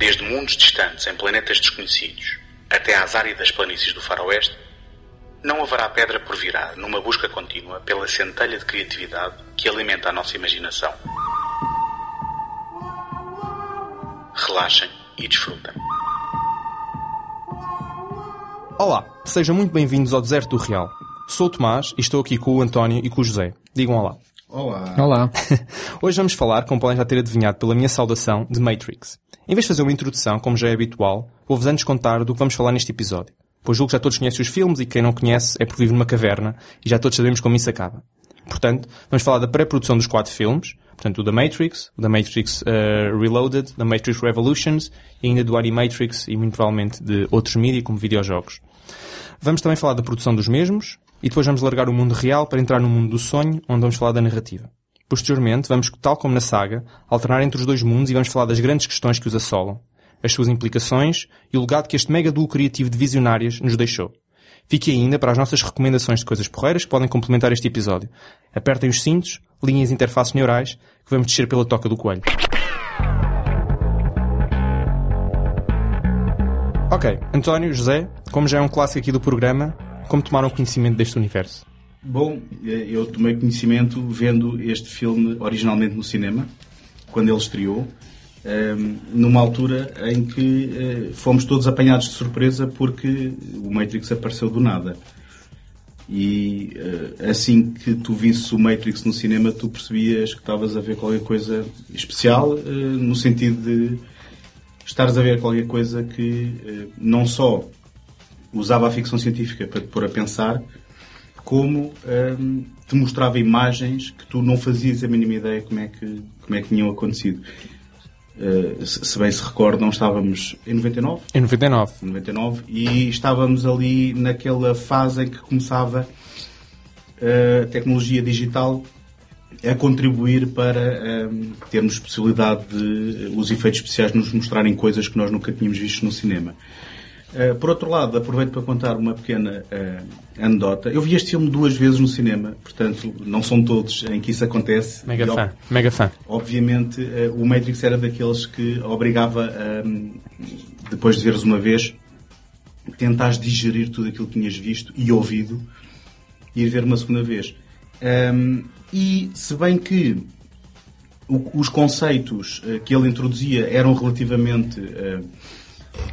Desde mundos distantes em planetas desconhecidos até às áridas planícies do faroeste, não haverá pedra por virar numa busca contínua pela centelha de criatividade que alimenta a nossa imaginação. Relaxem e desfrutem. Olá, sejam muito bem-vindos ao Deserto do Real. Sou o Tomás e estou aqui com o António e com o José. Digam olá. Olá. Olá. Hoje vamos falar, como podem já ter adivinhado pela minha saudação, de Matrix. Em vez de fazer uma introdução, como já é habitual, vou-vos antes contar do que vamos falar neste episódio. Pois julgo que já todos conhecem os filmes e quem não conhece é porque vive numa caverna e já todos sabemos como isso acaba. Portanto, vamos falar da pré-produção dos quatro filmes, portanto, o da Matrix, o da Matrix uh, Reloaded, da Matrix Revolutions e ainda do Animatrix e muito provavelmente de outros mídias como videojogos. Vamos também falar da produção dos mesmos e depois vamos largar o mundo real para entrar no mundo do sonho, onde vamos falar da narrativa. Posteriormente, vamos, tal como na saga, alternar entre os dois mundos e vamos falar das grandes questões que os assolam, as suas implicações e o legado que este mega duo criativo de visionárias nos deixou. Fique ainda para as nossas recomendações de coisas porreiras que podem complementar este episódio. Apertem os cintos, linhem as interfaces neurais, que vamos descer pela toca do coelho. Ok, António, José, como já é um clássico aqui do programa, como tomaram conhecimento deste universo? Bom, eu tomei conhecimento vendo este filme originalmente no cinema, quando ele estreou, numa altura em que eh, fomos todos apanhados de surpresa porque o Matrix apareceu do nada. E eh, assim que tu visses o Matrix no cinema, tu percebias que estavas a ver qualquer coisa especial, eh, no sentido de estares a ver qualquer coisa que não só usava a ficção científica para te pôr a pensar, como um, te mostrava imagens que tu não fazias a mínima ideia como é que, como é que tinham acontecido. Uh, se bem se recordam, estávamos em 99? Em 99. 99 e estávamos ali naquela fase em que começava uh, a tecnologia digital a contribuir para um, termos possibilidade de uh, os efeitos especiais nos mostrarem coisas que nós nunca tínhamos visto no cinema. Uh, por outro lado, aproveito para contar uma pequena uh, anedota. Eu vi este filme duas vezes no cinema, portanto, não são todos em que isso acontece. Mega e, fã, mega fã. Obviamente, uh, o Matrix era daqueles que obrigava, depois de veres uma vez, tentares digerir tudo aquilo que tinhas visto e ouvido e ir ver uma segunda vez. Um, e se bem que o, os conceitos que ele introduzia eram relativamente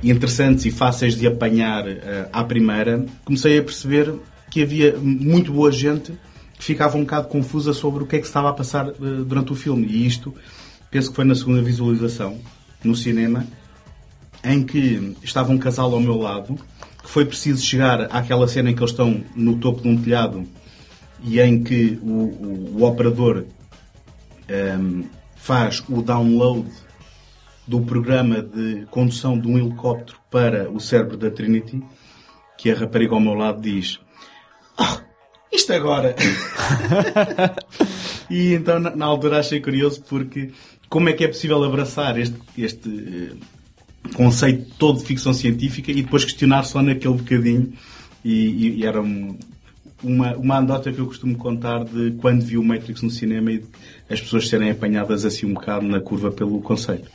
interessantes e fáceis de apanhar uh, à primeira, comecei a perceber que havia muito boa gente que ficava um bocado confusa sobre o que é que estava a passar uh, durante o filme. E isto, penso que foi na segunda visualização, no cinema, em que estava um casal ao meu lado, que foi preciso chegar àquela cena em que eles estão no topo de um telhado e em que o, o, o operador um, ehm, faz o download do programa de condução de um helicóptero para o cérebro da Trinity, que a rapariga ao meu lado diz: oh, Isto agora! e então, na, altura, achei curioso porque como é que é possível abraçar este, este uh, conceito todo de ficção científica e depois questionar só naquele bocadinho? E, e, e era um, uma, uma anedota que eu costumo contar de quando vi o Matrix no cinema e as pessoas serem apanhadas assim um bocado na curva pelo conceito.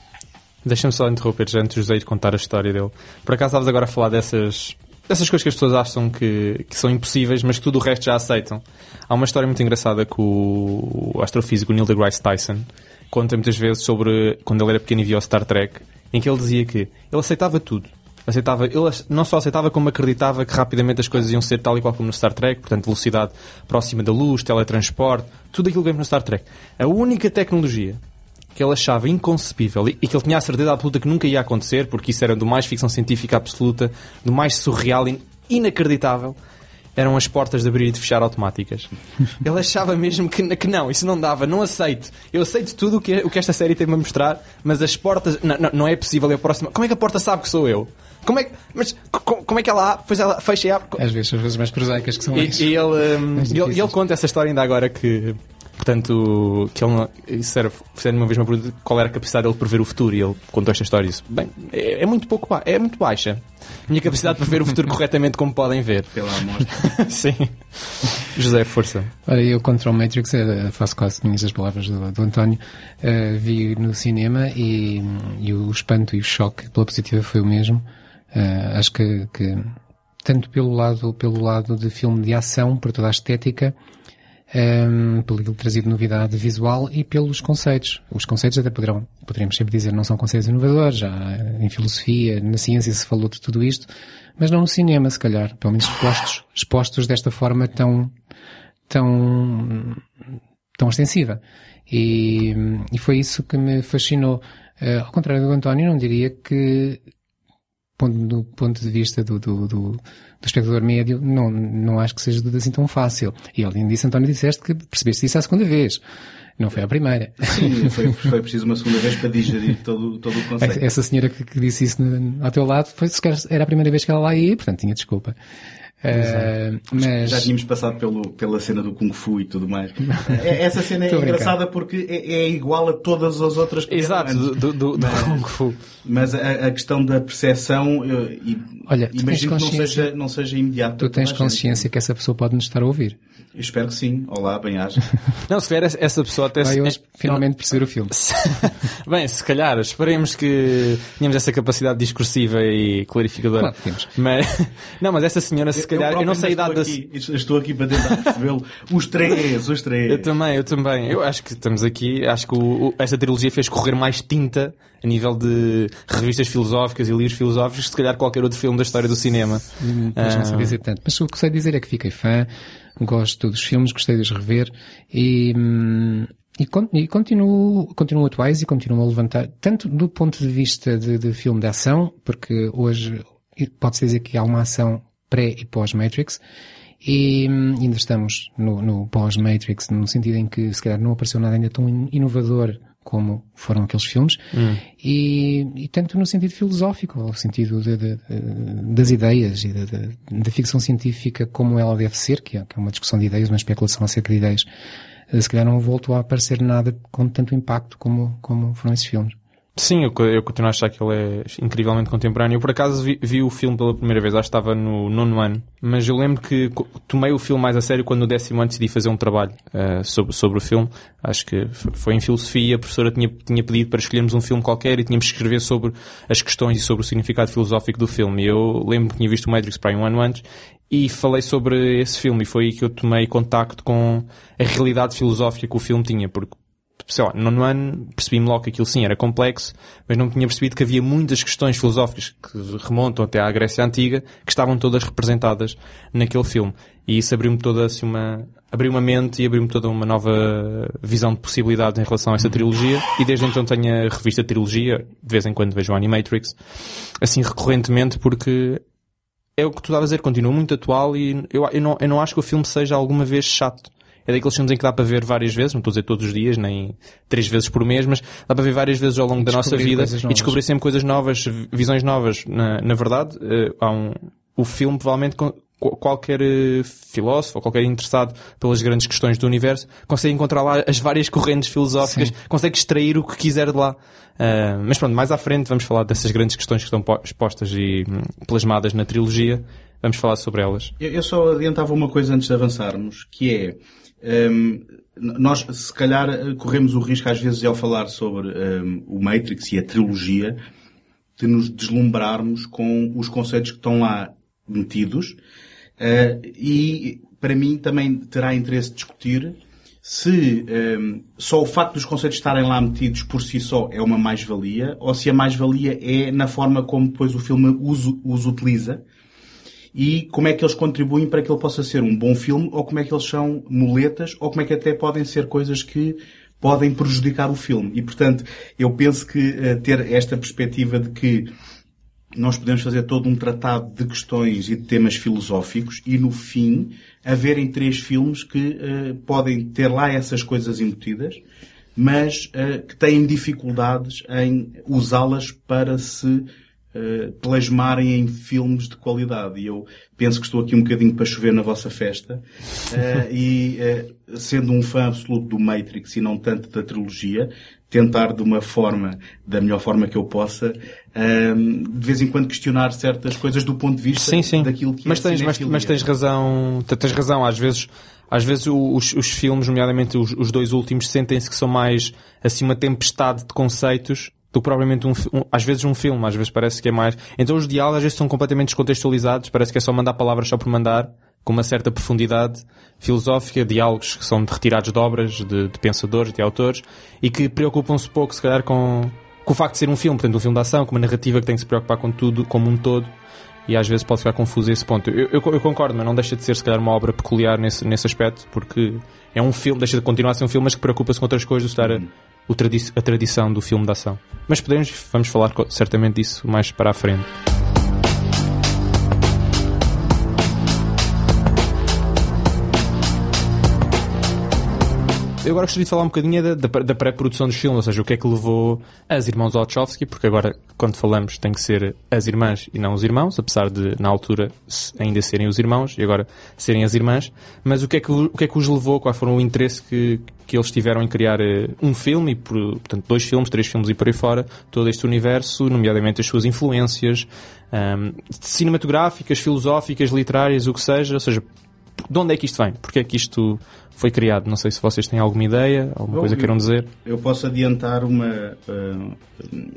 Deixa-me só interromper antes de José contar a história dele. Por acaso estavas agora a falar dessas, dessas coisas que as pessoas acham que, que são impossíveis, mas que tudo o resto já aceitam. Há uma história muito engraçada que o, o astrofísico Neil deGrasse Tyson conta muitas vezes sobre quando ele era pequeno e via o Star Trek, em que ele dizia que ele aceitava tudo. Aceitava, ele não só aceitava como acreditava que rapidamente as coisas iam ser tal e qual como no Star Trek, portanto velocidade próxima da luz, teletransporte, tudo aquilo que vemos no Star Trek. A única tecnologia que ele achava inconcebível e, que ele tinha a certeza absoluta que nunca ia acontecer, porque isso era do mais ficção científica absoluta, do mais surreal e inacreditável, eram as portas de abrir e de fechar automáticas. Ele achava mesmo que, que não, isso não dava, não aceito. Eu aceito tudo o que, o que esta série tem-me a mostrar, mas as portas. Não, não, não é possível é a próxima. Como é que a porta sabe que sou eu? Como é que, mas como é que ela? Depois ela fecha e abre. Às vezes, as vezes mais prosaicas que são e, e ele, um, ele, ele, conta essa história ainda agora que Portanto, que ele não, isso era, fizeram uma vez uma pergunta qual era a capacidade dele de prever o futuro e ele contou esta história e disse: Bem, é, é muito pouco, é muito baixa. A minha capacidade de prever o futuro corretamente, como podem ver. Pela amostra. Sim. José, força. Olha, eu contra o Matrix, eh, faço quase minhas as palavras do, do António, uh, vi no cinema e, e, o espanto e o choque pela positiva foi o mesmo. Uh, acho que, que tanto pelo lado, pelo lado de filme de ação, por toda a estética, um, pelo trazido novidade visual e pelos conceitos. Os conceitos até poderão, poderíamos sempre dizer, não são conceitos inovadores, já em filosofia, na ciência se falou de tudo isto, mas não no cinema, se calhar, pelo menos expostos, expostos desta forma tão, tão, tão extensiva. E, e foi isso que me fascinou. Uh, ao contrário do António, não diria que, do ponto de vista do, do, do do espectador médio, não, não acho que seja tudo assim tão fácil. E além disso, António, disseste que percebeste isso a segunda vez. Não foi a primeira. Sim, foi, foi preciso uma segunda vez para digerir todo, todo o conceito. Essa senhora que, que disse isso no, ao teu lado, foi, era a primeira vez que ela lá ia, portanto tinha desculpa. Uh, mas... Já tínhamos passado pelo, pela cena do Kung Fu e tudo mais. É, essa cena é engraçada porque é, é, igual a todas as outras que Exato, do, do, do Kung Fu. Mas a, a, questão da percepção, e, Olha, imagino que não seja, não seja imediata. Tu tens consciência que essa pessoa pode nos estar a ouvir. Eu espero que sim. Olá, bem-aja. Não, se calhar essa pessoa até... Vai hoje finalmente perceber o filme. Bem, se calhar, esperemos que tenhamos essa capacidade discursiva e clarificadora. Claro, temos. Mas, não, mas essa senhora, se calhar, eu, eu não sei a idade da... Estou aqui para tentar percebê-lo. Os três, os três. Eu também, eu também. Eu acho que estamos aqui, acho que o, o, esta trilogia fez correr mais tinta a nível de revistas filosóficas e livros filosóficos que se calhar qualquer outro filme da história do cinema. Mas não sei dizer tanto. Mas o que sei dizer é que fiquei fã, gosto dos filmes, gostei de os rever e, hum, e, e continuo, continuo atuais e continuo a levantar, tanto do ponto de vista de, de filme de ação, porque hoje pode-se dizer que há uma ação pré e pós-Matrix, e hum, ainda estamos no, no pós-Matrix, no sentido em que se calhar não apareceu nada ainda tão inovador como foram aqueles filmes, hum. e, e, tanto no sentido filosófico, no sentido de, de, de, das ideias e da ficção científica como ela deve ser, que é, que é, uma discussão de ideias, uma especulação acerca de ideias, eh, se calhar não voltou a aparecer nada com tanto impacto como, como foram esses filmes. Sim, eu, eu, continuo a achar que ele é incrivelmente contemporâneo. Eu, por acaso, vi, vi, o filme pela primeira vez, acho que estava no nono ano, mas eu lembro que tomei o filme mais a sério quando no décimo ano decidi fazer um trabalho uh, sobre, sobre o filme. Acho que foi em filosofia, a professora tinha, tinha pedido para escolhermos um filme qualquer e tínhamos que escrever sobre as questões e sobre o significado filosófico do filme. E eu lembro que tinha visto o Matrix para um ano antes e falei sobre esse filme e foi aí que eu tomei contacto com a realidade filosófica que o filme tinha, porque sei lá, no ano percebi-me logo que aquilo sim era complexo, mas não tinha percebido que havia muitas questões filosóficas que remontam até à Grécia Antiga que estavam todas representadas naquele filme. E isso abriu-me toda assim uma, abriu uma mente e abriu-me toda uma nova visão de possibilidades em relação a essa trilogia. E desde então tenho a revista Trilogia, de vez em quando vejo o Animatrix, assim recorrentemente porque é o que tu estavas a dizer, continua muito atual e eu, eu, não, eu não acho que o filme seja alguma vez chato é daqueles filmes em que dá para ver várias vezes, não estou a dizer todos os dias, nem três vezes por mês, mas dá para ver várias vezes ao longo da nossa vida e descobrir sempre coisas novas, visões novas. Na, na verdade, uh, há um, o filme provavelmente qualquer uh, filósofo ou qualquer interessado pelas grandes questões do universo consegue encontrar lá as várias correntes filosóficas, Sim. consegue extrair o que quiser de lá. Uh, mas pronto, mais à frente vamos falar dessas grandes questões que estão expostas e hum, plasmadas na trilogia. Vamos falar sobre elas. Eu, eu só adiantava uma coisa antes de avançarmos, que é um, nós, se calhar, corremos o risco, às vezes, ao falar sobre um, o Matrix e a trilogia, de nos deslumbrarmos com os conceitos que estão lá metidos. Uh, e, para mim, também terá interesse discutir se um, só o facto dos conceitos estarem lá metidos por si só é uma mais-valia, ou se a mais-valia é na forma como depois o filme os, os utiliza e como é que eles contribuem para que ele possa ser um bom filme ou como é que eles são muletas ou como é que até podem ser coisas que podem prejudicar o filme. E, portanto, eu penso que uh, ter esta perspectiva de que nós podemos fazer todo um tratado de questões e de temas filosóficos e no fim haverem três filmes que uh, podem ter lá essas coisas embutidas, mas uh, que têm dificuldades em usá-las para se uh, plasmarem em filmes de qualidade. E eu penso que estou aqui um bocadinho para chover na vossa festa. e sendo um fã absoluto do Matrix e não tanto da trilogia, tentar de uma forma, da melhor forma que eu possa, um, de vez em quando questionar certas coisas do ponto de vista sim, sim. daquilo que mas é tens, mas, mas, tens razão, tens razão, às vezes, às vezes os, os filmes, nomeadamente os, os dois últimos, sentem-se que são mais assim uma tempestade de conceitos do que propriamente um, um, às vezes um filme, às vezes parece que é mais. Então os diálogos às vezes são completamente descontextualizados, parece que é só mandar palavras só por mandar, com uma certa profundidade filosófica, diálogos que são retirados de obras, de, de pensadores, de autores, e que preocupam-se pouco, se calhar, com, com o facto de ser um filme, portanto, um filme de ação, com uma narrativa que tem que se preocupar com tudo, como um todo, e às vezes pode ficar confuso esse ponto. Eu, eu, eu, concordo, mas não deixa de ser, se calhar, uma obra peculiar nesse, nesse aspecto, porque é um filme, deixa de continuar a ser um filme, mas que preocupa-se com outras coisas, estar a, a, tradi a tradição do filme de ação. Mas podemos, vamos falar certamente disso mais para a frente. Eu agora gostaria de falar um bocadinho da, da, pré-produção dos filmes, ou seja, o que é que levou as irmãos Wachowski, porque agora, quando falamos, tem que ser as irmãs e não os irmãos, apesar de, na altura, ainda serem os irmãos e agora serem as irmãs. Mas o que é que, o que, é que os levou? Qual foram o interesse que, que eles tiveram em criar uh, um filme, e, por, portanto, dois filmes, três filmes e por aí fora, todo este universo, nomeadamente as suas influências um, cinematográficas, filosóficas, literárias, o que seja, ou seja, de onde é que isto vem? Porque é que isto foi criado? Não sei se vocês têm alguma ideia, alguma coisa que queiram dizer. Eu posso adiantar uma, eh,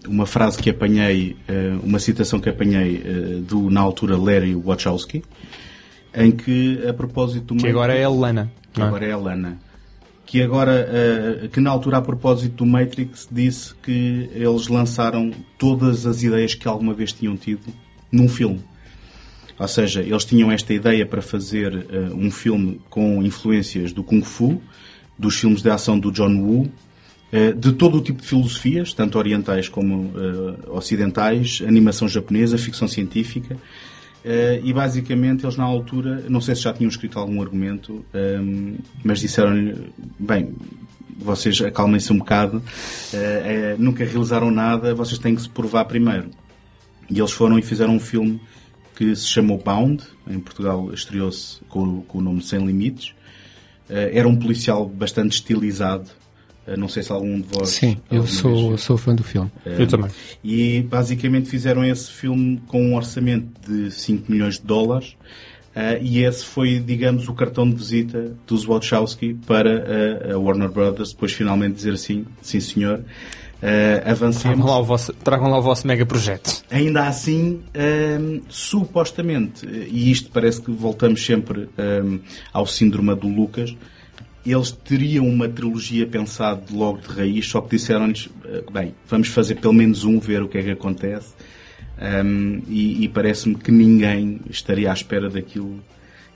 uma frase que apanhei, eh, uma citação que apanhei eh, do, na altura, Larry Wachowski, em que, a propósito. Que agora é a Lana. Que é? agora é a Lana. Que agora, que na altura, a propósito do Matrix, disse que eles lançaram todas as ideias que alguma vez tinham tido num filme. Ou seja, eles tinham esta ideia para fazer uh, um filme com influências do Kung Fu, dos filmes de ação do John Woo, uh, de todo o tipo de filosofias, tanto orientais como uh, ocidentais, animação japonesa, ficção científica. e basicamente eles na altura, não sei se já tinham escrito algum argumento, um, mas disseram-lhe, bem, vocês acalmem-se um bocado, nunca realizaram nada, vocês têm que se provar primeiro. E eles foram e fizeram um filme que se chamou Bound, em Portugal estreou-se com, com, o nome Sem Limites. Uh, era um policial bastante estilizado. Uh, não sei se algum de vós. Sim, eu sou, sou fã do filme. Uh, eu também. E basicamente fizeram esse filme com um orçamento de 5 milhões de dólares. e esse foi, digamos, o cartão de visita dos Wachowski para a Warner Brothers, depois finalmente dizer assim, sim senhor, Uh, avancemos. Tragam lá, o vosso, tragam lá o vosso mega projeto. Ainda assim, um, supostamente, e isto parece que voltamos sempre um, ao síndrome do Lucas, eles teriam uma trilogia pensada logo de raiz, só que disseram-lhes, bem, vamos fazer pelo menos um, ver o que é que acontece. Um, e, e parece-me que ninguém estaria à espera daquilo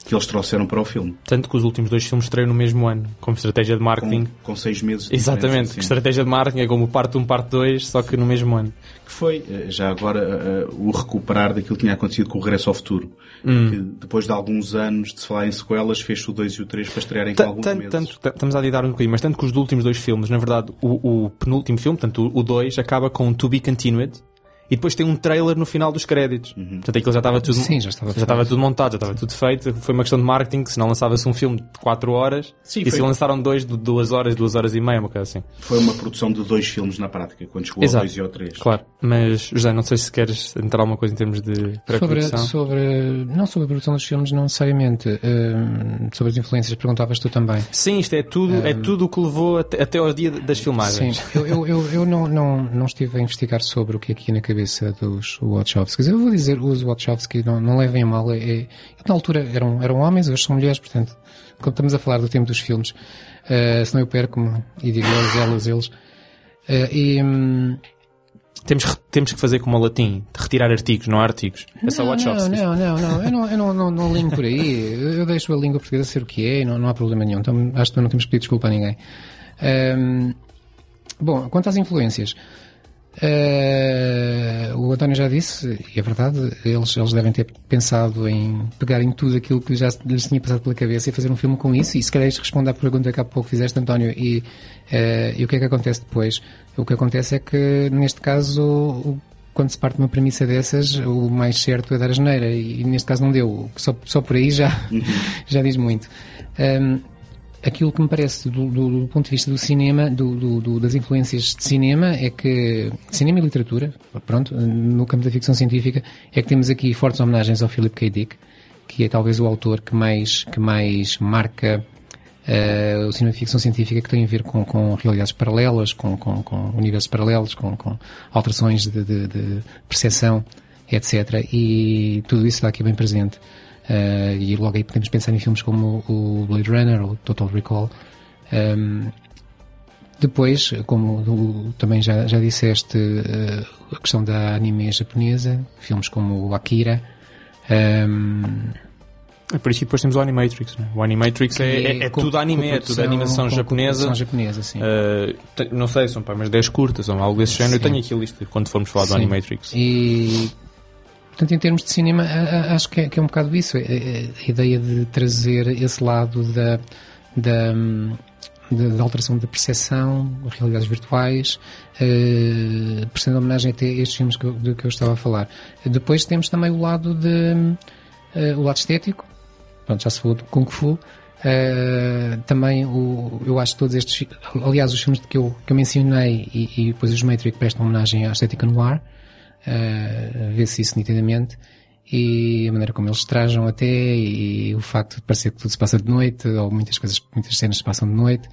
que eles trouxeram para o filme. Tanto que os últimos dois filmes estreiam no mesmo ano, como estratégia de marketing. Com, com seis meses de Exatamente, que estratégia de marketing é como parte 1, parte 2, só que no mesmo ano. Que foi, eh, já agora, uh, o recuperar daquilo que tinha acontecido com o Regresso ao Futuro. Hum. Que depois de alguns anos de se falar em sequelas, fez o 2 e o 3 para estrearem com alguns meses. Tanto, estamos a lidar um bocadinho, mas tanto que os últimos dois filmes, na verdade, o, o penúltimo filme, portanto o 2, acaba com To Be Continued, e depois tem um trailer no final dos créditos. Uhum. Portanto, aquilo já estava tudo, Sim, já estava, já estava tudo montado, já estava tudo feito. Foi uma questão de marketing, se não lançava-se um filme de 4 horas, Sim, e se lançaram dois de 2 horas, 2 horas e meia, uma coisa assim. Foi uma produção de dois filmes na prática, quando chegou Exato. ao 2 e ao 3. Claro, mas José, não sei se queres entrar alguma coisa em termos de pré-produção. Sobre, sobre, não sobre a produção dos filmes, não necessariamente. Uh, sobre as influências, perguntavas tu também. Sim, isto é tudo, uh, é tudo o que levou até, até ao dia das filmagens. Sim, eu, eu, eu, eu não, não, não estive a investigar sobre o que é aqui na cabeça dos Wachowskis. Eu vou dizer os Wachowski, não, não levem a mal. É, é, na altura eram, eram homens, hoje são mulheres, portanto, quando estamos a falar do tempo dos filmes, uh, senão eu perco-me e digo eles, elas, eles. Uh, e, um, temos, temos que fazer como o latim, retirar artigos, não há artigos. É só Wachowski. Não, não, não, eu não, eu não, não, não lingo por aí. Eu deixo a língua portuguesa ser o que é, não, não há problema nenhum. Então, acho que não temos que pedir desculpa a ninguém. Um, bom, quanto às influências, Uh, o António já disse, e é verdade, eles, eles devem ter pensado em pegar em tudo aquilo que já lhes tinha passado pela cabeça e fazer um filme com isso. E se calhar responde à pergunta que há pouco fizeste, António, e, uh, e o que é que acontece depois? O que acontece é que, neste caso, quando se parte de uma premissa dessas, o mais certo é dar a geneira, e, neste caso não deu. Só, só por aí já, uhum. já diz muito. Um, aquilo que me parece do, do, do, ponto de vista do cinema, do, do, das influências de cinema, é que cinema e literatura, pronto, no campo da ficção científica, é que temos aqui fortes homenagens ao Philip K. Dick, que é talvez o autor que mais que mais marca uh, o cinema de ficção científica que tem a ver com, com realidades paralelas, com, com, com universos paralelos, com, com alterações de, de, de percepção, etc. E tudo isso está aqui bem presente. Uh, e logo aí podemos pensar em filmes como o Blade Runner ou Total Recall. Um, ehm, depois, como tu também já, já disseste, uh, a questão da anime japonesa, filmes como o Akira. Um, ehm, é por isso que depois temos o Animatrix. Né? O Animatrix é, é, é, tudo anime, é tudo animação japonesa. japonesa. Uh, não sei, são pá, mas 10 curtas ou algo desse género. Eu tenho aqui a lista quando formos falar sim. do Animatrix. E Portanto, em termos de cinema, acho que é, que é um bocado isso. A, a, ideia de trazer esse lado da, da, da, alteração da percepção, realidades virtuais, uh, prestando homenagem a estes filmes que que eu estava a falar. Depois temos também o lado de, uh, o lado estético. Pronto, já se falou do Kung Fu. Uh, também o, eu acho que todos estes, aliás, os filmes que eu, que eu mencionei e, e depois os Matrix prestam homenagem à estética no ar uh, vê-se isso nitidamente e a maneira como eles trajam até e o facto de parecer que tudo se passa de noite ou muitas coisas, muitas cenas se passam de noite.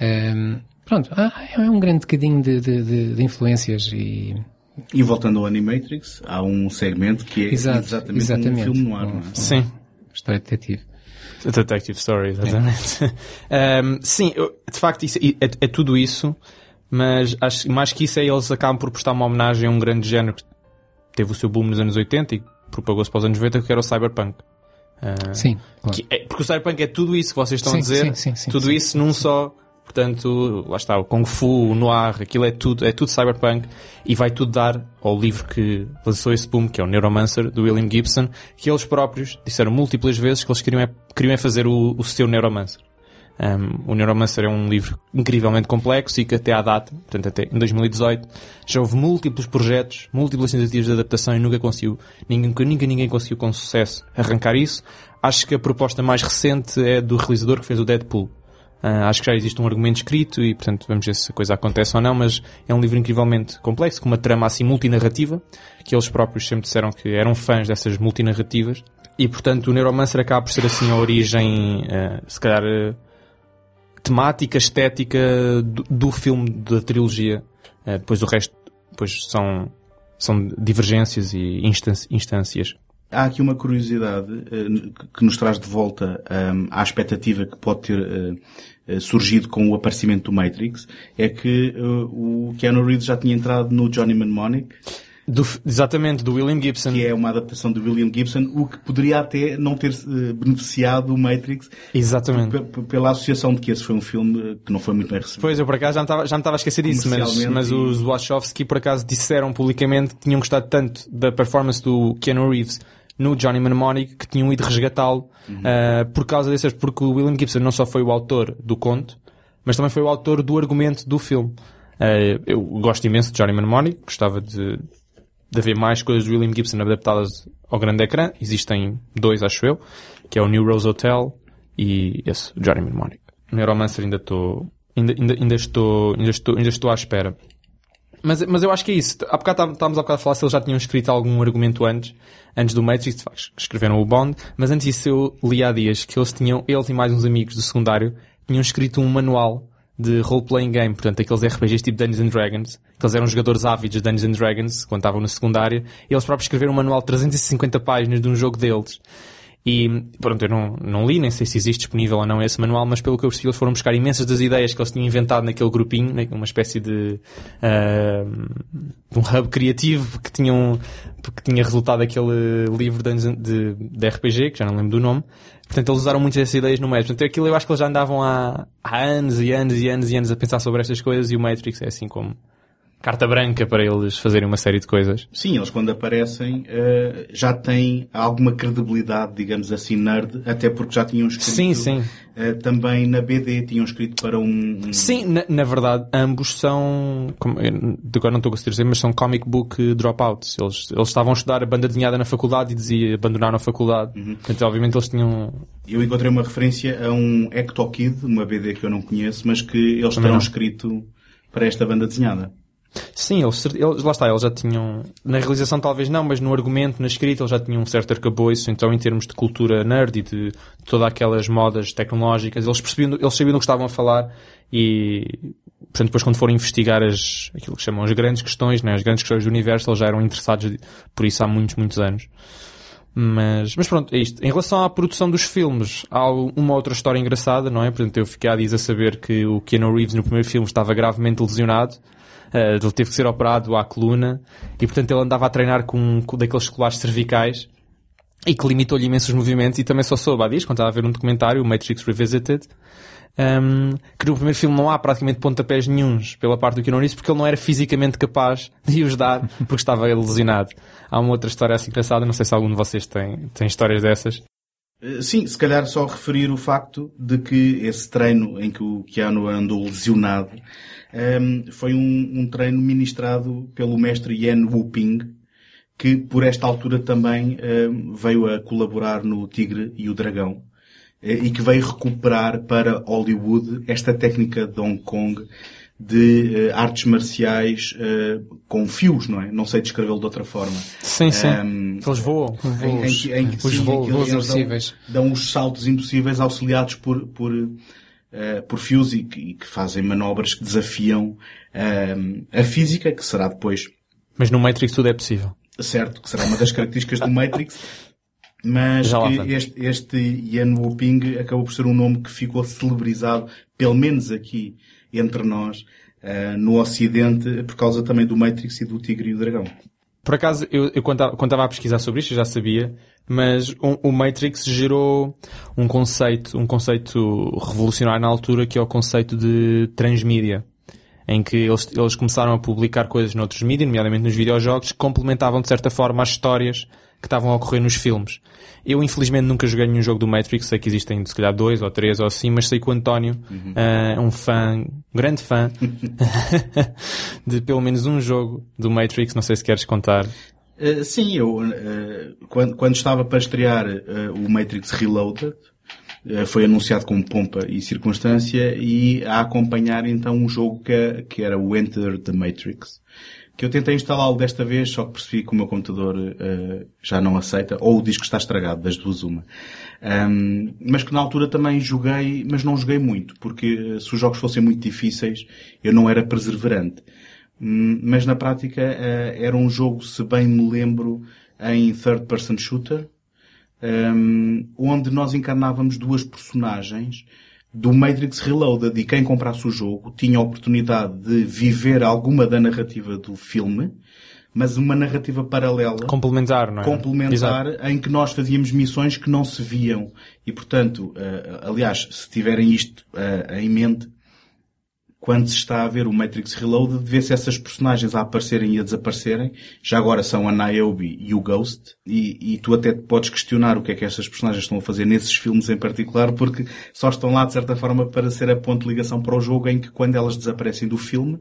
Um, ehm, pronto, é um grande bocadinho de, de, de, de, influências e... E voltando ao Animatrix, há um segmento que é Exato, exatamente, exatamente, um filme no ar, um, não é? Sim. História detetive. Detective Story, exatamente. É. um, sim, de facto, isso, é, é tudo isso mas acho mais que isso é eles acabam por prestar uma homenagem a um grande género que teve o seu boom nos anos 80 e propagou-se para os anos 90, que era o cyberpunk. Uh, sim, claro. é, porque o cyberpunk é tudo isso que vocês estão sim, a dizer, sim, sim, tudo isso num só. Portanto, lá está, o Kung Fu, o Noir, aquilo é tudo, é tudo cyberpunk e vai tudo dar ao livro que lançou esse boom, que é o Neuromancer, do William Gibson, que eles próprios disseram múltiplas vezes que eles queriam, é, queriam é fazer o, o seu Neuromancer. Um, o Neuromancer é um livro incrivelmente complexo e que até à data, portanto até em 2018, já houve múltiplos projetos, múltiplas tentativas de adaptação e nunca conseguiu, ninguém, nunca ninguém conseguiu com sucesso arrancar isso. Acho que a proposta mais recente é do realizador que fez o Deadpool. Uh, acho que já existe um argumento escrito e, portanto, vamos ver se a coisa acontece ou não, mas é um livro incrivelmente complexo, com uma trama assim multinarrativa, que eles próprios sempre disseram que eram fãs dessas multinarrativas. E, portanto, o Neuromancer acaba por ser assim a origem, uh, se calhar, uh, temática, estética do, do filme, da trilogia. Uh, depois o resto depois são, são divergências e instâncias. Há aqui uma curiosidade uh, que nos traz de volta um, à expectativa que pode ter uh, surgido com o aparecimento do Matrix, é que o Keanu Reeves já tinha entrado no Johnny Mnemonic do, exatamente, do William Gibson. Que é uma adaptação do William Gibson, o que poderia até não ter uh, beneficiado o Matrix. Exatamente. Pela associação de que esse foi um filme que não foi muito bem recebido. Pois, eu por acaso já me estava, já me estava a esquecer disso, mas, mas os Wachowski por acaso disseram publicamente que tinham gostado tanto da performance do Keanu Reeves no Johnny Mnemonic que tinham ido resgatá-lo uhum. uh, por causa dessas, porque o William Gibson não só foi o autor do conto, mas também foi o autor do argumento do filme. Uh, eu gosto imenso de Johnny Mnemonic, gostava de, de haver mais coisas de William Gibson adaptadas ao grande ecrã. Existem dois, acho eu, que é o New Rose Hotel e esse, o Johnny Mnemonic. Neuromancer ainda estou, ainda, ainda, ainda estou, ainda estou, ainda estou à espera. Mas, mas eu acho que é isso. Há bocado estávamos a bocado a falar se eles já tinham escrito algum argumento antes, antes do Matrix, escreveram o Bond, mas antes disso eu li há dias que eles tinham, eles e mais uns amigos do secundário, tinham escrito um manual de role-playing game, portanto, aqueles RPGs tipo Dungeons and Dragons, que eles eram jogadores ávidos de Dungeons and Dragons, quando estavam na secundária, e eles próprios escreveram um manual de 350 páginas de um jogo deles. E, pronto, eu não, não li, nem sei se existe disponível ou não esse manual, mas pelo que eu percebi, eles foram buscar imensas das ideias que eles tinham inventado naquele grupinho, né, uma espécie de, uh, um hub criativo que tinham, que tinha resultado aquele livro de, de, de RPG, que já não lembro do nome. Portanto, eles usaram muitas dessas ideias no Matrix. Portanto, aquilo eu acho que eles já andavam há, há anos e anos e anos e anos a pensar sobre estas coisas e o Matrix é assim como carta branca para eles fazerem uma série de coisas. Sim, eles quando aparecem uh, já têm alguma credibilidade, digamos assim, nerd, até porque já tinham escrito Sim, sim. Uh, também na BD, tinham escrito para um... um... Sim, na, na, verdade, ambos são, como, agora não estou a conseguir dizer, mas são comic book dropouts. Eles, eles estavam a estudar a banda desenhada na faculdade e dizia, abandonaram a faculdade. Uhum. Portanto, obviamente eles tinham... Eu encontrei uma referência a um Ecto Kid, uma BD que eu não conheço, mas que eles terão escrito para esta banda desenhada. Sim, eles, eles, lá está, eles já tinham, na realização talvez não, mas no argumento, na escrita, eles já tinham um certo arcabouço, então em termos de cultura nerd e de, de todas aquelas modas tecnológicas, eles percebiam, eles sabiam do que estavam a falar e, portanto, depois quando foram investigar as, aquilo que chamam as grandes questões, né, as grandes questões do universo, eles já eram interessados por isso há muitos, muitos anos. Mas, mas pronto, é isto. Em relação à produção dos filmes, há uma outra história engraçada, não é? Portanto, eu fiquei a dizer a saber que o Keanu Reeves no primeiro filme estava gravemente lesionado Uh, ele teve que ser operado à coluna e, portanto, ele andava a treinar com, com daqueles colares cervicais e que limitou-lhe imensos movimentos e também só soube há dias, quando estava a ver um documentário, Matrix Revisited, um, que no primeiro filme não há praticamente pontapés nenhums pela parte do Keanu Reeves porque ele não era fisicamente capaz de os dar porque estava lesionado. Há uma outra história assim engraçada, não sei se algum de vocês tem, tem histórias dessas. Eh, sim, se calhar só referir o facto de que esse treino em que o Keanu andou lesionado um, foi um, um, treino ministrado pelo mestre Yan Wuping, que por esta altura também um, veio a colaborar no Tigre e o Dragão eh, e que veio recuperar para Hollywood esta técnica de Hong Kong de uh, artes marciais uh, com fios, não é? Não sei descrevê-lo de outra forma. Sim, sim. Um, eles voam. Em, em, em, que, os sim, voos, voos impossíveis. Dão, dão os saltos impossíveis auxiliados por, por uh, por fios e que, e que, fazem manobras que desafiam uh, a física, que será depois. Mas no Matrix tudo é possível. Certo, que será uma das características do Matrix. Mas que este, este Yan Wuping acabou por ser um nome que ficou celebrizado, pelo menos aqui entre nós, uh, no Ocidente, por causa também do Matrix e do Tigre e o Dragão. Por acaso, eu, eu quando estava a pesquisar sobre isto, já sabia, mas o, o, Matrix gerou um conceito, um conceito revolucionário na altura, que é o conceito de transmídia. Em que eles, eles começaram a publicar coisas noutros mídias, nomeadamente nos videojogos, que complementavam de certa forma as histórias que estavam a ocorrer nos filmes. Eu, infelizmente, nunca joguei nenhum jogo do Matrix, sei que existem, se calhar, dois ou três ou assim, mas sei que o António uhum. uh, é um fã, um grande fã, de pelo menos um jogo do Matrix, não sei se queres contar. Uh, sim, eu, uh, quando, quando estava para estrear o Matrix Reloaded, foi anunciado com pompa e circunstância e a acompanhar então um jogo que, que era o Enter the Matrix que eu tentei instalá-lo desta vez, só que percebi que o meu computador uh, já não aceita, ou o disco está estragado, das duas uma. Um, mas que na altura também joguei, mas não joguei muito, porque eh, se os jogos fossem muito difíceis, eu não era perseverante. Um, mas na prática uh, era um jogo, se bem me lembro, em third person shooter, um, onde nós encarnávamos duas personagens do Matrix Reloaded e quem comprasse o jogo tinha a oportunidade de viver alguma da narrativa do filme, mas uma narrativa paralela. Complementar, não é? Complementar, Exato. em que nós fazíamos missões que não se viam. E portanto, uh, aliás, se tiverem isto uh, em mente, quando se está a ver o Matrix Reloaded, vê-se essas personagens a aparecerem e a desaparecerem. Já agora são a Niobe e o Ghost. E, e tu até podes questionar o que é que essas personagens estão a fazer nesses filmes em particular, porque só estão lá de certa forma para ser a ponto de ligação para o jogo em que quando elas desaparecem do filme,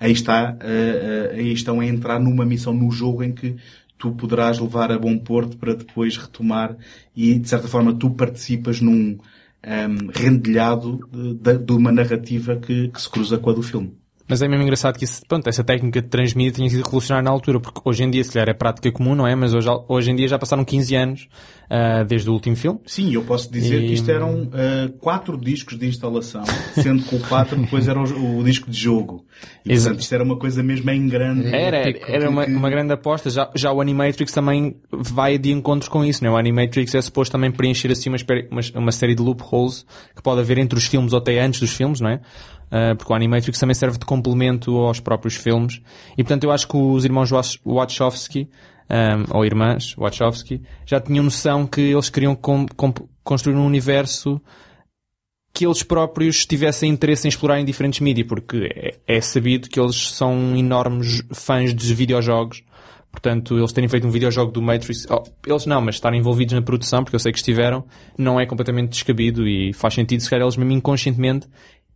aí está, uh, uh, aí estão a entrar numa missão no jogo em que tu poderás levar a bom porto para depois retomar e de certa forma tu participas num, um, rendilhado de, de, uma narrativa que, que se cruza com a do filme. Mas é mesmo engraçado que isso, pronto, essa técnica de transmitir tinha sido revolucionária na altura, porque hoje em dia, se calhar, é prática comum, não é? Mas hoje, hoje em dia já passaram 15 anos uh, desde o último filme. Sim, eu posso dizer e... que isto eram uh, quatro discos de instalação, sendo que o quatro depois era o, o disco de jogo. E, Exato. portanto, isto era uma coisa mesmo em grande. Era, era, era uma, uma grande aposta. Já, já o Animatrix também vai de encontros com isso, não é? O Animatrix é suposto também preencher assim uma, uma, uma série de loopholes que pode haver entre os filmes ou até antes dos filmes, não é? Uh, porque o Animatrix também serve de complemento aos próprios filmes. E portanto eu acho que os irmãos Wachowski, um, ou irmãs Wachowski, já tinham noção que eles queriam construir um universo que eles próprios tivessem interesse em explorar em diferentes mídias, porque é, é sabido que eles são enormes fãs de videojogos. Portanto, eles terem feito um videojogo do Matrix, oh, eles não, mas estarem envolvidos na produção, porque eu sei que estiveram, não é completamente descabido e faz sentido, se calhar eles mesmo inconscientemente,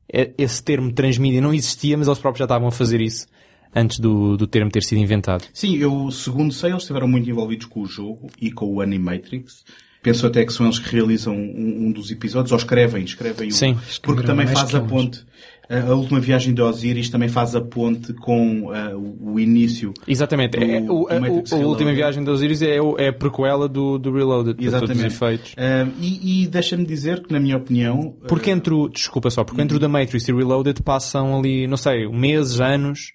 esse termo transmídia não existia, mas eles próprios já estavam a fazer isso antes do, do termo ter sido inventado. Sim, eu, segundo sei, eles estiveram muito envolvidos com o jogo e com o Animatrix. Penso até que são eles que realizam um, um dos episódios, ou escrevem, escrevem um. Sim. Porque Escreveram também faz a uns. ponte. A, a última viagem de Osiris também faz a ponte com ah, o, início. Exatamente. do- É, o, a, o- a última viagem da Osiris é, é a prequela do, do Reloaded, para todos os Exatamente. efeitos. Ah, e e deixa-me dizer que, na minha opinião, ah, Porque entre o, desculpa só, porque Uhum. entre o da Matrix e o Reloaded passam ali, não sei, meses, anos,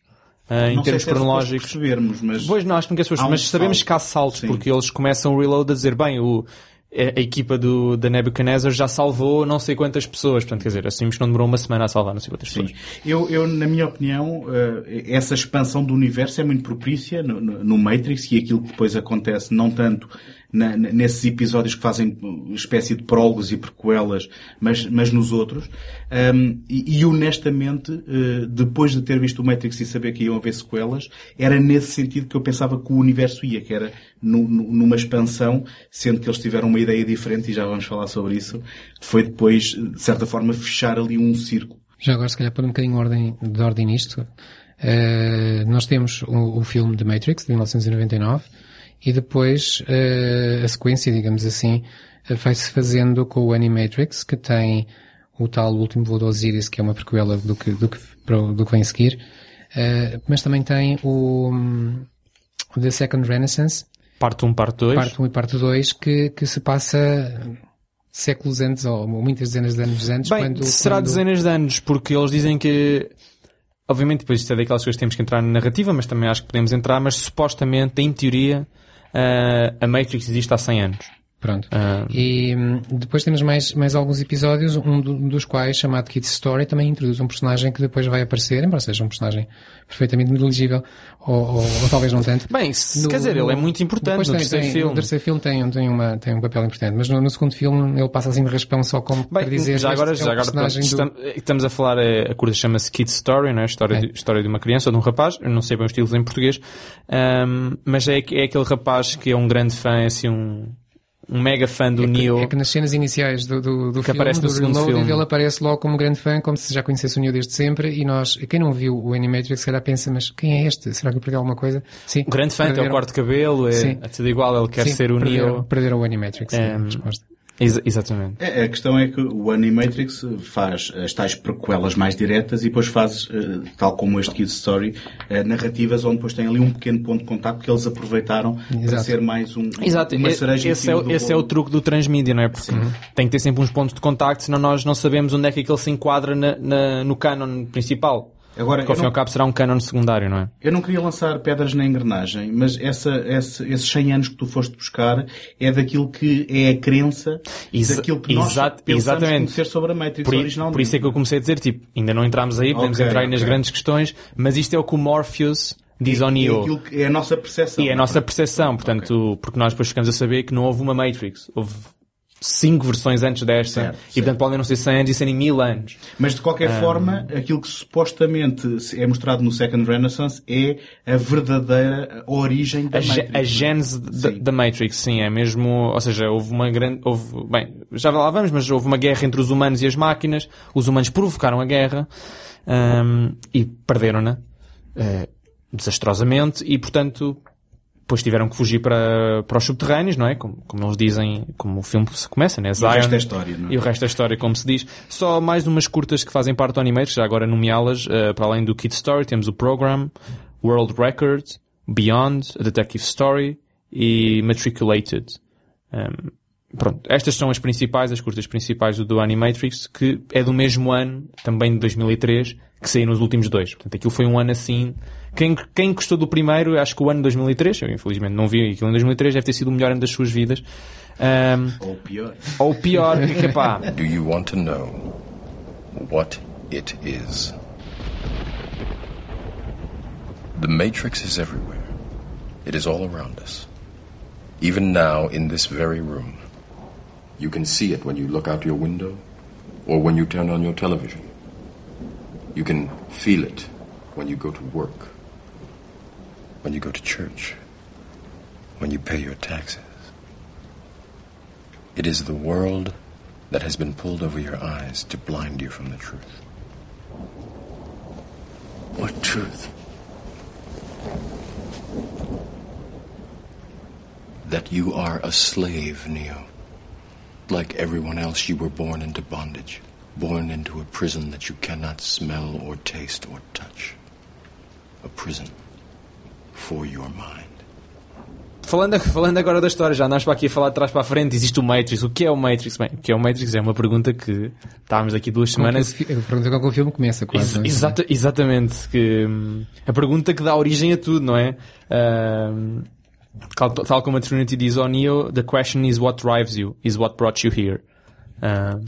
ah, em termos se é cronológicos. percebermos, mas Pois não, acho que saber, Há um mas sabemos salto. que há saltos, Sim. porque eles começam o Reload a dizer, bem, o, a, equipa do, da Nebuchadnezzar já salvou não sei quantas pessoas. Portanto, quer dizer, assumimos que não demorou uma semana a salvar não sei quantas Sim. pessoas. Eu, eu, na minha opinião, eh, essa expansão do universo é muito propícia no- no Matrix e aquilo que depois acontece, não tanto na- nesses episódios que fazem uh, espécie de prólogos e prequelas, mas, mas nos outros. Um, e, e honestamente, eh, depois de ter visto o Matrix e saber que iam haver sequelas, era nesse sentido que eu pensava que o universo ia, que era nu- nu- numa expansão, sendo que eles tiveram uma ideia diferente, e já vamos falar sobre isso, foi depois, de certa forma, fechar ali um círculo. Já agora, se calhar, por um bocadinho de ordem, de ordem nisto, eh, nós temos o, o filme The Matrix, de 1999, e depois eh, a sequência, digamos assim, eh, vai-se fazendo com o Animatrix, que tem o tal Último Voo de Osiris, que é uma prequela do que, do que, do que vem a seguir, eh, mas também tem o hum, The Second Renaissance, Parte 1, parte 2. parte 1 e parte 2, que, que se passa séculos antes, ou muitas dezenas de anos antes, Bem, quando, será quando- dezenas de anos, porque eles dizem que. Obviamente, depois isto é daquelas coisas que temos que entrar na narrativa, mas também acho que podemos entrar, mas supostamente, em teoria, a Matrix existe há 100 anos. Pronto. Ah, E hum, depois temos mais, mais alguns episódios, um do- dos quais, chamado Kid's Story, também introduz um personagem que depois vai aparecer, embora seja um personagem perfeitamente inteligível, ou, ou, ou talvez não tanto. Bem, se- No- quer dizer, ele é muito importante no tem- terceiro tem- filme. No terceiro filme tem, tem, uma, tem um papel importante, mas no, no segundo filme ele passa assim de raspão só como Bem, para dizer já agora, é o já agora personagem pronto, do... estamos, estamos a falar, eh, a curta chama-se Kid Story, não é? História, É. De, história de uma criança ou de um rapaz, eu não sei bem os títulos em português, Ahm, mas é, é aquele rapaz que é um grande fã, assim, um, um mega fã do É que, Neo. é que nas cenas iniciais do, do, do Que filme, aparece no do segundo Reloaded, filme. ele aparece logo como grande fã, como se já conhecesse o Neo desde sempre, e nós, quem não viu o Animatrix, se calhar pensa, mas quem é este? Será que eu perdi alguma coisa? Sim. Um grande fã, tem o perderam- corte de cabelo, é, Sim. é tudo igual, ele quer Sim, ser o perderam, Neo. Perderam o Animatrix, é a resposta. Exa- exatamente. É, A questão é que o Animatrix faz as tais prequelas mais diretas e depois faz, eh, tal como este Kid Story, eh, narrativas onde depois tem ali um pequeno ponto de contato que eles aproveitaram para Exato. ser mais um, Exato, uma e- cereja esse, é, cima o- do esse é o truque do transmídia, não é? Porque tem que ter sempre uns pontos de contacto, senão nós não sabemos onde é que aquele se enquadra na- na- no canon principal. Agora, Porque ao fim e não, ao cabo será um canon secundário, não é? eu não queria lançar pedras na engrenagem, mas essa, esse- esses 100 anos que tu foste buscar é daquilo que é a crença Exa- daquilo que nós pensamos exatamente. conhecer sobre a Matrix Por, originalmente. por isso é que eu comecei a dizer, tipo, ainda não entramos aí, podemos Ok, entrar aí nas ok. grandes questões, mas isto é o que o Morpheus diz ao é, Neo. aquilo que é a nossa percepção. E é a nossa percepção, portanto, porque nós depois ficamos a saber que não houve uma Matrix. Houve cinco versões antes desta. Certo, e portanto podem não ser 100 anos e serem mil anos. Mas de qualquer forma, aquilo que supostamente é mostrado no Second Renaissance é a verdadeira origem da A, Matrix. a gênese da, Matrix, sim, é mesmo, ou seja, houve uma grande, houve, bem, já lá vamos, mas houve uma guerra entre os humanos e as máquinas, os humanos provocaram a guerra, ahm, e perderam-na, eh, desastrosamente, e portanto, depois tiveram que fugir para, para os subterrâneos, não é? Como, como eles dizem, como o filme se começa, né? E o Zion. resto é história, não é? E o resto da história, como se diz. Só mais umas curtas que fazem parte do Animatrix, já agora nomeá-las, eh, para além do Kid Story, temos o Program, World Record, Beyond, A Detective Story e Matriculated. Um, pronto, estas são as principais, as curtas principais do, do Animatrix, que é do mesmo ano, também de 2003, que saiu nos últimos dois. Portanto, aquilo foi um ano assim... Quem, quem gostou do primeiro, acho que o ano de 2003, eu infelizmente não vi aquilo em 2003, deve ter sido o melhor ano das suas vidas. Um, Ou pior. ou pior, que pá, Do you want to know what it is? The Matrix is everywhere. It is all around us. Even now, in this very room. You can see it when you look out your window. or when you turn on your television. You can feel it when you go to work, when you go to church, when you pay your taxes. It is the world that has been pulled over your eyes to blind you from the truth. What truth? That you are a slave, Neo. Like everyone else, you were born into bondage, born into a prison that you cannot smell or taste or touch. A prison for your mind. Falando, falando agora da história, já andámos para aqui a falar de trás para a frente, existe o Matrix. O que é o Matrix? Bem, o que é o Matrix é uma pergunta que estávamos aqui duas semanas. A pergunta com que o filme começa, quase. Ex é? exata, exatamente. Que, hum, a pergunta que dá origem a tudo, não é? Hum, tal, tal como a Trinity diz ao Neo, the question is what drives you, is what brought you here. Hum,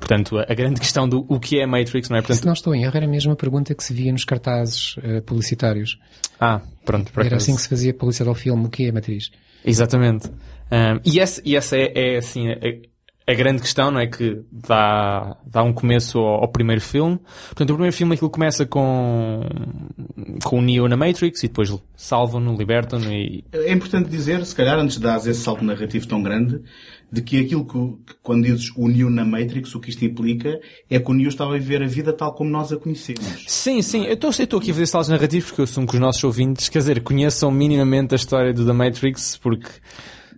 portanto, a, a grande questão do o que é Matrix, não é? Se Portanto, não estou em erro, era a pergunta que se via nos cartazes eh, publicitários. ah, pronto, por Era assim que se fazia publicidade ao filme. O que é a matriz? Exatamente. Um, e essa, e essa é, é, assim, a, a grande questão, não é? Que dá, dá um começo ao, ao primeiro filme. Portanto, o primeiro filme aquilo começa com, com o Neo na Matrix e depois salvam-no, libertam-no e, É importante dizer, se calhar, antes de dar esse salto narrativo tão grande, de que aquilo que, que quando dizes o Neo na Matrix, o que isto implica é que o Neo estava a viver a vida tal como nós a conhecemos. Sim, sim. Eu estou eu estou aqui a fazer saltos narrativos porque eu assumo que os nossos ouvintes, quer dizer, conheçam minimamente a história do The Matrix porque...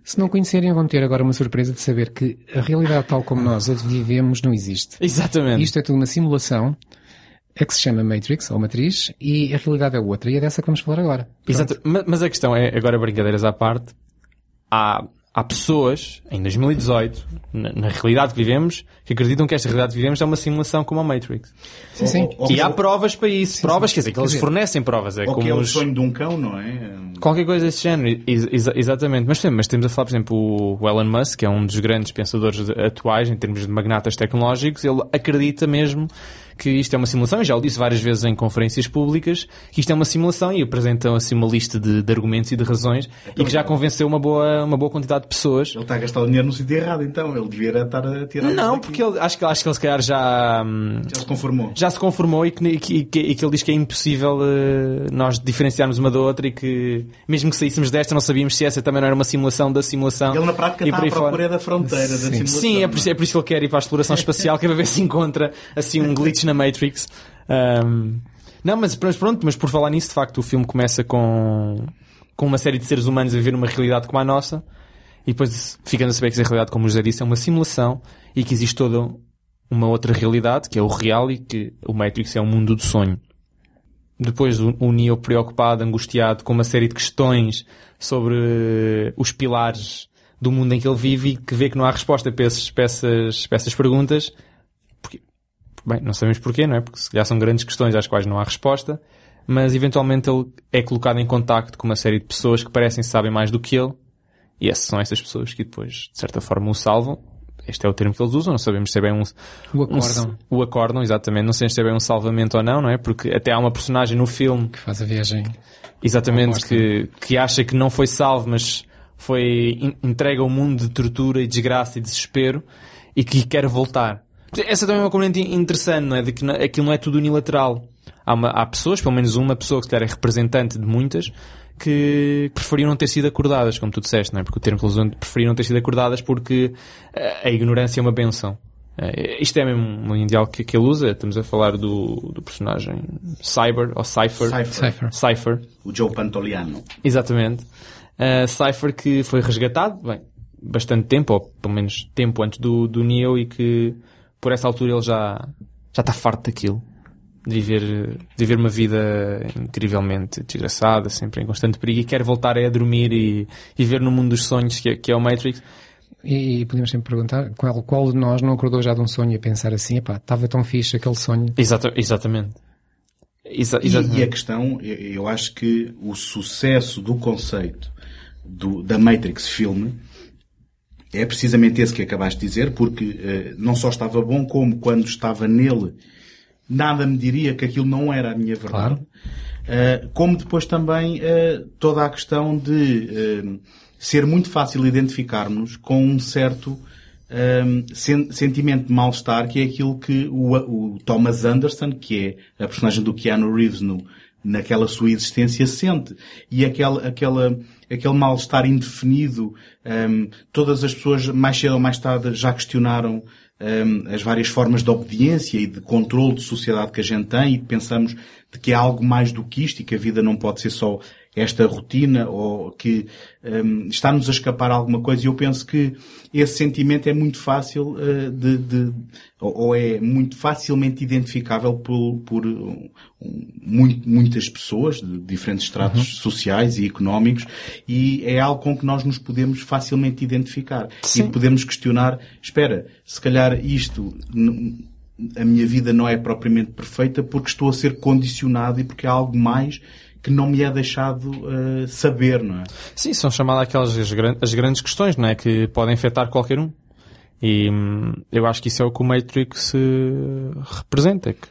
Se não conhecerem, vão ter agora uma surpresa de saber que a realidade tal como nós a vivemos não existe. Exatamente. Isto é tudo uma simulação, é que se chama Matrix, ou Matriz, e a realidade é outra. E é dessa que vamos falar agora. Exato. Ma- Mas a questão é, agora brincadeiras à parte, há, há pessoas, em 2018, na, na realidade que vivemos, que acreditam que esta realidade que vivemos é uma simulação como a Matrix. Sim, sim. Ou- ou- E há provas para isso. provas, quer dizer, que Quer eles dizer, fornecem provas. É Ou que como é o os... sonho de um cão, não é? Qualquer coisa desse género, Ex- exa- exatamente. Mas, sim, mas temos a falar, por exemplo, o Elon Musk, que é um dos grandes pensadores de- atuais em termos de magnatas tecnológicos, ele acredita mesmo que isto é uma simulação, e já o disse várias vezes em conferências públicas, que isto é uma simulação e apresentam assim uma lista de, de argumentos e de razões e que já convenceu uma boa, uma boa quantidade de pessoas. Ele está a gastar o dinheiro no sítio errado, então. Ele devia estar a tirar Não, porque ele, acho, que, acho que ele se calhar já, hum, Já se conformou. já se conformou e que, e que, e que- ele diz que é impossível eh, nós diferenciarmos uma da outra e que mesmo que saíssemos desta não sabíamos se essa também não era uma simulação da simulação. Ele na prática e está à procura da fronteira da simulação. Sim, é por, isso, é por isso que ele quer ir para a exploração espacial, que é para ver se encontra assim um glitch na Matrix. Ahm, não, mas, mas pronto, mas por falar nisso, de facto, o filme começa com, com uma série de seres humanos a viver numa realidade como a nossa, e depois ficando a saber que essa realidade, como o José disse, é uma simulação e que existe toda uma outra realidade, que é o real, e que o Matrix é um mundo do sonho. Depois o, o Neo preocupado, angustiado, com uma série de questões sobre os pilares do mundo em que ele vive e que vê que não há resposta para, esses, para, essas, para essas perguntas. Bem, não sabemos porquê, não é? Porque se calhar são grandes questões às quais não há resposta. Mas eventualmente ele é colocado em contacto com uma série de pessoas que parecem saber mais do que ele. E essas são essas pessoas que depois, de certa forma, o salvam. Este é o termo que eles usam, não sabemos se é bem um, O um- acordam, o acordam, exatamente. Não sei se é bem um salvamento ou não, não é? Porque até há uma personagem no filme que faz a viagem. Exatamente, que, que acha que não foi salvo, mas foi entregue a um mundo de tortura e desgraça e desespero e que quer voltar. Essa também é uma componente interessante, não é? De que aquilo não é tudo unilateral. Há, uma- há pessoas, pelo menos uma pessoa que se calhar é representante de muitas, que preferiam não ter sido acordadas, como tu disseste, não é? Porque o termo que eles usam preferiam não ter sido acordadas porque eh, a ignorância é uma benção. Eh, Isto é mesmo um ideal que, que ele usa. Estamos a falar do, do personagem Cyber, ou Cypher. Cypher. Cypher. Cypher. O Joe Pantoliano. Exatamente. Uh, Cypher que foi resgatado, bem, bastante tempo, ou pelo menos tempo antes do, do Neo e que por essa altura ele já, já está farto daquilo. De viver, de viver uma vida incrivelmente desgraçada, sempre em constante perigo e quer voltar a dormir e, e ver no mundo dos sonhos que é, que é o Matrix. E, e podemos sempre perguntar qual, qual de nós não acordou já de um sonho a pensar assim, epá, estava tão fixe aquele sonho. Exata, exatamente. Exa, E, exatamente. e a questão, eu, eu acho que o sucesso do conceito do- da Matrix filme é precisamente esse que acabaste de dizer, porque eh, não só estava bom, como quando estava nele, nada me diria que aquilo não era a minha verdade. Claro. Eh, como depois também eh, toda a questão de ser muito fácil identificarmos com um certo um, sen sentimento de mal-estar, que é aquilo que o, o, Thomas Anderson, que é a personagem do Keanu Reeves no, naquela sua existência, sente. E aquela, aquela, aquele mal-estar indefinido, um, todas as pessoas mais cedo ou mais tarde já questionaram um, as várias formas de obediência e de controle de sociedade que a gente tem e pensamos de que é algo mais do que isto e que a vida não pode ser só esta rotina ou que um, está-nos a escapar alguma coisa e eu penso que esse sentimento é muito fácil uh, de, de ou, é muito facilmente identificável por, por um, muito, muitas pessoas de diferentes estratos uhum. sociais e económicos e é algo com que nós nos podemos facilmente identificar Sim. e podemos questionar, espera, se calhar isto a minha vida não é propriamente perfeita porque estou a ser condicionado e porque há algo mais que não me é deixado uh, saber, não é? Sim, são chamadas aquelas as, grandes questões, não é? Que podem afetar qualquer um. E hum, eu acho que isso é o que o Matrix uh, representa. Que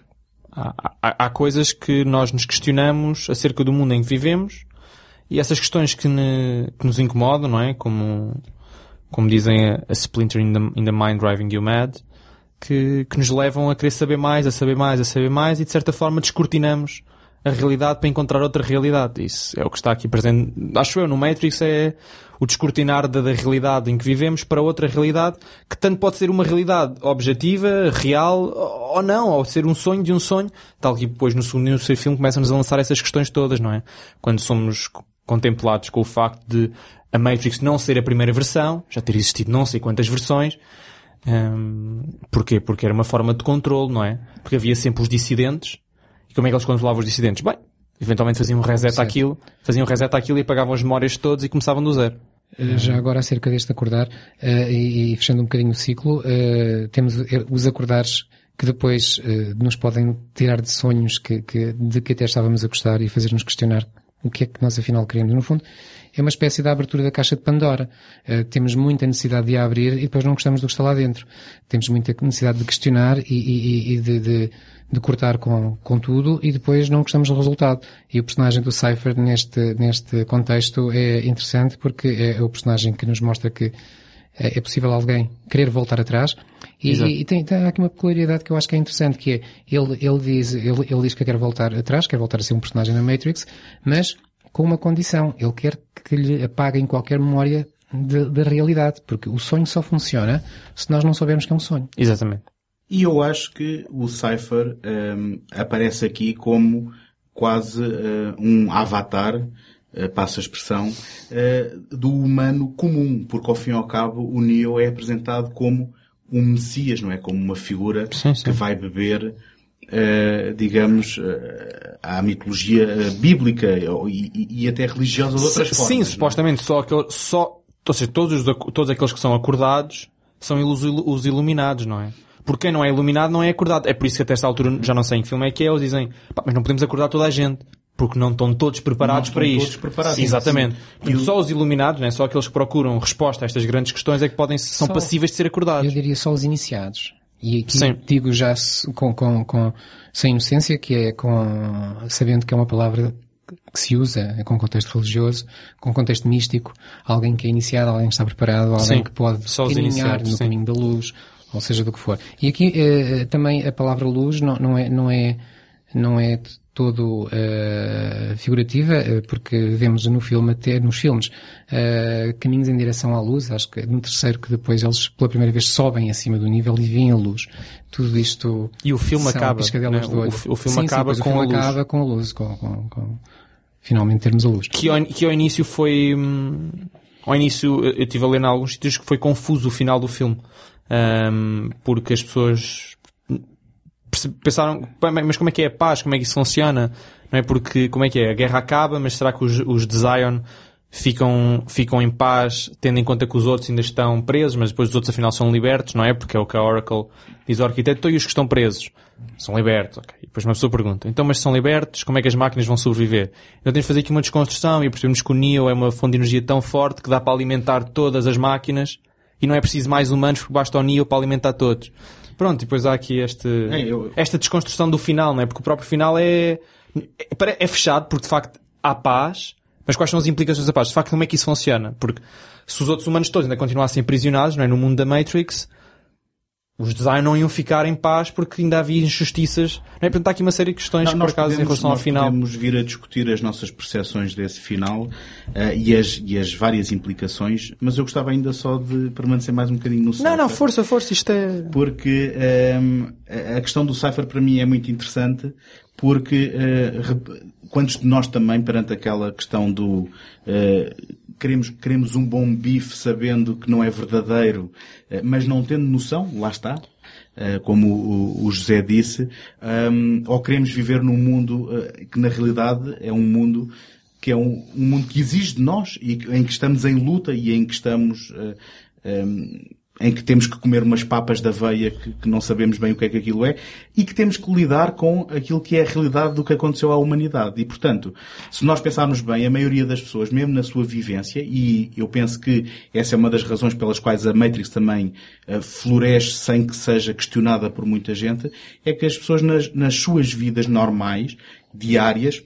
há, há, há, coisas que nós nos questionamos acerca do mundo em que vivemos e essas questões que, ne, que nos incomodam, não é? Como, como dizem a, a splinter in the, in the mind driving you mad, que, que nos levam a querer saber mais, a saber mais, a saber mais e de certa forma descortinamos a realidade para encontrar outra realidade. Isso é o que está aqui presente. Acho eu, no Matrix é o descortinar da, da, realidade em que vivemos para outra realidade que tanto pode ser uma realidade objetiva, real ou não, ou ser um sonho de um sonho. Tal que depois no segundo no filme começam-nos a lançar essas questões todas, não é? Quando somos contemplados com o facto de a Matrix não ser a primeira versão, já ter existido não sei quantas versões, um, porquê? Porque era uma forma de controle, não é? Porque havia sempre os dissidentes e como é que eles controlavam os dissidentes? Bem, eventualmente faziam um reset certo. àquilo, faziam um reset àquilo e apagavam as memórias todos e começavam do zero. Eh, já agora acerca deste acordar, uh, e, e, fechando um bocadinho o ciclo, uh, temos os acordares que depois uh, nos podem tirar de sonhos que, que, de que até estávamos a gostar e fazer-nos questionar o que é que nós afinal queremos. No fundo, é uma espécie de abertura da caixa de Pandora. Uh, temos muita necessidade de abrir e depois não gostamos do que está lá dentro. Temos muita necessidade de questionar e, e, e de, de, de, cortar com, com tudo e depois não gostamos do resultado. E o personagem do Cypher neste, neste contexto é interessante porque é o personagem que nos mostra que é, é possível alguém querer voltar atrás e, e tem, tem, aqui uma peculiaridade que eu acho que é interessante, que é, ele, ele diz, ele, ele diz que quer voltar atrás, quer voltar a ser um personagem na Matrix, mas com uma condição. Ele quer que lhe apaguem qualquer memória da realidade, porque o sonho só funciona se nós não soubermos que é um sonho. Exatamente. E eu acho que o Cypher um, aparece aqui como quase uh, um avatar, uh, passa a expressão, uh, do humano comum, porque ao fim e ao cabo o Neo é apresentado como um Messias, não é? Como uma figura sim, sim. que vai beber digamos, uh, à mitologia uh, bíblica e, e, até religiosa de outras sim, formas. Sim, é? supostamente só, aquele, só ou seja, todos, os, todos aqueles que são acordados são os, os iluminados, não é? Porque quem não é iluminado não é acordado. É por isso que até esta altura, já não sei em que filme é que é, eles dizem, mas não podemos acordar toda a gente. Porque não estão todos preparados não para estão isto. Todos preparados. Sim, exatamente. E só os iluminados, né, só aqueles que procuram resposta a estas grandes questões é que podem, são só, passíveis de ser acordados. Eu diria só os iniciados. E aqui Sim. digo já com, com, com, sem inocência, que é com, sabendo que é uma palavra que se usa é com contexto religioso, com contexto místico, alguém que é iniciado, alguém que está preparado, alguém sim, que pode caminhar no sim. caminho da luz, ou seja do que for. E aqui eh, também a palavra luz não, não é, não é, não é todo uh, figurativa, uh, porque vemos no filme, até nos filmes, uh, caminhos em direção à luz, acho que no terceiro que depois eles pela primeira vez sobem acima do nível e veem a luz. Tudo isto E o filme acaba, né? o, o, filme sim, acaba sim, com o filme a luz. acaba com a luz, com, com, com, finalmente termos a luz. Que ao, que ao início foi, hum, ao início eu estive a ler em alguns sítios que foi confuso o final do filme. Um, porque as pessoas pensaram, mas como é que é a paz? Como é que isso funciona? Não é porque, como é que é? A guerra acaba, mas será que os, os de Zion ficam, ficam em paz, tendo em conta que os outros ainda estão presos, mas depois os outros afinal são libertos, não é? Porque é o que a Oracle diz ao arquiteto, e os que estão presos? São libertos, ok. E depois uma pessoa pergunta, então, mas são libertos, como é que as máquinas vão sobreviver? Então temos de fazer aqui uma desconstrução e percebemos que o Neo é uma fonte de energia tão forte que dá para alimentar todas as máquinas e não é preciso mais humanos porque basta o Neo para alimentar todos. Pronto, e depois há aqui este, é, eu... esta desconstrução do final, não é? Porque o próprio final é, é, é fechado, porque de facto há paz, Mas quais são as implicações da paz? De facto, como é que isso funciona? Porque se os outros humanos todos ainda continuassem aprisionados, não é? No mundo da Matrix, os design não iam ficar em paz porque ainda havia injustiças. Não é? Portanto, há aqui uma série de questões, Não, por nós acaso, podemos, em relação ao final. podemos vir a discutir as nossas percepções desse final eh, e, as, e as várias implicações, mas eu gostava ainda só de permanecer mais um bocadinho no Não, não, Cypher, força, força, isto é... Porque ehm, a questão do Cypher para mim é muito interessante porque rep- quantos de nós também perante aquela questão do eh, queremos, queremos um bom bife sabendo que não é verdadeiro, eh, mas não tendo noção, lá está, eh, como o, José disse, ehm, ou queremos viver num mundo eh, que na realidade é um mundo que é um, um mundo que exige de nós e em que estamos em luta e em que estamos ehm, em que temos que comer umas papas da veia que, que não sabemos bem o que é que aquilo é e que temos que lidar com aquilo que é a realidade do que aconteceu à humanidade. E, portanto, se nós pensarmos bem, a maioria das pessoas, mesmo na sua vivência, e eu penso que essa é uma das razões pelas quais a Matrix também eh, floresce sem que seja questionada por muita gente, é que as pessoas nas, nas suas vidas normais, diárias,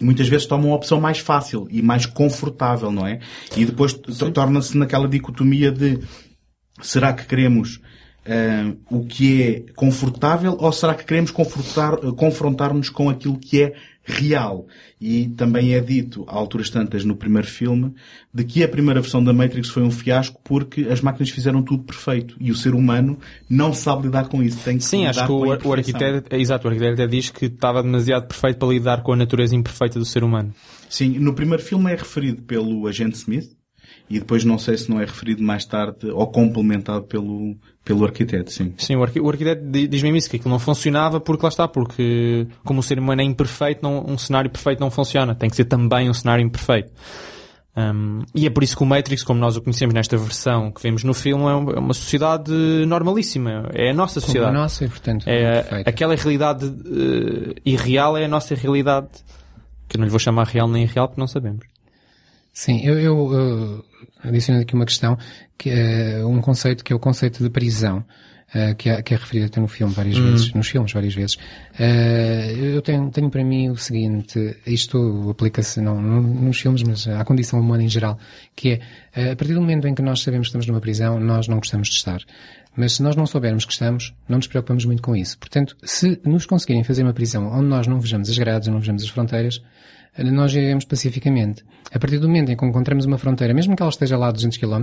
muitas vezes tomam a opção mais fácil e mais confortável, não é? E depois torna-se naquela dicotomia de será que queremos ah, o que é confortável ou será que queremos confortar- confrontar-nos com aquilo que é real? E também é dito, a alturas tantas no primeiro filme, de que a primeira versão da Matrix foi um fiasco porque as máquinas fizeram tudo perfeito e o ser humano não sabe lidar com isso. Tem que Sim, acho que o, o arquiteto, é, exato, o arquiteto até diz que estava demasiado perfeito para lidar com a natureza imperfeita do ser humano. Sim, no primeiro filme é referido pelo agente Smith e depois não sei se não é referido mais tarde ou complementado pelo, pelo arquiteto, sim. Sim, o, arqui- o arquiteto di- diz mesmo isso, que aquilo não funcionava porque lá está, porque como o ser humano é imperfeito, não- um cenário perfeito não funciona. Tem que ser também um cenário imperfeito. Um, e é por isso que o Matrix, como nós o conhecemos nesta versão que vemos no filme, é é uma sociedade normalíssima. É a nossa Como a sociedade. nossa, e portanto, É, aquela realidade eh, irreal é a nossa realidade. Que eu não lhe vou chamar real nem irreal porque não sabemos. Sim, eu, eu, eu adiciono aqui uma questão, que é um conceito que é o conceito de prisão, eh, que, é, que é referido até no filme várias vezes, nos filmes várias vezes. Eh, eu tenho, tenho para mim o seguinte, isto aplica-se não, não nos filmes, mas à condição humana em geral, que é, eh, a partir do momento em que nós sabemos que estamos numa prisão, nós não gostamos de estar. Mas se nós não soubermos que estamos, não nos preocupamos muito com isso. Portanto, se nos conseguirem fazer uma prisão onde nós não vejamos as grades, não vejamos as fronteiras, nós vivemos pacificamente. A partir do momento em que encontramos uma fronteira, mesmo que ela esteja lá a 200 km,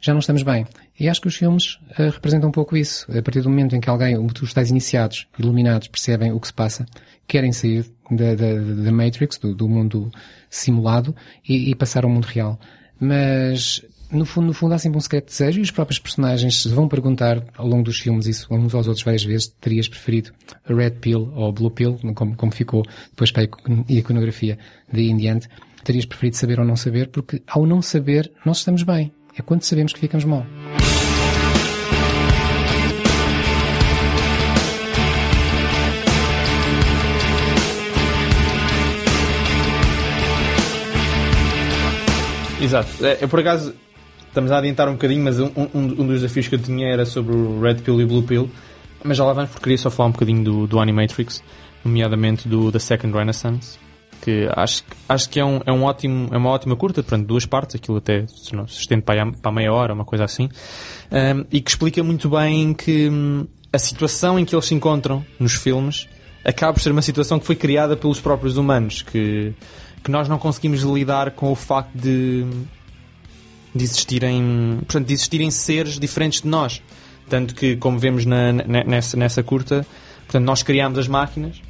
já não estamos bem. E acho que os filmes eh, representam um pouco isso. A partir do momento em que alguém, os tais iniciados, iluminados, percebem o que se passa, querem sair da, da, da Matrix, do, do mundo simulado, e, e passar ao mundo real. Mas, no fundo, no fundo, há sempre um secreto desejo e os próprios personagens vão perguntar ao longo dos filmes isso uns aos outros várias vezes, terias preferido a Red Pill ou a Blue Pill, como, como ficou depois para a icon- iconografia de em diante, terias preferido saber ou não saber, porque ao não saber, nós estamos bem. É quando sabemos que ficamos mal. Exato. É, Eu, por acaso, estamos a adiantar um bocadinho, mas um, um, um dos desafios que eu tinha era sobre o Red Pill e o Blue Pill. Mas já lá vamos, porque queria só falar um bocadinho do, do Animatrix, nomeadamente do The Second Renaissance, que acho, acho que é, um, é, um ótimo, é uma ótima curta, portanto, duas partes, aquilo até se não, se estende para, para meia hora, uma coisa assim, um, e que explica muito bem que hum, a situação em que eles se encontram nos filmes acaba por ser uma situação que foi criada pelos próprios humanos, que, que nós não conseguimos lidar com o facto de, de existirem, portanto, de existirem seres diferentes de nós. Tanto que, como vemos na- nessa, nessa curta, portanto, nós criámos as máquinas,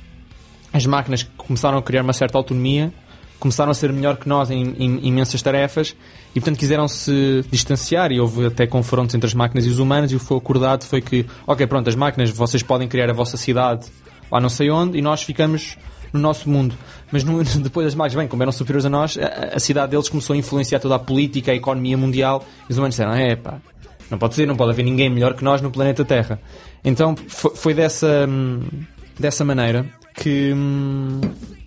as máquinas começaram a criar uma certa autonomia, começaram a ser melhor que nós em, em imensas tarefas e, portanto, quiseram se distanciar e houve até confrontos entre as máquinas e os humanos e o que foi acordado foi que, ok, pronto, as máquinas, vocês podem criar a vossa cidade lá não sei onde e nós ficamos no nosso mundo. Mas no- depois as máquinas, bem, como eram superiores a nós, a, a cidade deles começou a influenciar toda a política, a economia mundial e os humanos disseram, é pá, não pode ser, não pode haver ninguém melhor que nós no planeta Terra. Então foi, foi dessa, hum, dessa maneira que, hum,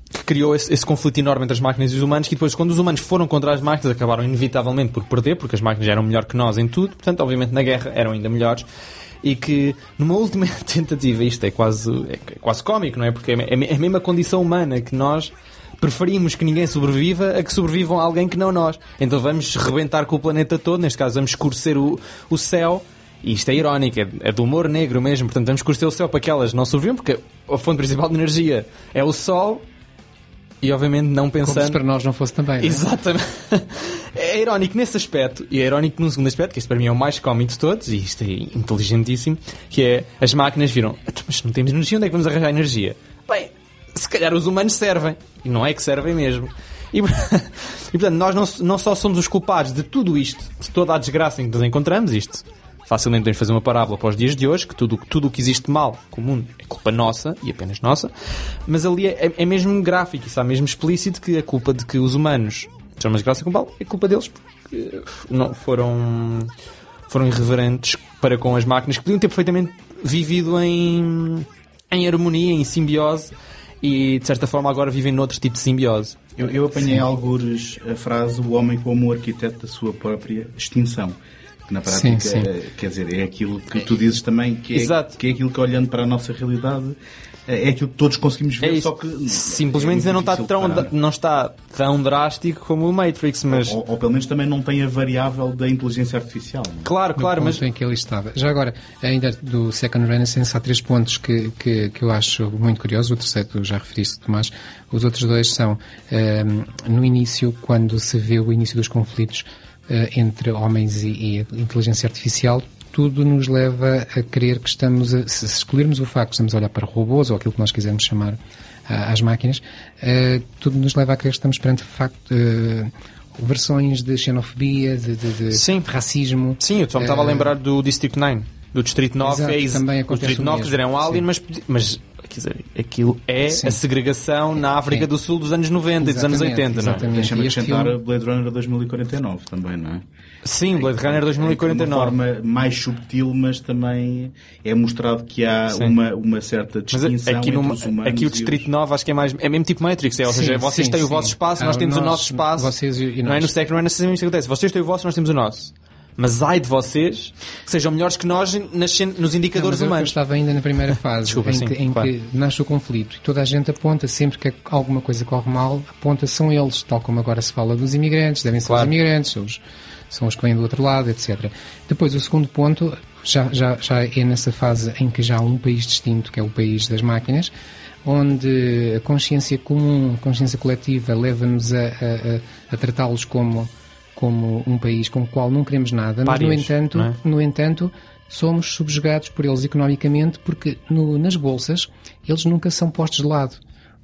que criou esse, esse conflito enorme entre as máquinas e os humanos, que depois, quando os humanos foram contra as máquinas, acabaram inevitavelmente por perder, porque as máquinas eram melhor que nós em tudo, portanto, obviamente, na guerra eram ainda melhores. E que, numa última tentativa, isto é quase, é quase cómico, não é? Porque é, é a mesma condição humana que nós preferimos que ninguém sobreviva a que sobrevivam alguém que não nós. Então vamos rebentar com o planeta todo, neste caso vamos escurecer o, o céu. E isto é irónico, é, é do humor negro mesmo. Portanto, vamos escurecer o céu para que elas não sobrevivam, porque a fonte principal de energia é o Sol. E obviamente não Como se pensando. para nós não fosse também. não é? Exatamente. É irónico nesse aspecto, e é irónico num segundo aspecto, que este para mim é o mais cómico de todos, e isto é inteligentíssimo, que é as máquinas viram, "Então, mas não temos energia, onde é que vamos arranjar energia? Bem, se calhar os humanos servem. E não é que servem mesmo. E, e portanto, nós não, não só somos os culpados de tudo isto, de toda a desgraça em que nos encontramos, isto facilmente podemos fazer uma parábola para os dias de hoje, que tudo tudo o que existe de mal comum é culpa nossa e apenas nossa, mas ali é, é- mesmo gráfico, está mesmo explícito que a culpa de que os humanos são uma desgraça com mal é culpa deles porque não foram foram irreverentes para com as máquinas que podiam ter perfeitamente vivido em, em harmonia, em simbiose e de certa forma agora vivem noutro tipo de simbiose. Eu, eu apanhei algures a frase o homem como o arquiteto da sua própria extinção. Que na prática, Sim, sim. eh, quer dizer, é aquilo que tu dizes também, que é, Exato. que é aquilo que olhando para a nossa realidade, eh, é aquilo que todos conseguimos ver, É só que Simplesmente é ainda não está, tão, parar. não está tão drástico como o Matrix, mas Ou, ou pelo menos também não tem a variável da inteligência artificial. não é? claro, no claro, ponto mas em que ele estava. Já agora, ainda do Second Renaissance, há três pontos que, que, que eu acho muito curiosos. O terceiro tu já referiste, Tomás. Os outros dois são, ehm, no início, quando se vê o início dos conflitos entre homens e, e a inteligência artificial, tudo nos leva a crer que estamos a, se excluirmos o facto de estamos a olhar para robôs ou aquilo que nós quisermos chamar ah, às máquinas, eh, tudo nos leva a crer que estamos perante facto, eh, versões de xenofobia, de, de, de Sim. racismo. sim, eu só me estava a Eh, lembrar do District 9, do Distrito 9, Exato, é isso. também o acontece Distrito o 9, quer dizer, é um alien, mas, mas quer dizer, aquilo é Sim. a segregação na África Sim. do Sul dos anos 90 e dos anos Exatamente, 80, não é? exatamente. Deixa-me acrescentar filme- Blade Runner 2049 também, não é? Sim, Blade Runner De 2049. uma forma mais subtil, mas também é mostrado que há Sim. uma, uma certa Mas distinção aqui, entre no, os humanos aqui o os- Distrito 9 acho que é mais. É mesmo tipo Matrix, é, ou Sim, seja, vocês sim, têm o sim. vosso espaço, nós Ah, temos o nós- nosso espaço. vocês e- e não é nós. no Second Run, assim isso acontece. Vocês têm o vosso, nós temos o nosso. Mas ai de vocês que sejam melhores que nós nas, nos Não, indicadores mas eu- eu humanos. estava ainda na primeira fase, Desculpa, em, sim, que, em claro. que nasce o conflito e toda a gente aponta, sempre que alguma coisa corre mal, aponta são eles, tal como agora se fala dos imigrantes, devem ser Claro. os imigrantes, são os, são os que vêm do outro lado, etc. Depois, o segundo ponto, já, já, já é nessa fase em que já há um país distinto, que é o país das máquinas, onde a consciência comum, a consciência coletiva leva-nos a, a- a- a tratá-los como, como um país com o qual não queremos nada, mas no entanto, é? no entanto, somos subjugados por eles economicamente porque no- nas bolsas eles nunca são postos de lado.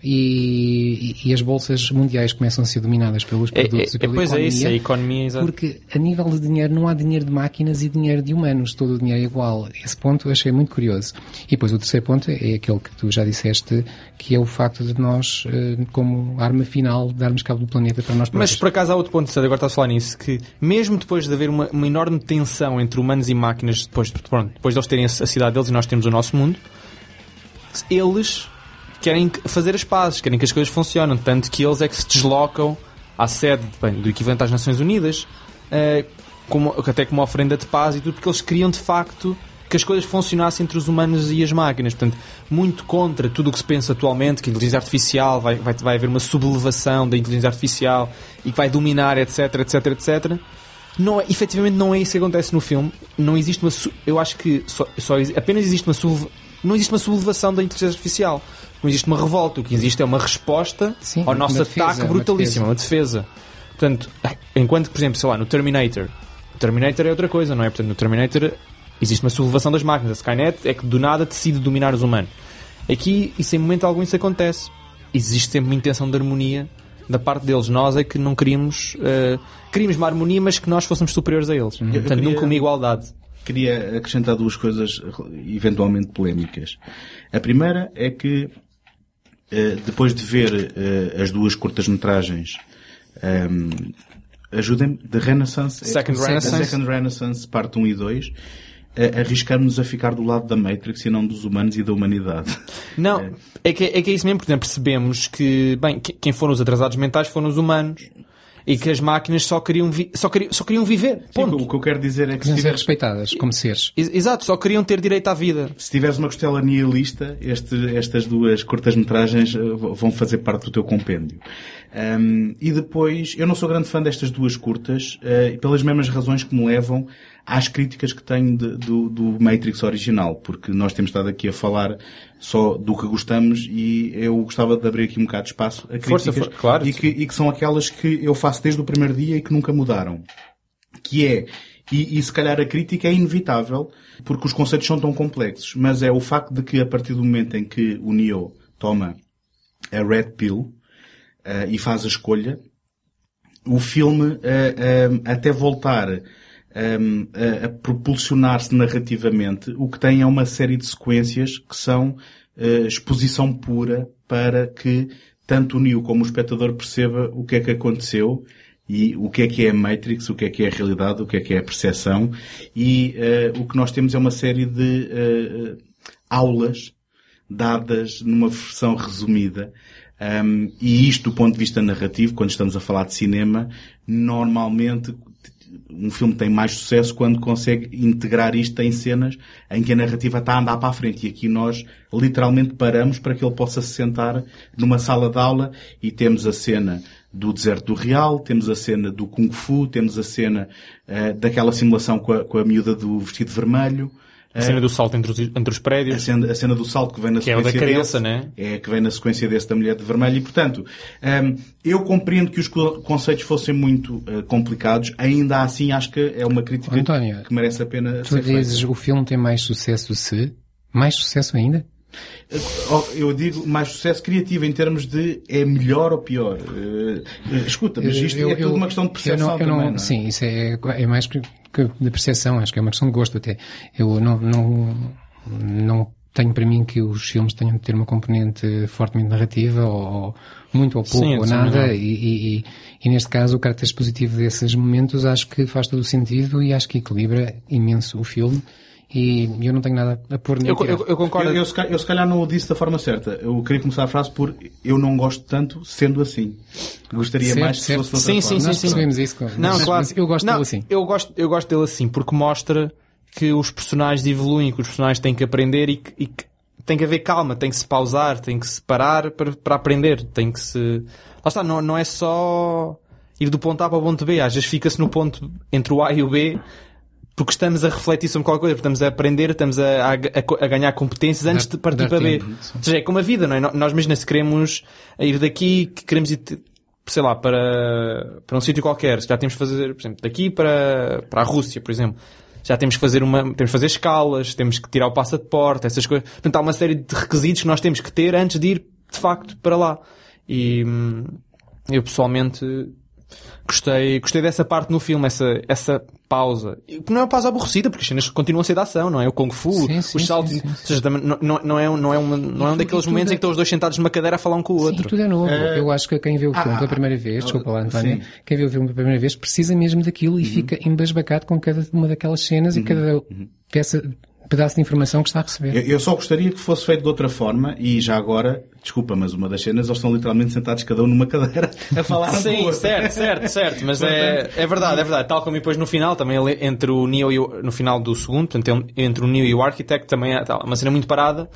E, e- e as bolsas mundiais começam a ser dominadas pelos É, é, produtos e é, pela pois é economia. isso, é a economia, exato. Porque a nível de dinheiro não há dinheiro de máquinas e dinheiro de humanos, todo o dinheiro é igual. Esse ponto eu achei muito curioso. E depois o terceiro ponto é aquele que tu já disseste, que é o facto de nós, eh, como arma final, darmos cabo do planeta para nós Mas próprios. por acaso há outro ponto, agora estás a falar nisso, que mesmo depois de haver uma, uma enorme tensão entre humanos e máquinas, depois, pronto, depois de eles terem a a cidade deles e nós temos o nosso mundo, eles querem fazer as pazes, querem que as coisas funcionem, tanto que eles é que se deslocam à sede bem, do equivalente às Nações Unidas, eh, como, até como ofrenda de paz e tudo, porque eles queriam de facto que as coisas funcionassem entre os humanos e as máquinas. Portanto, muito contra tudo o que se pensa atualmente, que a inteligência artificial vai, vai, vai haver uma sublevação da inteligência artificial e que vai dominar, etc, etc, etc. Não é, efetivamente não é isso que acontece no filme. Não existe uma. Eu acho que só, só apenas existe uma não existe uma sublevação da inteligência artificial. Não existe uma revolta. O que existe é uma resposta Sim, ao nosso defesa, ataque brutalíssimo, uma defesa. Portanto, enquanto por exemplo, sei lá, no Terminator, o Terminator é outra coisa, não é? Portanto, no Terminator existe uma sublevação das máquinas. A Skynet é que do nada decide dominar os humanos. Aqui, em momento algum isso acontece. Existe sempre uma intenção de harmonia da parte deles. Nós é que não queríamos. eh, queríamos uma harmonia, mas que nós fôssemos superiores a eles. Portanto, queria- nunca uma igualdade. Queria acrescentar duas coisas eventualmente polémicas. A primeira é que, eh, depois de ver eh, as duas curtas-metragens, ehm, ajudem-me, The Renaissance, Second The Renaissance. Second Renaissance, parte 1 e 2, eh, arriscarmos a ficar do lado da Matrix e não dos humanos e da humanidade. Não, é que é, que é isso mesmo, porque percebemos que, bem, que- quem foram os atrasados mentais foram os humanos. E que as máquinas só queriam, vi- só queriam, só queriam viver. Sim, Ponto. o que eu quero dizer é que se ser respeitadas como seres. Ex- Exato, só queriam ter direito à vida. se tiveres uma costela nihilista, este- estas duas curtas-metragens eh, vão fazer parte do teu compêndio. Ahm, e depois, eu não sou grande fã destas duas curtas, eh, pelas mesmas razões que me levam às críticas que tenho de- do, do Matrix original, porque nós temos estado aqui a falar só do que gostamos e eu gostava de abrir aqui um bocado de espaço a críticas Força, for- claro. e, que, e que são aquelas que eu faço desde o primeiro dia e que nunca mudaram que é, e, e se calhar a crítica é inevitável, porque os conceitos são tão complexos, mas é o facto de que a partir do momento em que o Neo toma a Red Pill eh, e faz a escolha, o filme eh, eh, até voltar eh, a, a propulsionar-se narrativamente, o que tem é uma série de sequências que são eh, exposição pura para que tanto o Neo como o espectador perceba o que é que aconteceu e o que é que é a Matrix, o que é que é a realidade, o que é que é a percepção e eh, o que nós temos é uma série de eh, aulas dadas numa versão resumida. Um, e isto do ponto de vista narrativo, quando estamos a falar de cinema, normalmente um filme tem mais sucesso quando consegue integrar isto em cenas em que a narrativa está a andar para a frente. E aqui nós literalmente paramos para que ele possa se sentar numa sala de aula e temos a cena do deserto do real, temos a cena do Kung Fu, temos a cena eh, daquela simulação com a, com a miúda do vestido vermelho. A cena do salto entre os, entre os A prédios. cena, a cena do salto que vem na Que é o da sequência criança, desse, né? É que vem na sequência desse da mulher de vermelho e, portanto, hum, eu compreendo que os co- conceitos fossem muito eh, complicados, ainda assim acho que é uma crítica António, que merece a pena Tu ser feita. dizes o filme tem mais sucesso se... Mais sucesso ainda? Oh, Eu digo mais sucesso criativo em termos de é melhor ou pior. Eh, eh, escuta, mas isto Eu- é tudo eu- uma questão de eu percepção não- eu também, não- não é? Sim, isso é, é mais que, que de percepção, acho que é uma questão de gosto até. Eu não, não, não tenho para mim que os filmes tenham de ter uma componente fortemente narrativa ou, muito ou pouco Sim, ou nada. e, e- e- e neste caso o caráter expositivo desses momentos acho que faz todo o sentido e acho que equilibra imenso o filme e eu não tenho nada a pôr nem Eu, eu, eu concordo. Eu, eu, se calhar, eu se calhar não o disse da forma certa. Eu queria começar a frase por eu não gosto tanto sendo assim. Gostaria Certo, mais se certo. fosse Sim, forma. sim, Nós sim, sim. percebemos isso. Não, mas- claro. mas eu gosto não, dele assim. Eu gosto, eu gosto dele assim, porque mostra que os personagens evoluem, que os personagens têm que aprender e que, e que tem que haver calma, tem que se pausar, tem que se parar para, para aprender, tem que se... Lá está, não, não é só ir do ponto A para o ponto B, às vezes fica-se no ponto entre o A e o B porque estamos a refletir sobre qualquer coisa, porque estamos a aprender, estamos a, a, a- ganhar competências antes de partir para B. tempo, Ou seja, é como a vida, não é? Nós imagina se queremos ir daqui, que queremos ir, sei lá, para, para um sítio qualquer, já temos que fazer, por exemplo, daqui para, para a Rússia, por exemplo. Já temos que fazer uma, temos que fazer escalas, temos que tirar o passaporte, essas coisas. Portanto, há uma série de requisitos que nós temos que ter antes de ir, de facto, para lá. E, hum, eu pessoalmente, gostei, gostei dessa parte no filme, essa, essa pausa. E Não é uma pausa aborrecida, porque as cenas continuam a ser de ação, não é? O Kung Fu, Sim, sim, os saltos, sim, sim, ou seja, não, não, não é, um- não é, uma, não é um tudo- daqueles tudo momentos é- em que estão os dois sentados numa cadeira a falar um com o Sim, outro. tudo é novo. Eh, Eu acho que quem viu o filme ah, pela ah, primeira vez, desculpa lá, António, sim. quem viu o filme pela primeira vez precisa mesmo daquilo e fica embasbacado com cada uma daquelas cenas e cada peça, pedaço de informação que está a receber. Eu, eu só gostaria que fosse feito de outra forma e já agora, desculpa, mas uma das cenas eles estão literalmente sentados cada um numa cadeira a falar Sim, certo, certo, certo. Mas é, é verdade, é verdade. Tal como depois no final, também entre o Neo e o, no final do segundo, portanto, entre o Neo e o Architect, também é tal, uma cena muito parada,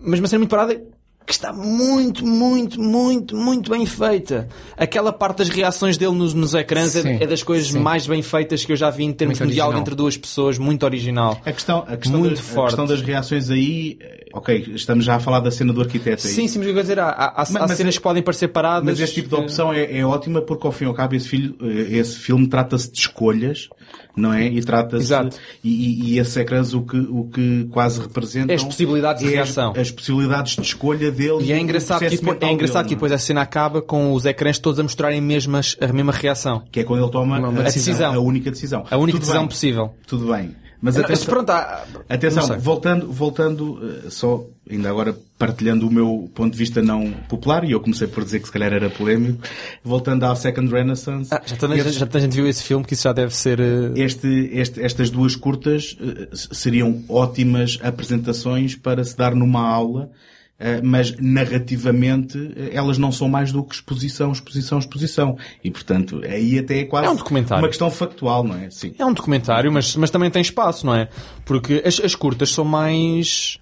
mas uma cena muito parada que está muito, muito, muito, muito bem feita. Aquela parte das reações dele nos, nos ecrãs é, Sim, é das coisas sim. mais bem feitas que eu já vi em termos Muito de diálogo entre duas pessoas, muito original. A questão, a, questão Muito das, a forte. questão das reações aí, eh, ok, estamos já a falar da cena do arquiteto aí. Sim, sim, mas eu quero dizer, há, há, há- Mas- há mas cenas é- que podem parecer paradas. Mas este tipo de eh, opção é, é ótima porque ao fim e ao cabo esse, filho, eh, esse filme trata-se de escolhas, não é? E trata-se Exato. e, e, esses ecrãs o que, o que quase representam É as possibilidades de é as- reação. As, possibilidades de escolha dele E é engraçado, que, depois- é engraçado que dele, depois a cena acaba com os ecrãs todos a mostrarem mesmas, a mesma reação. que é quando ele toma a, decisão. a única decisão. A única Tudo decisão bem, possível. Tudo bem. Mas Não, atenção, pronto, há- Atenção, voltando, voltando, eh, só ainda agora partilhando o meu ponto de vista não popular, e eu comecei por dizer que se calhar era polémico, voltando ao Second Renaissance, Ah, já, gente- estes- já toda a gente viu esse filme, que isso já deve ser... eh, este, este- estas duas curtas eh, seriam ótimas apresentações para se dar numa aula mas narrativamente eh, elas não são mais do que exposição, exposição, exposição. E portanto, aí até é quase É um documentário. uma questão factual, não é? Sim. É um documentário, mas, mas também tem espaço, não é? Porque as, as curtas são mais.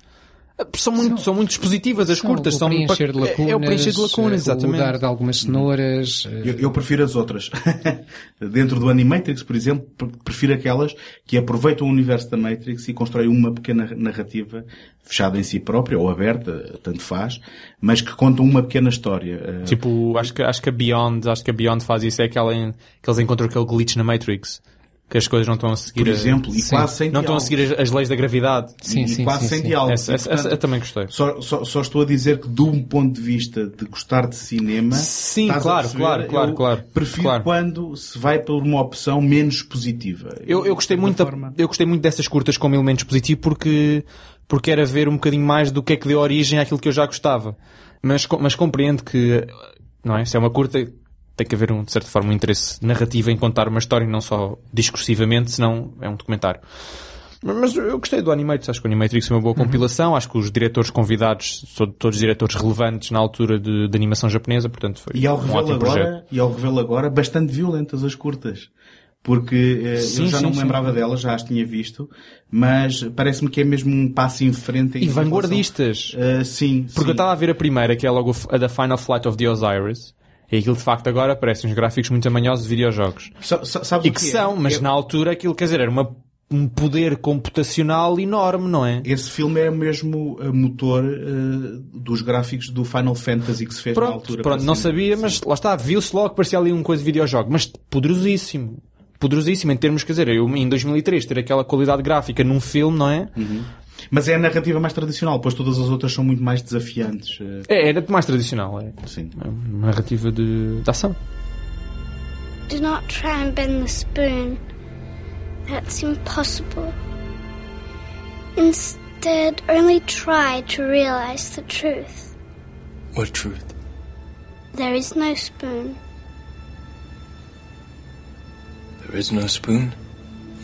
São muito, são, muito dispositivas as São curtas. o são preencher de é- lacunas, É o preencher de lacunas, eh, exatamente. o dar de algumas cenouras. eh, Eu, eu prefiro as outras. Dentro do Animatrix, por exemplo, pre- prefiro aquelas que aproveitam o universo da Matrix e constroem uma pequena narrativa fechada em si própria ou aberta, tanto faz, mas que contam uma pequena história. Eh, Tipo, acho que, acho que a Beyond, acho que a Beyond faz isso, é aquela em, que eles encontram aquele glitch na Matrix. Que as coisas não estão a seguir. por a- exemplo, e sim. quase sem não estão a seguir as, as leis da gravidade. Sim, e sim, quase sim, sem sim. diálogos. Essa, E, essa- portanto, essa eu também gostei. Só, só, só estou a dizer que, de um ponto de vista de gostar de cinema, Sim, estás a claro, perceber, claro, claro, claro. Prefiro Claro. quando se vai por uma opção menos positiva. Eu, eu gostei muito, forma- eu gostei muito dessas curtas como elemento positivo porque, porque era ver um bocadinho mais do que é que deu origem àquilo que eu já gostava. Mas, mas compreendo que, não é? Se é uma curta, tem que haver um, de certa forma um interesse narrativo em contar uma história e não só discursivamente, senão é um documentário. Mas eu gostei do Animatrix, acho que o Animatrix é uma Uhum. boa compilação, acho que os diretores convidados são todos diretores relevantes na altura de, de animação japonesa, portanto foi E ao um ótimo projeto. agora, e ao revê-lo agora, bastante violentas as curtas. Porque eh, Sim, eu já sim, não me sim. lembrava delas, já as tinha visto, mas parece-me que é mesmo um passo em frente. em E vanguardistas. Eh, sim, Porque eu sim. estava a ver a primeira, que é logo a da Final Flight of the Osiris, e aquilo de facto agora parece uns gráficos muito amanhosos de videojogos. Sa- sabes E o que é? são, mas na altura aquilo, quer dizer, era uma, um poder computacional enorme, não é? Esse filme é mesmo eh, motor eh, dos gráficos do Final Fantasy que se fez na Pronto, altura. pronto não sabia, mas lá está, viu-se logo que parecia ali uma coisa de videojogo, mas poderosíssimo. Poderosíssimo em termos, quer dizer, eu em 2003 ter aquela qualidade gráfica num filme, não é? Mas é a narrativa mais tradicional, pois todas as outras são muito mais desafiantes. eh, É, era mais tradicional, é. Sim. É uma narrativa de, de ação. Do not try and bend the spoon. That's impossible. Instead, only try to realize the truth. What truth? There is no spoon. There is no spoon?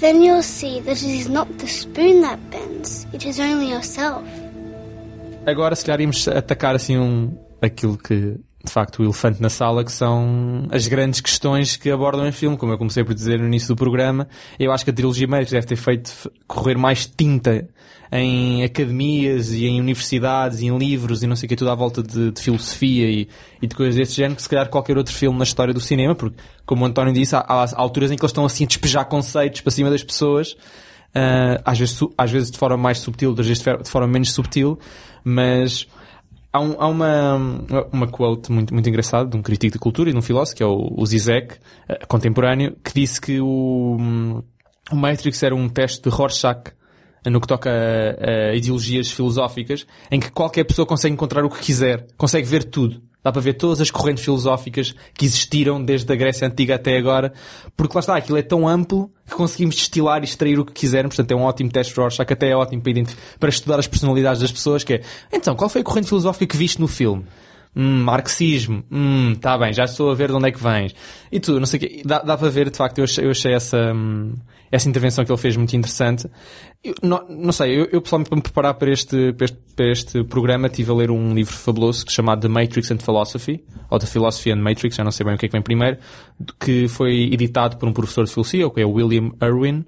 Then you'll see that it is not the spoon that bends, it is only yourself. Agora, se calhar, íamos atacar assim um, aquilo que, de facto, o elefante na sala, que são as grandes questões que abordam em filme, como eu comecei por dizer no início do programa. Eu acho que a trilogia Matrix deve ter feito correr mais tinta em academias e em universidades e em livros e não sei o que, tudo à volta de, de filosofia e, e de coisas desse género, que se calhar qualquer outro filme na história do cinema, porque, como o António disse, há, há alturas em que eles estão assim a despejar conceitos para cima das pessoas, ah, às, vezes, às vezes de forma mais subtil, outras vezes de forma menos subtil, mas há, um- há uma, uma quote muito, muito engraçada de um crítico de cultura e de um filósofo, que é o, o Zizek, eh, contemporâneo, que disse que o, o Matrix era um teste de Rorschach no que toca a, a ideologias filosóficas, em que qualquer pessoa consegue encontrar o que quiser, consegue ver tudo. Dá para ver todas as correntes filosóficas que existiram desde a Grécia Antiga até agora, porque lá está, aquilo é tão amplo que conseguimos destilar e extrair o que quisermos, portanto é um ótimo teste de Rorschach, até é ótimo para, para estudar as personalidades das pessoas, que é, então, qual foi a corrente filosófica que viste no filme? Hum, marxismo. Hum, tá bem, já estou a ver de onde é que vens. E tu, não sei o quê. Dá, dá para ver, de facto, eu achei, eu achei essa, hum, essa intervenção que ele fez muito interessante. Eu, não, não sei, eu, eu pessoalmente para me preparar para este, para este, para este programa estive a ler um livro fabuloso chamado The Matrix and Philosophy, ou The Philosophy and Matrix, já não sei bem o que é que vem primeiro, que foi editado por um professor de filosofia, que é William Irwin,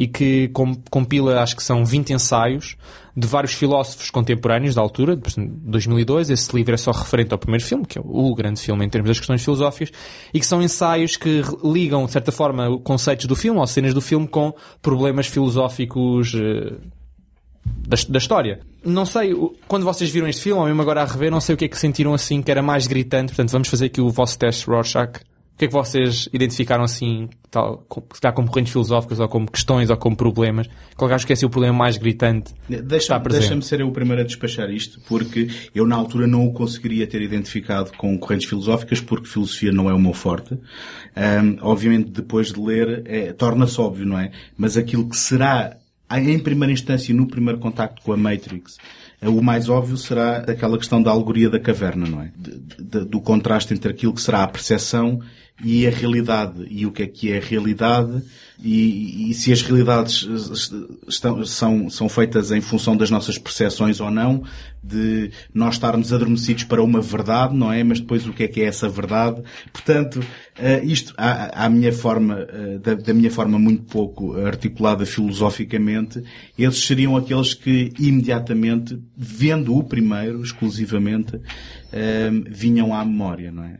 e que com- compila, acho que são 20 ensaios de vários filósofos contemporâneos da altura, de 2002. Esse livro é só referente ao primeiro filme, que é o grande filme em termos das questões filosóficas, e que são ensaios que ligam, de certa forma, conceitos do filme, ou cenas do filme, com problemas filosóficos eh, da, da história. Não sei, quando vocês viram este filme, ou mesmo agora a rever, não sei o que é que sentiram assim, que era mais gritante. Portanto, vamos fazer aqui o vosso teste Rorschach. O que é que vocês identificaram assim, tal, se calhar como correntes filosóficas, ou como questões, ou como problemas? Qual acho que é assim, o problema mais gritante Deixa-? Deixa-me ser eu o primeiro a despachar isto, porque eu na altura não o conseguiria ter identificado com correntes filosóficas, porque filosofia não é o meu forte. Ahm, obviamente, depois de ler, é, torna-se óbvio, não é? Mas aquilo que será, em primeira instância, no primeiro contacto com a Matrix, eh, o mais óbvio será aquela questão da alegoria da caverna, não é? De- de- do contraste entre aquilo que será a percepção e a realidade e o que é que é a realidade e, e se as realidades estão, são, são feitas em função das nossas percepções ou não, de nós estarmos adormecidos para uma verdade, não é? Mas depois o que é que é essa verdade? Portanto, eh, isto, à, à minha forma, eh, da, da, minha forma muito pouco articulada filosoficamente, esses seriam aqueles que imediatamente, vendo o primeiro, exclusivamente, eh, vinham à memória, não é?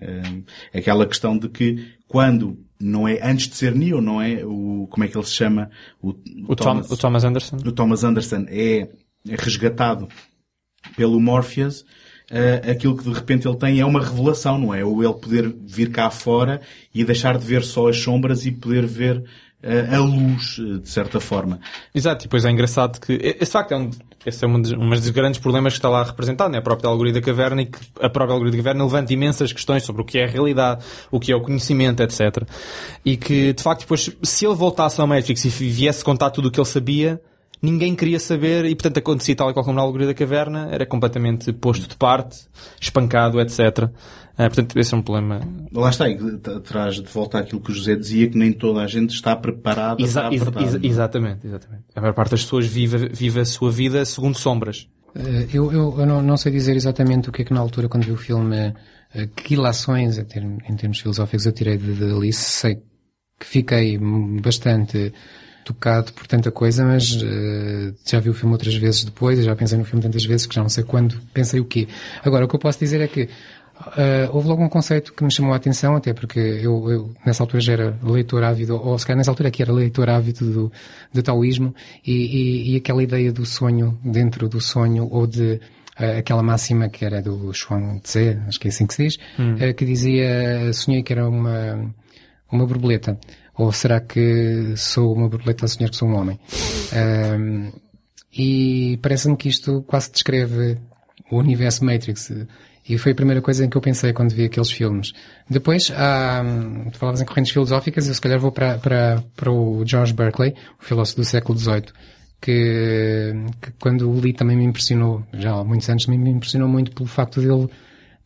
Aquela questão de que quando não é antes de ser Neo, não é o como é que ele se chama o, o, o, Thomas, Tom, o Thomas Anderson. O Thomas Anderson é, é resgatado pelo Morpheus. Uh, aquilo que de repente ele tem é uma revelação, não é? Ou ele poder vir cá fora e deixar de ver só as sombras e poder ver uh, a luz, de certa forma. Exato, e depois é engraçado que, esse facto é um, esse é um dos, um dos grandes problemas que está lá representado, né? a própria alegoria da caverna, e que a própria alegoria da caverna levanta imensas questões sobre o que é a realidade, o que é o conhecimento, etc. E que, de facto, depois, se ele voltasse ao Matrix e viesse contar tudo o que ele sabia, ninguém queria saber e, portanto, acontecia tal e qual como na alegoria da caverna, era completamente posto de parte, espancado, etc. Uh, portanto, esse é um problema. Lá está, e traz de volta aquilo que o José dizia, que nem toda a gente está preparada exa para a verdade. Exa é? exatamente, exatamente. A maior parte das pessoas vive, vive a sua vida segundo sombras. Uh, eu, eu, eu não, não, sei dizer exatamente o que é que na altura, quando vi o filme, uh, que ilações, em termos, em termos filosóficos, eu tirei de, de Alice. Sei que fiquei bastante tocado por tanta coisa, mas uh, já vi o filme outras vezes depois, e já pensei no filme tantas vezes que já não sei quando pensei o quê. Agora, o que eu posso dizer é que Uh, houve logo um conceito que me chamou a atenção, até porque eu, eu nessa altura já era leitor ávido, ou se calhar nessa altura aqui era leitor ávido do, do taoísmo, e, e, e, aquela ideia do sonho dentro do sonho, ou de uh, aquela máxima que era do Chuang Tze, acho que é assim que se diz, hum. uh, que dizia, sonhei que era uma, uma borboleta. Ou será que sou uma borboleta a sonhar que sou um homem? Um, e parece-me que isto quase descreve o universo Matrix. E foi a primeira coisa em que eu pensei quando vi aqueles filmes. Depois, há, falavas em correntes filosóficas, eu se calhar vou para, para, para o George Berkeley, o filósofo do século XVIII, que, que quando o li também me impressionou, já há muitos anos, também me impressionou muito pelo facto dele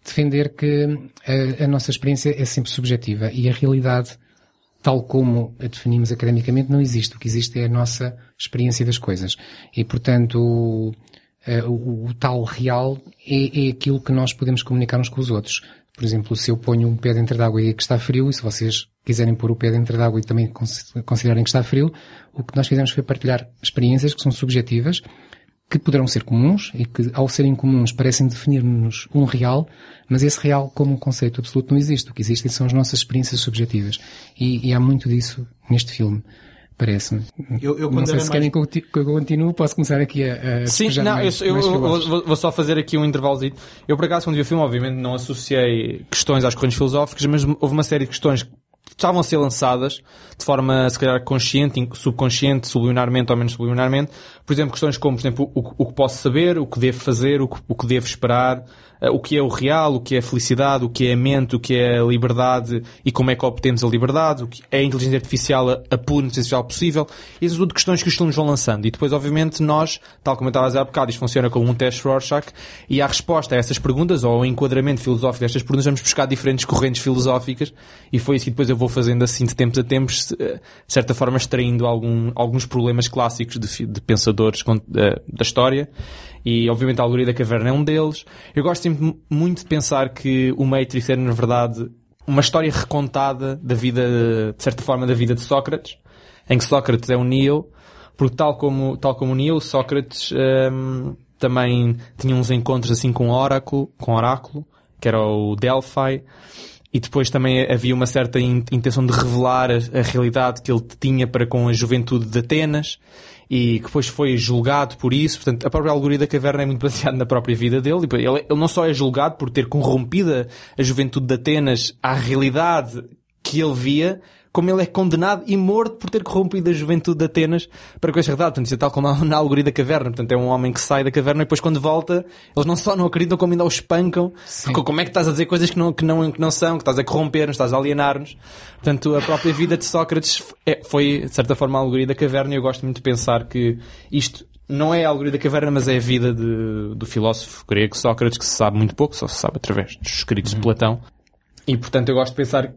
defender que a, a nossa experiência é sempre subjetiva e a realidade tal como a definimos academicamente, não existe. O que existe é a nossa experiência das coisas. E, portanto, o, o, o tal real é, é, aquilo que nós podemos comunicar uns com os outros. Por exemplo, se eu ponho um pé dentro d'água e que está frio, e se vocês quiserem pôr o pé dentro d'água e também considerarem que está frio, o que nós fizemos foi partilhar experiências que são subjetivas, que poderão ser comuns e que, ao serem comuns, parecem definir-nos um real, mas esse real, como um conceito absoluto, não existe. O que existem são as nossas experiências subjetivas. E, e há muito disso neste filme. Parece-me. Eu, eu, não sei se mais... querem que eu, que continue, posso começar aqui a, a Sim, não, mais, eu, eu vou, vou, só fazer aqui um intervalozinho. Eu, por acaso, quando vi o filme, obviamente, não associei questões às correntes filosóficas, mas houve uma série de questões estavam a ser lançadas de forma, se calhar, consciente, subconsciente, subliminarmente ou menos subliminarmente. Por exemplo, questões como, por exemplo, o, o que posso saber, o que devo fazer, o que, o que devo esperar, o que é o real, o que é a felicidade, o que é a mente, o que é a liberdade e como é que obtemos a liberdade, o que é a inteligência artificial, a pura inteligência artificial possível. São tudo questões que os filmes vão lançando. E depois, obviamente, nós, tal como eu estava a dizer há bocado, isto funciona como um teste Rorschach e a resposta a essas perguntas, ou ao enquadramento filosófico destas perguntas, vamos buscar diferentes correntes filosóficas e foi isso que depois eu vou fazendo assim de tempos a tempos, eh, de certa forma extraindo algum, alguns problemas clássicos de, de pensadores da, da história e obviamente a alegoria da caverna é um deles. Eu gosto sempre muito de pensar que o Matrix era na verdade uma história recontada da vida, de certa forma, da vida de Sócrates, em que Sócrates é um Neo, porque tal como, tal como o Neo, Sócrates um, também tinha uns encontros assim com Oráculo, com Oráculo, que era o Delphi, e depois também havia uma certa intenção de revelar a, realidade que ele tinha para com a juventude de Atenas, e que depois foi julgado por isso. Portanto, a própria alegoria da caverna é muito baseada na própria vida dele. Ele, ele não só é julgado por ter corrompido a juventude de Atenas à realidade que ele via, como ele é condenado e morto por ter corrompido a juventude de Atenas para com esta verdade. Portanto, isso é tal como na alegoria da caverna. Portanto, é um homem que sai da caverna e depois quando volta, eles não só não acreditam como ainda o espancam. Como é que estás a dizer coisas que não, que não, que não são, que estás a corromper-nos, estás a alienar-nos. Portanto, a própria vida de Sócrates é, foi, de certa forma, a alegoria da caverna e eu gosto muito de pensar que isto não é a alegoria da caverna, mas é a vida de, do filósofo grego Sócrates, que se sabe muito pouco, só se sabe através dos escritos uhum. de Platão. E, portanto, eu gosto de pensar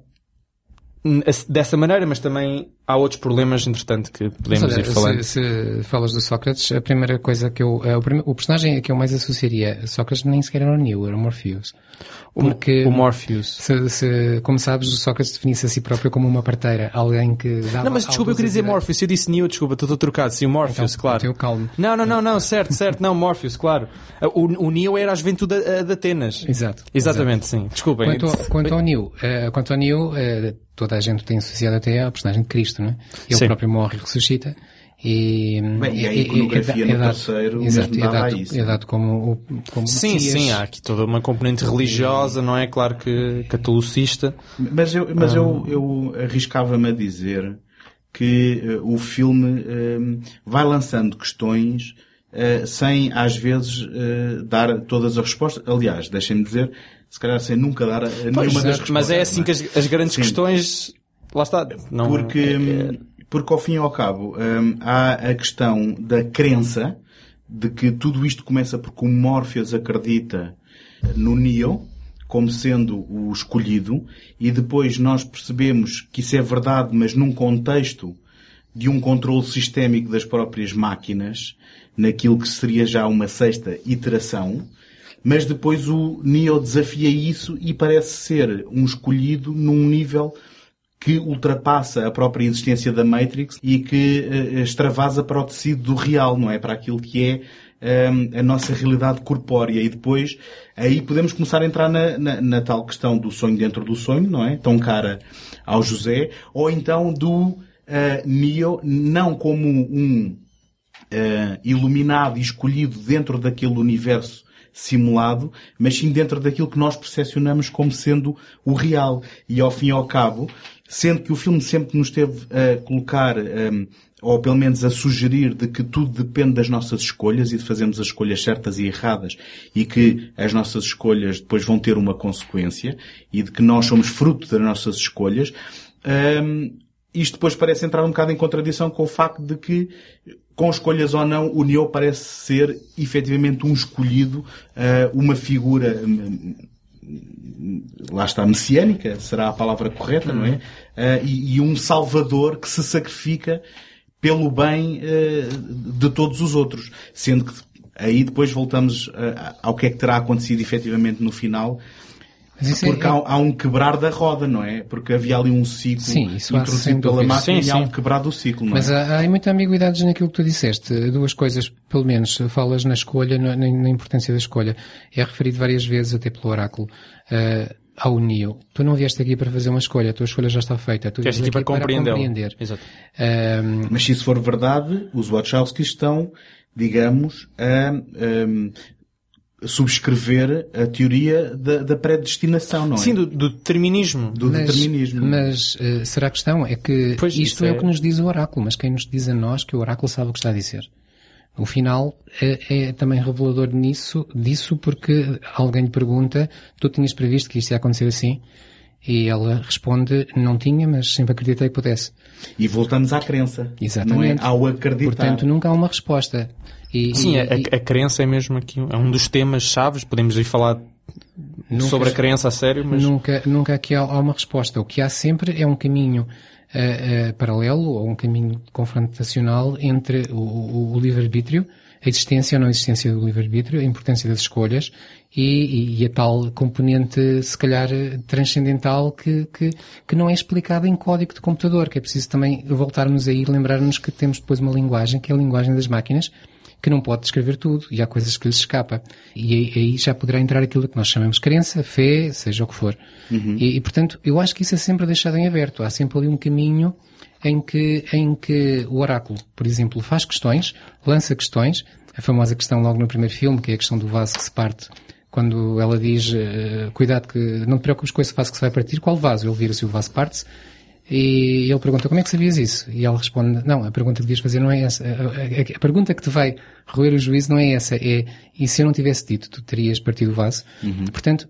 Dessa maneira, mas também há outros problemas, entretanto, que podemos olha, ir falando. Se, se falas do Sócrates, a primeira coisa que eu, eh, o, prime- o personagem que eu mais associaria a Sócrates nem sequer era o Neo, era o Morpheus. Porque, O Morpheus. se, se, como sabes, o Sócrates definisse a si próprio como uma parteira, alguém que dava Não, mas desculpa, eu queria dizer. Morpheus. Eu disse Neo, desculpa, estou trocado. Sim, o Morpheus, Então, claro. então eu calmo. Não, não, não, não, certo, certo, não, Morpheus, claro. O, o Neo era a juventude de, Atenas. Exato. Exatamente, sim. Desculpem. Quanto, ao- quanto ao Neo, eh, quanto ao Neo, eh, toda a gente tem associado até ao personagem de Cristo, não é? Ele Sim. próprio morre e ressuscita. E, Bem, e a iconografia no terceiro exato, mesmo é dava a dado, isso. é dado como, o- como Sim, Messias. sim, há aqui toda uma componente religiosa, não é? Claro que catolicista. Mas eu, mas eu, eu arriscava-me a dizer que eh, o filme eh, vai lançando questões eh, sem, às vezes, dar todas as respostas. Aliás, deixem-me dizer, se calhar sem nunca dar a- nenhuma das respostas. mas é assim não que as, as grandes Sim. questões. Lá está. Não, Porque, é- porque ao fim e ao cabo, hum, há a questão da crença de que tudo isto começa porque o Morpheus acredita no Neo como sendo o escolhido e depois nós percebemos que isso é verdade, mas num contexto de um controle sistémico das próprias máquinas, naquilo que seria já uma sexta iteração, mas depois o Neo desafia isso e parece ser um escolhido num nível que ultrapassa a própria existência da Matrix e que eh, extravasa para o tecido do real, não é? Para aquilo que é ehm, a nossa realidade corpórea. E depois, aí podemos começar a entrar na, na- na tal questão do sonho dentro do sonho, não é? Tão cara ao José. Ou então do eh, Neo, não como um eh, iluminado e escolhido dentro daquele universo simulado, mas sim dentro daquilo que nós percepcionamos como sendo o real. E ao fim e ao cabo, sendo que o filme sempre nos teve a colocar, ehm, ou pelo menos a sugerir de que tudo depende das nossas escolhas e de fazermos as escolhas certas e erradas e que as nossas escolhas depois vão ter uma consequência e de que nós somos fruto das nossas escolhas, ehm, isto depois parece entrar um bocado em contradição com o facto de que, com escolhas ou não, o Neo parece ser efetivamente um escolhido, eh, uma figura, hum, hum, lá está, messiânica, será a palavra correta, não é? Eh, e, um salvador que se sacrifica pelo bem eh, de todos os outros. Sendo que aí depois voltamos ao que é que terá acontecido efetivamente no final, Mas isso é- porque há, há um quebrar da roda, não é? Porque havia ali um ciclo Sim, introduzido pela dúvida. máquina Sim, e há sim. um quebrar do ciclo, não Mas é? há, há muita ambiguidades naquilo que tu disseste. Duas coisas, pelo menos, falas na escolha, na, na- importância da escolha. É referido várias vezes, até pelo oráculo, eh, ao Neo. Tu não vieste aqui para fazer uma escolha, a tua escolha já está feita. Tu Vieste aqui para compreendê-la. compreender. Exato. Ahm, Mas se isso for verdade, os Wachowski estão, digamos, a, subscrever a teoria da, da predestinação, não é? Sim, do, do determinismo. Do mas, determinismo. Mas eh, será a questão? É que Pois, isto isso é... é- o que nos diz o oráculo, mas quem nos diz a nós que o oráculo sabe o que está a dizer? O final é, é também revelador nisso, disso porque alguém lhe pergunta, tu tinhas previsto que isto ia acontecer assim? E ela responde, não tinha, mas sempre acreditei que pudesse. E voltamos à crença. Exatamente. Não é? Ao acreditar. Portanto, nunca há uma resposta. E, Sim, e- a, e a- a crença é mesmo aqui, é um dos temas chaves, podemos ir falar nunca- sobre a crença a sério, mas Nunca, nunca aqui há, há uma resposta. O que há sempre é um caminho eh, eh, paralelo ou um caminho confrontacional entre o, o- o livre-arbítrio, a existência ou não existência do livre-arbítrio, a importância das escolhas e, e- e a tal componente, se calhar, transcendental que, que, que não é explicada em código de computador, que é preciso também voltarmos aí e lembrar-nos que temos depois uma linguagem, que é a linguagem das máquinas, que não pode descrever tudo e há coisas que lhes escapa. E aí, aí já poderá entrar aquilo que nós chamamos crença, fé, seja o que for. E, e, portanto, eu acho que isso é sempre deixado em aberto. Há sempre ali um caminho em que, em que o oráculo, por exemplo, faz questões, lança questões, a famosa questão logo no primeiro filme, que é a questão do vaso que se parte, quando ela diz, eh, cuidado que não te preocupes com esse vaso que se vai partir, qual vaso? Ele vira-se e o vaso parte-se, e ele pergunta, como é que sabias isso? E ela responde, não, a pergunta que devias fazer não é essa. A, a- a pergunta que te vai roer o juízo não é essa, é, e se eu não tivesse dito, tu terias partido o vaso? Portanto,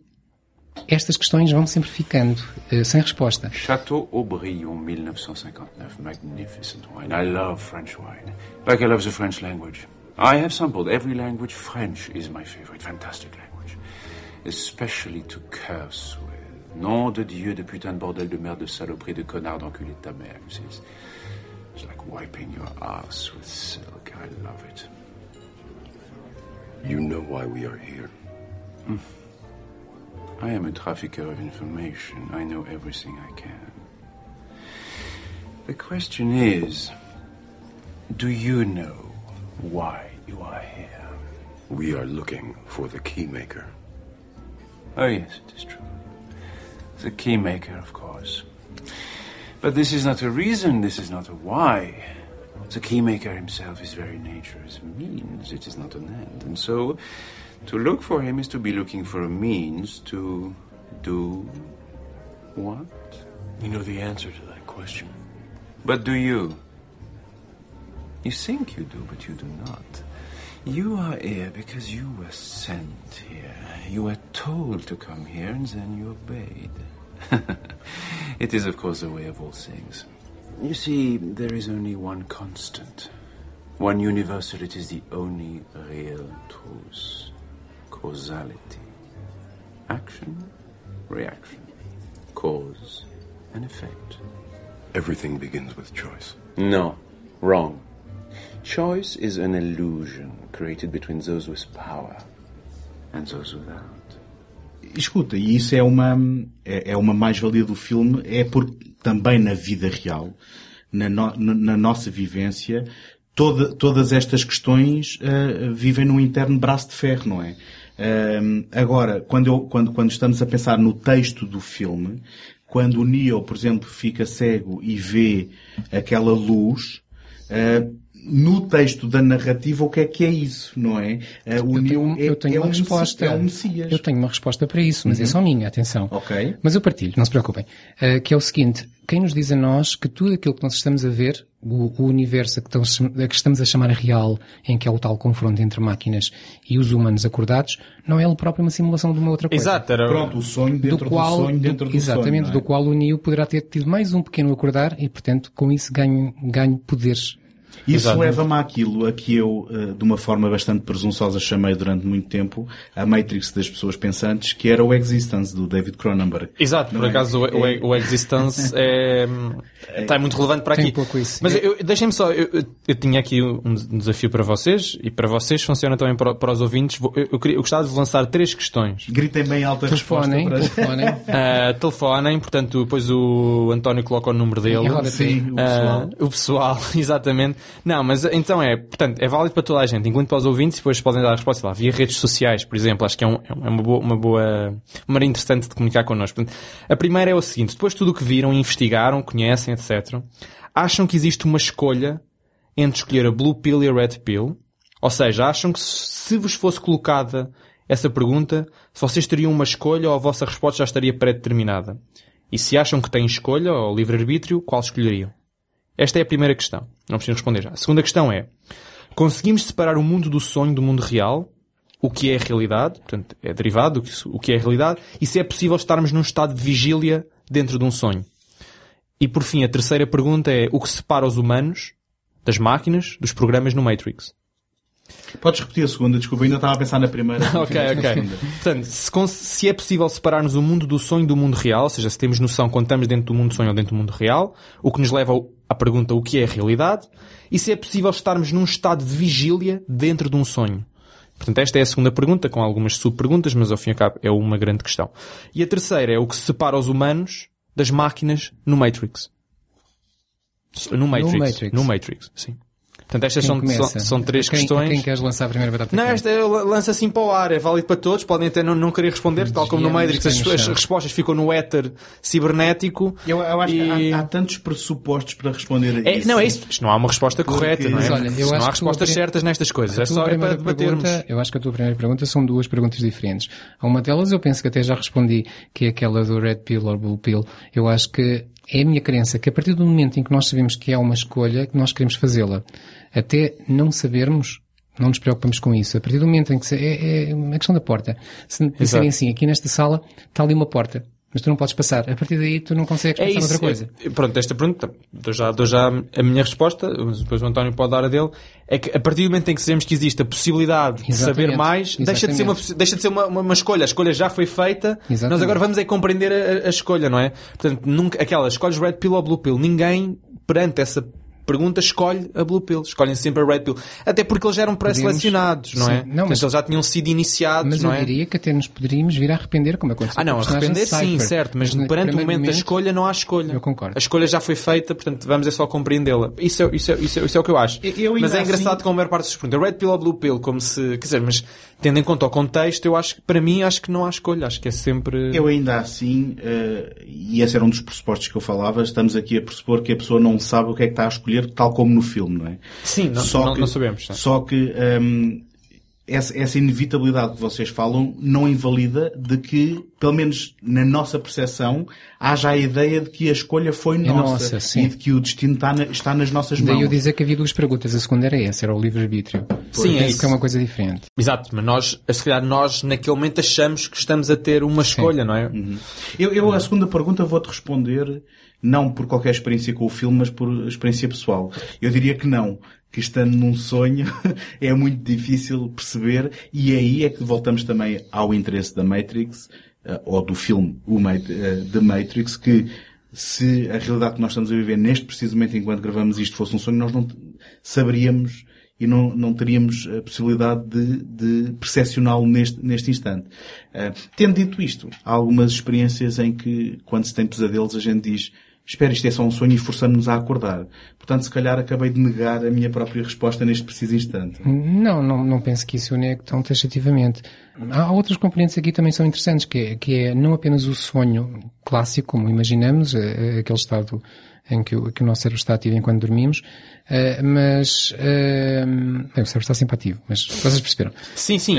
estas questões vão sempre ficando eh, sem resposta. Château Aubryon, 1959. Magnificent wine. I love French wine. Like I love the French language. I have sampled every language. French is my favorite. Fantastic language. Especially to curse. Nom de Dieu, de putain de bordel de merde, de saloperie, de connard, d'enculé de ta mère. It's, it's like wiping your ass with silk. I love it. You know why we are here. Hmm. I am a trafficker of information. I know everything I can. The question is, do you know why you are here? We are looking for the keymaker. Oh, yes, it is true. The keymaker, of course. But this is not a reason, this is not a why. The keymaker himself, his very nature is a means, it is not an end. And so, to look for him is to be looking for a means to do what? You know the answer to that question. But do you? You think you do, but you do not. You are here because you were sent here. You were told to come here and then you obeyed. it is, of course, the way of all things. You see, there is only one constant, one universal. It is the only real truth causality. Action, reaction, cause, and effect. Everything begins with choice. No, wrong. Choice is an illusion created between those with power and those without. Escuta, e isso é uma, é, é uma mais-valia do filme, é porque também na vida real, na, no- na- nossa vivência, toda- todas estas questões ah, vivem num interno braço de ferro, não é? Agora, quando, eu- quando, quando estamos a pensar no texto do filme, quando o Neo, por exemplo, fica cego e vê aquela luz, no texto da narrativa, o que é que é isso, não é? Ah, o Eu Neo tenho, é, eu tenho é uma um resposta. É um Messias. Eu tenho uma resposta para isso, mas é só minha, atenção. Ok. Mas eu partilho, não se preocupem. Uh, que é o seguinte, quem nos diz a nós que tudo aquilo que nós estamos a ver, o, o universo a que, estamos, a que estamos a chamar real, em que é o tal confronto entre máquinas e os humanos acordados, não é ele próprio uma simulação de uma outra coisa. Exato, era... Pronto, o sonho dentro do, qual, sonho dentro do, do exatamente, sonho. não do é? qual o Neo poderá ter tido mais um pequeno acordar e, portanto, com isso ganho, ganho poderes. Isso leva-me àquilo a que eu, eh, de uma forma bastante presunçosa, chamei durante muito tempo a Matrix das pessoas pensantes, que era o Existence, do David Cronenberg. Exato, por Não é? acaso o, o, o Existence é, está muito relevante para Tem aqui. pouco isso. Mas eu, deixem-me só, eu, eu- eu tinha aqui um desafio para vocês e para vocês funciona também para, para os ouvintes. Eu, eu, queria, eu gostava de lançar três questões. Gritem bem alta Telefonem, resposta para... telefonem. Ah, telefonem, portanto, depois o António coloca o número dele. Roda Sim, o pessoal. o pessoal, exatamente. Não, mas então é, portanto, é válido para toda a gente, incluindo para os ouvintes, depois podem dar a resposta lá, via redes sociais, por exemplo. Acho que é, um- é uma boa, uma boa, uma maneira interessante de comunicar connosco. Portanto, a primeira é o seguinte, depois de tudo o que viram, investigaram, conhecem, etc., acham que existe uma escolha entre escolher a Blue Pill e a Red Pill? Ou seja, acham que se vos fosse colocada essa pergunta, se vocês teriam uma escolha ou a vossa resposta já estaria pré-determinada? E se acham que têm escolha ou livre-arbítrio, qual escolheriam? Esta é a primeira questão. Não precisam responder já. A segunda questão é, conseguimos separar o mundo do sonho do mundo real? O que é a realidade? Portanto, é derivado do que, o que é a realidade? E se é possível estarmos num estado de vigília dentro de um sonho? E por fim, a terceira pergunta é, o que separa os humanos das máquinas dos programas no Matrix? Podes repetir a segunda, desculpa, ainda estava a pensar na primeira. ok, ok. Portanto, se, se é possível separarmos o mundo do sonho do mundo real, ou seja, se temos noção quando estamos dentro do mundo do sonho ou dentro do mundo real, o que nos leva ao- à pergunta o que é a realidade, e se é possível estarmos num estado de vigília dentro de um sonho. Portanto, esta é a segunda pergunta, com algumas subperguntas, mas ao fim e ao cabo é uma grande questão. E a terceira é o que separa os humanos das máquinas no Matrix. No Matrix. Matrix. No Matrix, sim. Portanto, estas são, são, são três quem, questões. Quem queres lançar a primeira batata? Não, esta é- lança assim para o ar, é válido para todos, podem até não, não querer responder, tal como no Matrix, as, as respostas ficam no éter cibernético. Eu, eu acho E- que há, há tantos pressupostos para responder a É, isso. não, é isso. Isto não há uma resposta correta, não é? Mas olha, eu não há respostas certas nestas coisas. A É só é para debatermos. pergunta, eu acho que a tua primeira pergunta são duas perguntas diferentes. A uma delas eu penso que até já respondi, que é aquela do Red Pill ou Blue Pill. Eu acho que é a minha crença que a partir do momento em que nós sabemos que há uma escolha, que nós queremos fazê-la, até não sabermos, não nos preocupamos com isso. A partir do momento em que se, é, é a questão da porta. Se disserem assim, aqui nesta sala está ali uma porta. Mas tu não podes passar. A partir daí tu não consegues É pensar isso. noutra coisa. é- pronto, esta pergunta, dou já, dou já a minha resposta, depois o António pode dar a dele, é que a partir do momento em que sabemos que existe a possibilidade de Exatamente. saber mais, deixa de ser, uma, deixa de ser uma, uma, uma escolha. A escolha já foi feita, Exatamente. nós agora vamos é compreender a, a escolha, não é? Portanto, nunca, aquela, escolhes Red Pill ou Blue Pill, ninguém, perante essa pergunta, escolhe a Blue Pill. Escolhem sempre a Red Pill. Até porque eles já eram pré-selecionados, não é? Sim. Não, Portanto, mas- eles já tinham sido iniciados, Mas não eu é? diria que até nos poderíamos vir a arrepender, como aconteceu Ah não, arrepender sim, certo, mas, no perante o primeiro momento da escolha não há escolha. Eu concordo. A escolha já foi feita, portanto vamos é só compreendê-la. Isso é, isso, é, isso, é, isso é o que eu acho. Eu- eu mas é engraçado assim- com a maior parte das perguntas. Red Pill ou Blue Pill, como se... Quer dizer, mas tendo em conta o contexto, eu acho que para mim acho que não há escolha. Acho que é sempre... Eu ainda assim, eh, e esse era um dos pressupostos que eu falava, estamos aqui a pressupor que a pessoa não sabe o que é que está a escolher, tal como no filme, não é? Sim, não- não- não sabemos, não é? Só que hum, essa, essa inevitabilidade que vocês falam não invalida de que, pelo menos na nossa percepção, haja a ideia de que a escolha foi nossa, nossa, sim. e de que o destino está, na- está nas nossas mãos. Daí eu dizer que havia duas perguntas. A segunda era essa, era o livre-arbítrio. Sim, Eu é isso. que é uma coisa diferente. Exato, mas nós, se calhar nós naquele momento achamos que estamos a ter uma escolha, não é? Eu, eu a segunda pergunta vou-te responder não por qualquer experiência com o filme, mas por experiência pessoal. Eu diria que não. Que estando num sonho é muito difícil perceber e aí é que voltamos também ao interesse da Matrix, eh, ou do filme eh, The Matrix, que se a realidade que nós estamos a viver neste preciso momento enquanto gravamos isto fosse um sonho, nós não saberíamos e não, não teríamos a possibilidade de, de percepcioná-lo neste, neste instante. Eh, tendo dito isto, há algumas experiências em que, quando se tem pesadelos, a gente diz espera, isto é só um sonho e forçamos-nos a acordar. Portanto, se calhar acabei de negar a minha própria resposta neste preciso instante. Não, não, não penso que isso o negue tão taxativamente. Há outros componentes aqui também são interessantes, que é, que é não apenas o sonho clássico, como imaginamos, eh, aquele estado em que o, que o nosso cérebro está ativo enquanto dormimos, eh, mas eh, bem, o cérebro está sempre ativo, mas vocês perceberam. Sim, sim.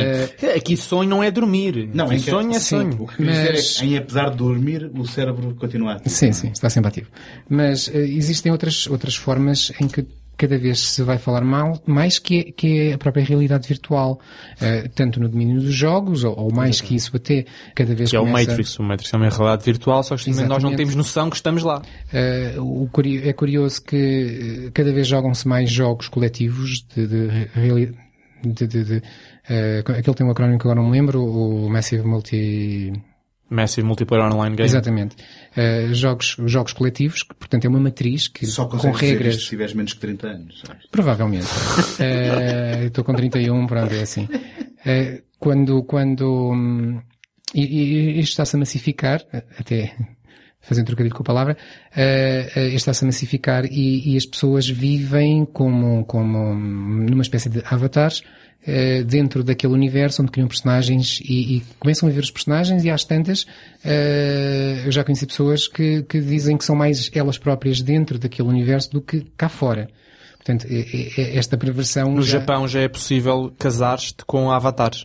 Aqui sonho não é dormir. Não, é que- sonho é sim, sonho. O que quer dizer Mas- é que, em, apesar de dormir, o cérebro continua ativo. Sim, sim, está sempre ativo. Mas eh, existem outras, outras formas em que cada vez se vai falar mal, mais que, é- que é a própria realidade virtual, eh, tanto no domínio dos jogos, ou, ou mais que isso até, cada vez Que é o começa- Matrix. O Matrix é uma realidade virtual, só que nós não temos noção que estamos lá. Eh, o é curioso que eh, cada vez jogam-se mais jogos coletivos de, de, de, de, de eh, aquele tem um acrónimo que agora não me lembro, o Massive Multi... Massive Multiplayer Online Game. Exatamente. Eh, jogos, jogos coletivos, que portanto é uma matriz que Só com regras... isto se tiveres menos que 30 anos. sabes? Provavelmente. Eh, Estou com 31, pronto, é assim. Eh, quando, quando, hum, e, e isto está-se a massificar, até fazendo trocadilho com a palavra, eh, isto está-se a massificar e, e as pessoas vivem como, como hum, numa espécie de avatares, eh, dentro daquele universo onde criam personagens e, e começam a ver os personagens e às tantas eh, eu já conheci pessoas que, que dizem que são mais elas próprias dentro daquele universo do que cá fora. Portanto, é- esta perversão No já- Japão já é possível casar-te com avatares.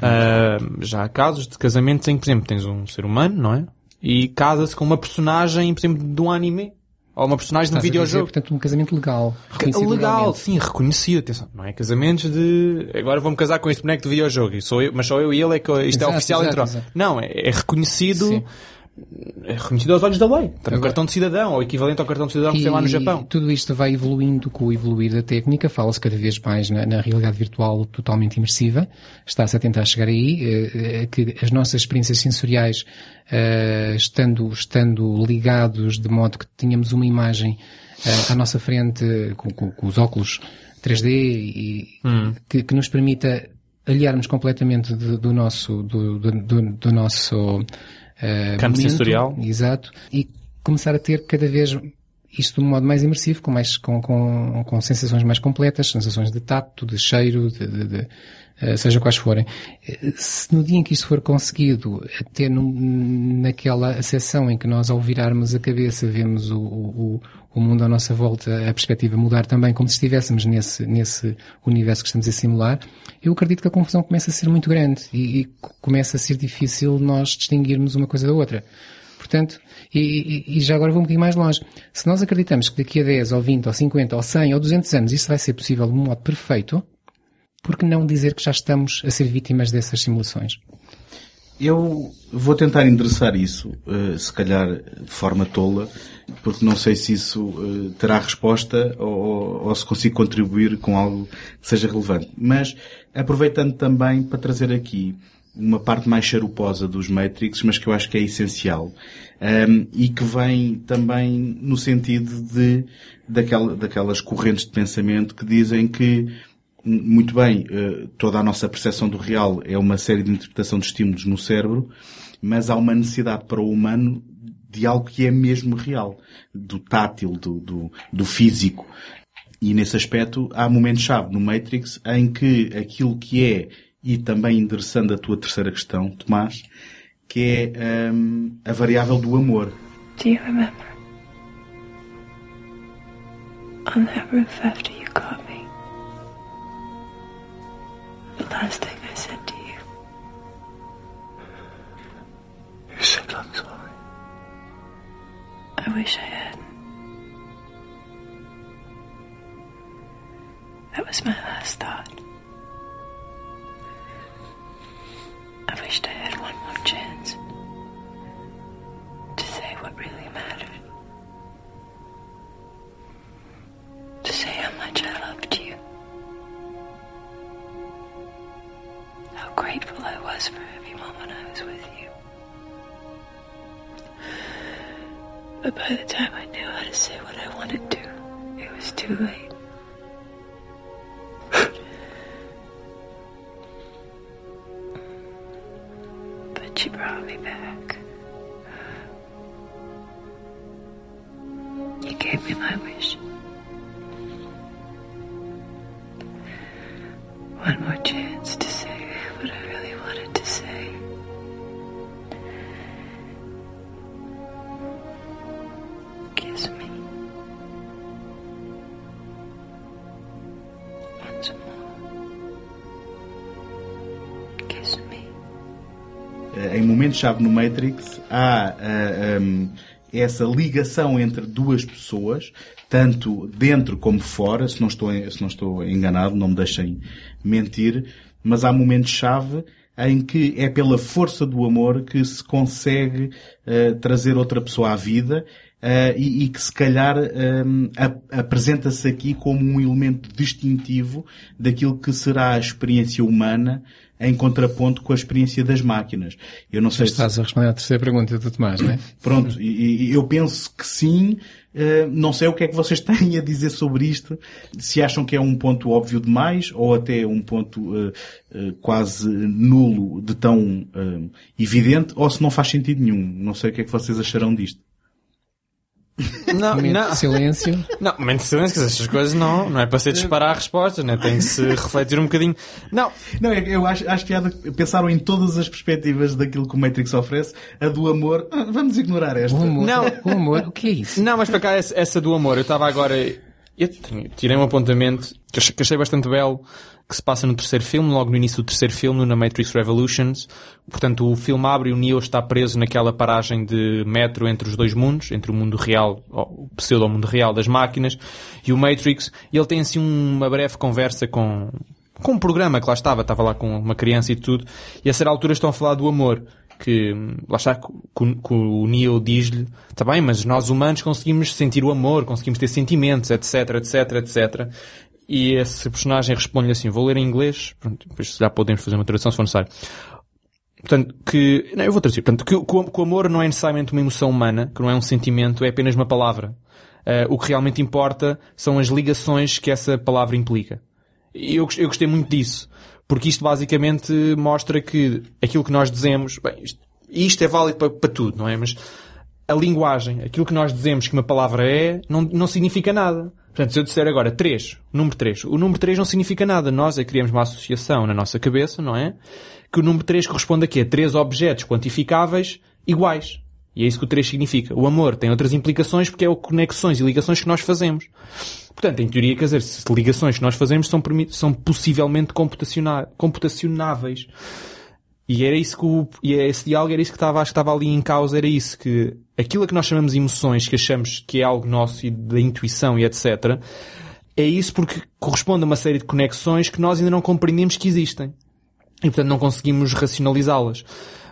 Ah, já há casos de casamentos em que, por exemplo, tens um ser humano, não é? E casa-se com uma personagem, por exemplo, de um anime. Ou uma personagem de um a dizer, videojogo. portanto, um casamento legal. Legal, legalmente. sim, reconhecido. Atenção, não é casamentos de. Agora vou-me casar com este boneco de videojogo. Sou eu, mas só eu e ele é que isto Exato, é oficial exato, entre exato. Não, é, é reconhecido. Sim. É reconhecido aos olhos da lei. Tem um Agora- cartão de cidadão, ou equivalente ao cartão de cidadão que tem lá no Japão. tudo isto vai evoluindo com o evoluir da técnica, fala-se cada vez mais na, na realidade virtual totalmente imersiva, está-se a tentar chegar aí, eh, que as nossas experiências sensoriais, eh, estando, estando ligados de modo que tenhamos uma imagem eh, à nossa frente com, com- com os óculos 3D e que, que nos permita aliarmos completamente do, do nosso, do, do- do nosso eh, Campo momento, sensorial. Exato. E começar a ter cada vez isto de um modo mais imersivo, com mais, com, com, com sensações mais completas, sensações de tato, de cheiro, de, de- de, eh, seja quais forem. Eh, Se no dia em que isto for conseguido, até num- naquela seção em que nós ao virarmos a cabeça vemos o, o, o mundo à nossa volta, a perspectiva mudar também, como se estivéssemos nesse, nesse universo que estamos a simular, eu acredito que a confusão começa a ser muito grande e, e co- começa a ser difícil nós distinguirmos uma coisa da outra. Portanto, e, e- e já agora vou um bocadinho mais longe. Se nós acreditamos que daqui a 10 ou 20 ou 50 ou 100 ou 200 anos isso vai ser possível de um modo perfeito, por que não dizer que já estamos a ser vítimas dessas simulações? Eu vou tentar endereçar isso, eh, se calhar de forma tola, porque não sei se isso eh, terá resposta ou, ou se consigo contribuir com algo que seja relevante. Mas aproveitando também para trazer aqui uma parte mais charuposa dos Matrix, mas que eu acho que é essencial. Um, e que vem também no sentido de, daquela, daquelas correntes de pensamento que dizem que muito bem, eh, toda a nossa percepção do real é uma série de interpretação de estímulos no cérebro, mas há uma necessidade para o humano de algo que é mesmo real, do tátil, do, do, do físico. E nesse aspecto há momentos-chave no Matrix em que aquilo que é, e também endereçando a tua terceira questão, Tomás, que é um, a variável do amor. Do you remember? On that roof you me. The last thing I said to you. You said I'm sorry. I wish I hadn't. That was my last thought. I wished I had one more chance to say what really mattered. To say how much I loved you. How grateful I was for every moment I was with you. But by the time I knew how to say what I wanted to, it was too late. but you brought me back. You gave me my wish. One more chance to say what I really wanted to say. Kiss me. Once more. Kiss me. Eh, em momentos-chave no Matrix há eh, um, essa ligação entre duas pessoas, tanto dentro como fora, se não estou, se não estou enganado, não me deixem mentir, mas há momentos-chave em que é pela força do amor que se consegue uh, trazer outra pessoa à vida uh, e, e, que se calhar um, apresenta-se aqui como um elemento distintivo daquilo que será a experiência humana em contraponto com a experiência das máquinas. Eu não sei estás se... a responder à terceira pergunta do Tomás, não é? Pronto, e, e eu penso que sim. Uh, não sei o que é que vocês têm a dizer sobre isto. Se acham que é um ponto óbvio demais ou até um ponto uh, uh, quase nulo de tão evidente ou se não faz sentido nenhum. Não sei o que é que vocês acharão disto. Não, Momento não. de silêncio. Não, momento de silêncio, que estas coisas não, não é para ser disparar a resposta, né? Tem que se refletir um bocadinho. Não, Não, é eu acho, acho que pensaram em todas as perspectivas daquilo que o Matrix oferece. A do amor, ah, vamos ignorar esta. O amor. Não. O amor, o que é isso? Não, mas para cá essa, essa do amor, eu estava agora. Eu tirei um apontamento que achei, bastante belo, que se passa no terceiro filme, logo no início do terceiro filme, na Matrix Revolutions. Portanto, o filme abre e o Neo está preso naquela paragem de metro entre os dois mundos, entre o mundo real, o pseudo-mundo real das máquinas, e o Matrix. E ele tem assim uma breve conversa com, com um programa que lá estava, estava lá com uma criança e tudo, e a certa altura estão a falar do amor. Que, lá está, que, o Neo diz-lhe, está bem, mas nós humanos conseguimos sentir o amor, conseguimos ter sentimentos, etc, etc, etc. E esse personagem responde-lhe assim, vou ler em inglês, pronto, depois já podemos fazer uma tradução se for necessário. Portanto, que, não, eu vou traduzir, portanto, que, que que o amor não é necessariamente uma emoção humana, que não é um sentimento, é apenas uma palavra. Eh, o que realmente importa são as ligações que essa palavra implica. E eu, eu gostei muito disso. Porque isto basicamente mostra que aquilo que nós dizemos, bem, isto, isto é válido para, para tudo, não é? Mas a linguagem, aquilo que nós dizemos que uma palavra é, não, não significa nada. Portanto, se eu disser agora 3, número 3, o número 3 não significa nada. Nós é que criamos uma associação na nossa cabeça, não é? Que o número 3 corresponde a quê? A três objetos quantificáveis iguais. E é isso que o 3 significa. O amor tem outras implicações porque é o conexões e ligações que nós fazemos. Portanto, em teoria, quer dizer, se ligações que nós fazemos são, são possivelmente computacionáveis. E era isso que o, e é esse diálogo era isso que estava, acho que estava ali em causa, era isso, que aquilo que nós chamamos emoções, que achamos que é algo nosso e da intuição e etc., é isso porque corresponde a uma série de conexões que nós ainda não compreendemos que existem. E portanto não conseguimos racionalizá-las.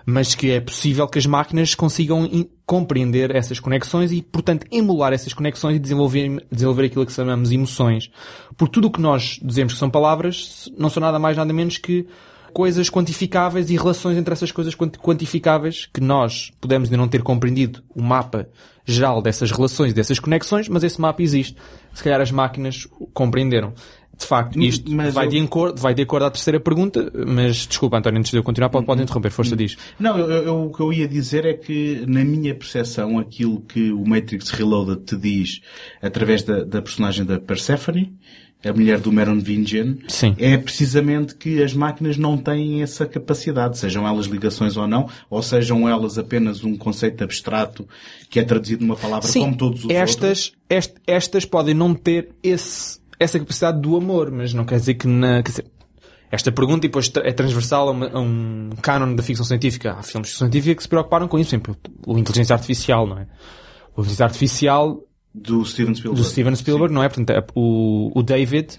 Mas que é possível que as máquinas consigam compreender essas conexões e, portanto, emular essas conexões e desenvolver, desenvolver aquilo que chamamos emoções. Porque tudo o que nós dizemos que são palavras não são nada mais nada menos que coisas quantificáveis e relações entre essas coisas quanti- quantificáveis que nós podemos ainda não ter compreendido o mapa geral dessas relações, dessas conexões, mas esse mapa existe. Se calhar as máquinas compreenderam. De facto, isto Mas vai, eu- de acordo, vai de acordo à terceira pergunta, mas desculpa, António, antes de eu continuar, pode, pode interromper, força diz. Não, eu- eu- o que eu ia dizer é que, na minha percepção, aquilo que o Matrix Reloaded te diz através da, da personagem da Persephone, a mulher do Merovingian, Sim. é precisamente que as máquinas não têm essa capacidade, sejam elas ligações ou não, ou sejam elas apenas um conceito abstrato que é traduzido numa palavra Sim, como todos os outros. estas, est- estas podem não ter esse, essa capacidade do amor, mas não quer dizer que na, quer dizer, esta pergunta e depois é transversal a, uma- a um canon da ficção científica. Há filmes de ficção científica que se preocuparam com isso, por exemplo, o Inteligência Artificial, não é? O Inteligência Artificial Do Steven Spielberg. do Steven Spielberg, não é? Portanto, é- o, o David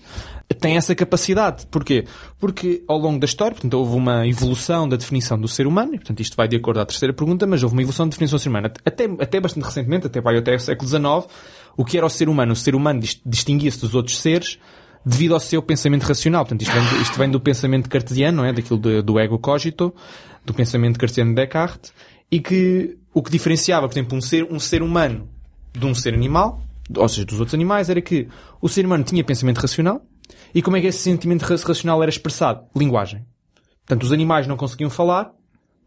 tem essa capacidade. Porquê? Porque ao longo da história, portanto, houve uma evolução da definição do ser humano, e portanto isto vai de acordo à terceira pergunta, mas houve uma evolução da definição do ser humano. Até, até bastante recentemente, até vai até o século XIX, o que era o ser humano? O ser humano dis- distinguia-se dos outros seres devido ao seu pensamento racional. Portanto, isto vem do, isto vem do pensamento cartesiano, não é? Daquilo do, do ego cogito, do pensamento cartesiano de Descartes, e que o que diferenciava, por exemplo, um ser, um ser humano de um ser animal, ou seja, dos outros animais, era que o ser humano tinha pensamento racional, e como é que esse sentimento ra- racional era expressado? Linguagem. Portanto, os animais não conseguiam falar,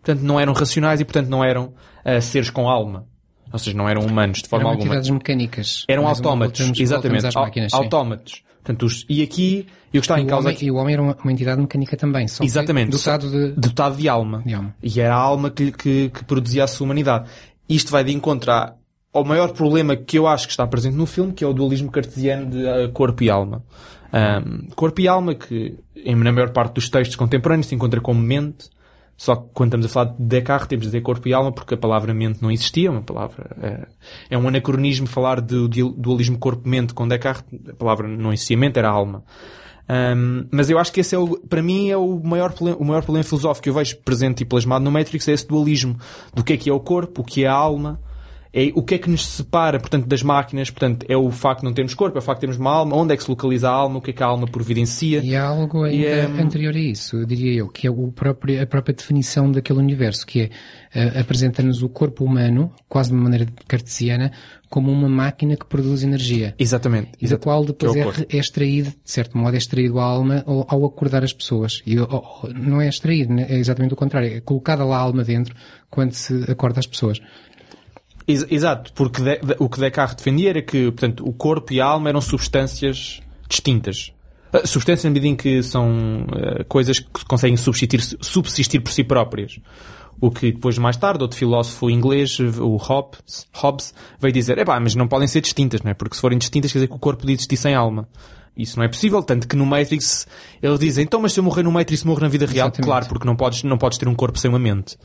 portanto, não eram racionais e, portanto, não eram ah, seres com alma. Ou seja, não eram humanos de forma Eram alguma. entidades mecânicas. Eram Mais uma- autómatos, voltamos- exatamente. voltamos autómatos. Portanto, os- e aqui, eu estava E em o, causa homem, e o homem era uma, uma entidade mecânica também, só que Exatamente. dotado de... dotado de alma. De alma. E era a alma que, que, que produzia a sua humanidade. Isto vai de encontro à- ao maior problema que eu acho que está presente no filme, que é o dualismo cartesiano de ah, corpo e alma. Ahm, corpo e alma que, em, na maior parte dos textos contemporâneos, se encontra como mente, só que quando estamos a falar de Descartes temos de dizer corpo e alma porque a palavra mente não existia, uma palavra, é, é um anacronismo falar do du- dualismo corpo-mente com Descartes, a palavra não existia mente, era alma. Um, mas eu acho que esse é o, para mim é o maior, o maior problema filosófico que eu vejo presente e plasmado no Matrix é esse dualismo do que é que é o corpo, o que é a alma, é o que é que nos separa, portanto, das máquinas, portanto, é o facto de não termos corpo, é o facto de termos uma alma, onde é que se localiza a alma, o que é que a alma providencia. E há algo ainda é- anterior a isso, eu diria eu, que é o próprio, a própria definição daquele universo, que é eh, apresenta-nos o corpo humano, quase de uma maneira cartesiana, como uma máquina que produz energia. Exatamente. E da qual depois é é, é extraído, de certo modo, é extraído a alma ao, ao acordar as pessoas. E ao- ao- não é extraído, né? é exatamente o contrário. É colocada lá a alma dentro quando se acorda as pessoas. Ex- Exato, porque de- de- o que Descartes defendia era que, portanto, o corpo e a alma eram substâncias distintas. Ah, Substâncias na medida em que são ah, coisas que conseguem subsistir, subsistir por si próprias. O que depois, mais tarde, outro filósofo inglês, o Hobbes, Hobbes veio dizer, epá, mas não podem ser distintas, não é? Porque se forem distintas quer dizer que o corpo podia existir sem alma. Isso não é possível, tanto que no Matrix eles dizem, então mas se eu morrer no Matrix morro na vida real? Exatamente. Claro, porque não podes, não podes ter um corpo sem uma mente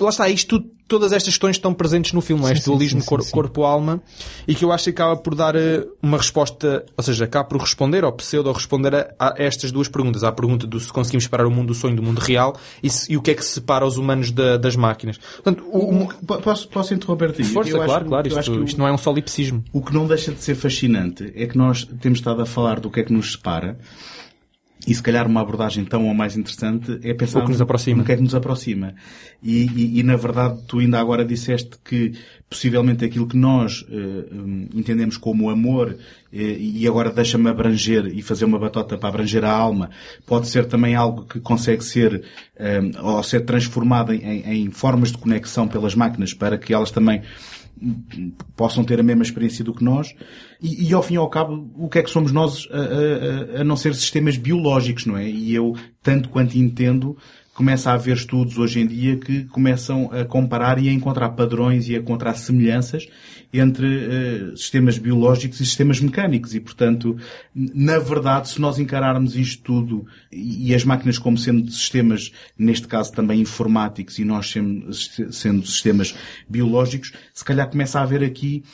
lá está, isto, tudo- todas estas questões estão presentes no filme, é? Sim, este dualismo sim, sim, cor- sim. corpo-alma, e que eu acho que acaba por dar eh, uma resposta, ou seja, acaba por responder, ou pseudo-responder a, a estas duas perguntas. À pergunta do se conseguimos separar o mundo do sonho do mundo real e, se- e o que é que separa os humanos da- das máquinas. Portanto, o, o- Po- Posso, posso interromper-te? força, Eu acho claro, que- claro, eu acho isto, que isto não é um solipsismo. O que não deixa de ser fascinante é que nós temos estado a falar do que é que nos separa e se calhar uma abordagem tão ou mais interessante é pensar O que nos no- aproxima. no que é que nos aproxima. E, e- e, na verdade tu ainda agora disseste que possivelmente aquilo que nós eh, hum, entendemos como amor eh, e agora deixa-me abranger e fazer uma batota para abranger a alma pode ser também algo que consegue ser hum, ou ser transformado em, em formas de conexão pelas máquinas para que elas também possam ter a mesma experiência do que nós e, e, ao fim e ao cabo o que é que somos nós a, a- a não ser sistemas biológicos, não é? E eu, tanto quanto entendo, começa a haver estudos hoje em dia que começam a comparar e a encontrar padrões e a encontrar semelhanças entre eh, sistemas biológicos e sistemas mecânicos e, portanto, na verdade, se nós encararmos isto tudo e, as máquinas como sendo sistemas, neste caso também informáticos e nós sendo, sistemas biológicos, se calhar começa a haver aqui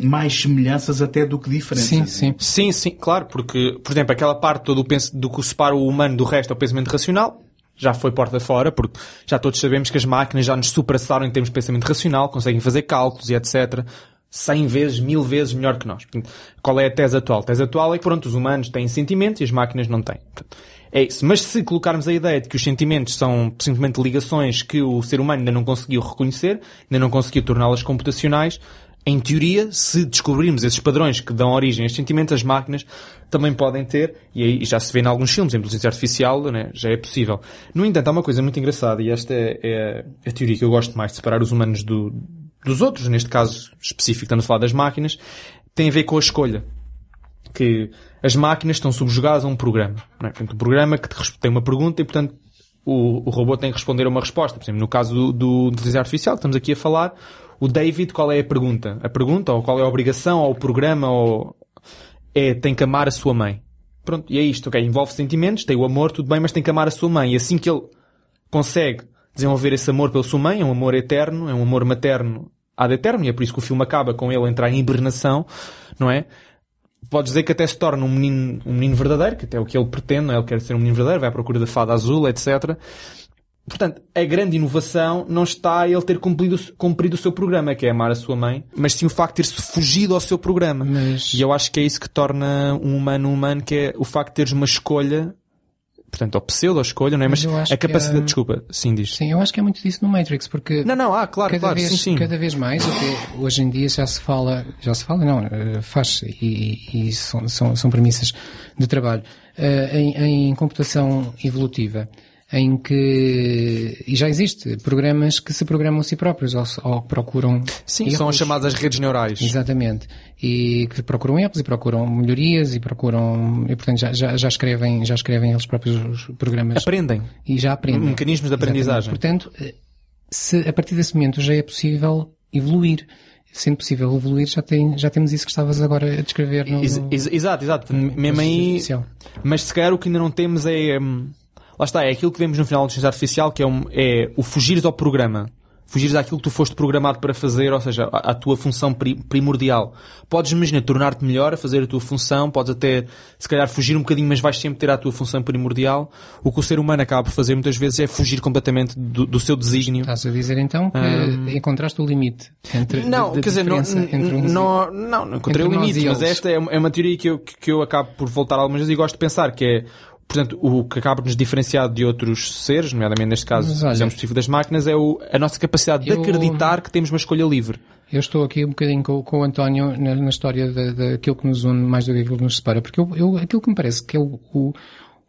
mais semelhanças até do que diferenças. Sim, sim. Sim, sim, claro, porque, por exemplo, aquela parte do, do que separa o humano do resto é o pensamento racional. Já foi porta fora, porque já todos sabemos que as máquinas já nos superaram em termos de pensamento racional, conseguem fazer cálculos e etc. 100 vezes, mil vezes melhor que nós. Portanto, qual é a tese atual? A tese atual é que, pronto, os humanos têm sentimentos e as máquinas não têm. Portanto, é isso. Mas se colocarmos a ideia de que os sentimentos são simplesmente ligações que o ser humano ainda não conseguiu reconhecer, ainda não conseguiu torná-las computacionais, em teoria, se descobrirmos esses padrões que dão origem a estes sentimentos, as máquinas também podem ter, e aí já se vê em alguns filmes, em inteligência artificial, né, já é possível. No entanto, há uma coisa muito engraçada, e esta é, é a teoria que eu gosto mais de separar os humanos do, dos outros, neste caso específico, estamos a falar das máquinas, tem a ver com a escolha. Que as máquinas estão subjugadas a um programa. É? Portanto, um programa que tem uma pergunta e, portanto, o, o robô tem que responder a uma resposta. Por exemplo, no caso do, do inteligência artificial, que estamos aqui a falar, o David, qual é a pergunta? A pergunta, ou qual é a obrigação, ou o programa, ou é tem que amar a sua mãe. Pronto, e é isto, ok? Envolve sentimentos, tem o amor, tudo bem, mas tem que amar a sua mãe. E assim que ele consegue desenvolver esse amor pela sua mãe, é um amor eterno, é um amor materno ad eterno, e é por isso que o filme acaba com ele entrar em hibernação, não é? Pode dizer que até se torna um menino, um menino verdadeiro, que até é o que ele pretende, não é? Ele quer ser um menino verdadeiro, vai à procura da fada azul, etc. Portanto, a grande inovação não está ele ter cumprido, cumprido o seu programa, que é amar a sua mãe, mas sim o facto de ter-se fugido ao seu programa. Mas- E eu acho que é isso que torna um humano um humano, que é o facto de teres uma escolha, portanto, ou pseudo-escolha, não é? Mas Mas, a capacidade, hum, desculpa, sim, diz. Sim, eu acho que é muito disso no Matrix, porque Não, não, ah, claro, cada claro, vez, sim, sim. cada vez mais, hoje em dia já se fala, já se fala, não, eh, faz e, e são, são, são premissas de trabalho eh, em, em computação evolutiva, em que e já existe programas que se programam a si próprios ou, ou procuram Sim, são as erros. chamadas redes neurais. Exatamente. E que procuram erros e procuram melhorias e procuram, e portanto já, já, já escrevem, já escrevem eles próprios os programas. Aprendem. E já aprendem. Mecanismos de aprendizagem. Exatamente. Portanto, se a partir desse momento já é possível evoluir, sendo possível evoluir, já, tem, já temos isso que estavas agora a descrever no, no- ex- exato, exato. Mesmo aí, mas se calhar o que ainda não temos é, hum, lá está, é aquilo que vemos no final da inteligência artificial, que é, um, é o fugires ao programa. Fugires àquilo que tu foste programado para fazer, ou seja, à, à tua função pri- primordial. Podes, imagina, tornar-te melhor a fazer a tua função, podes até, se calhar, fugir um bocadinho, mas vais sempre ter a tua função primordial. O que o ser humano acaba por fazer muitas vezes é fugir completamente do, do seu desígnio. Estás a dizer então que encontraste o limite entre Não, quer dizer, não, não, não, não encontrei o limite, mas esta é uma, é uma teoria que eu, que eu acabo por voltar algumas vezes e gosto de pensar, que é, portanto, o que acaba por nos diferenciar de outros seres, nomeadamente neste caso, Mas olha- exemplo específico das máquinas, é o, a nossa capacidade de Eu- acreditar que temos uma escolha livre. Eu estou aqui um bocadinho com, com o António na, na história da- daquilo que nos une mais do que aquilo que nos separa, porque eu, eu- aquilo que me parece que é o, o,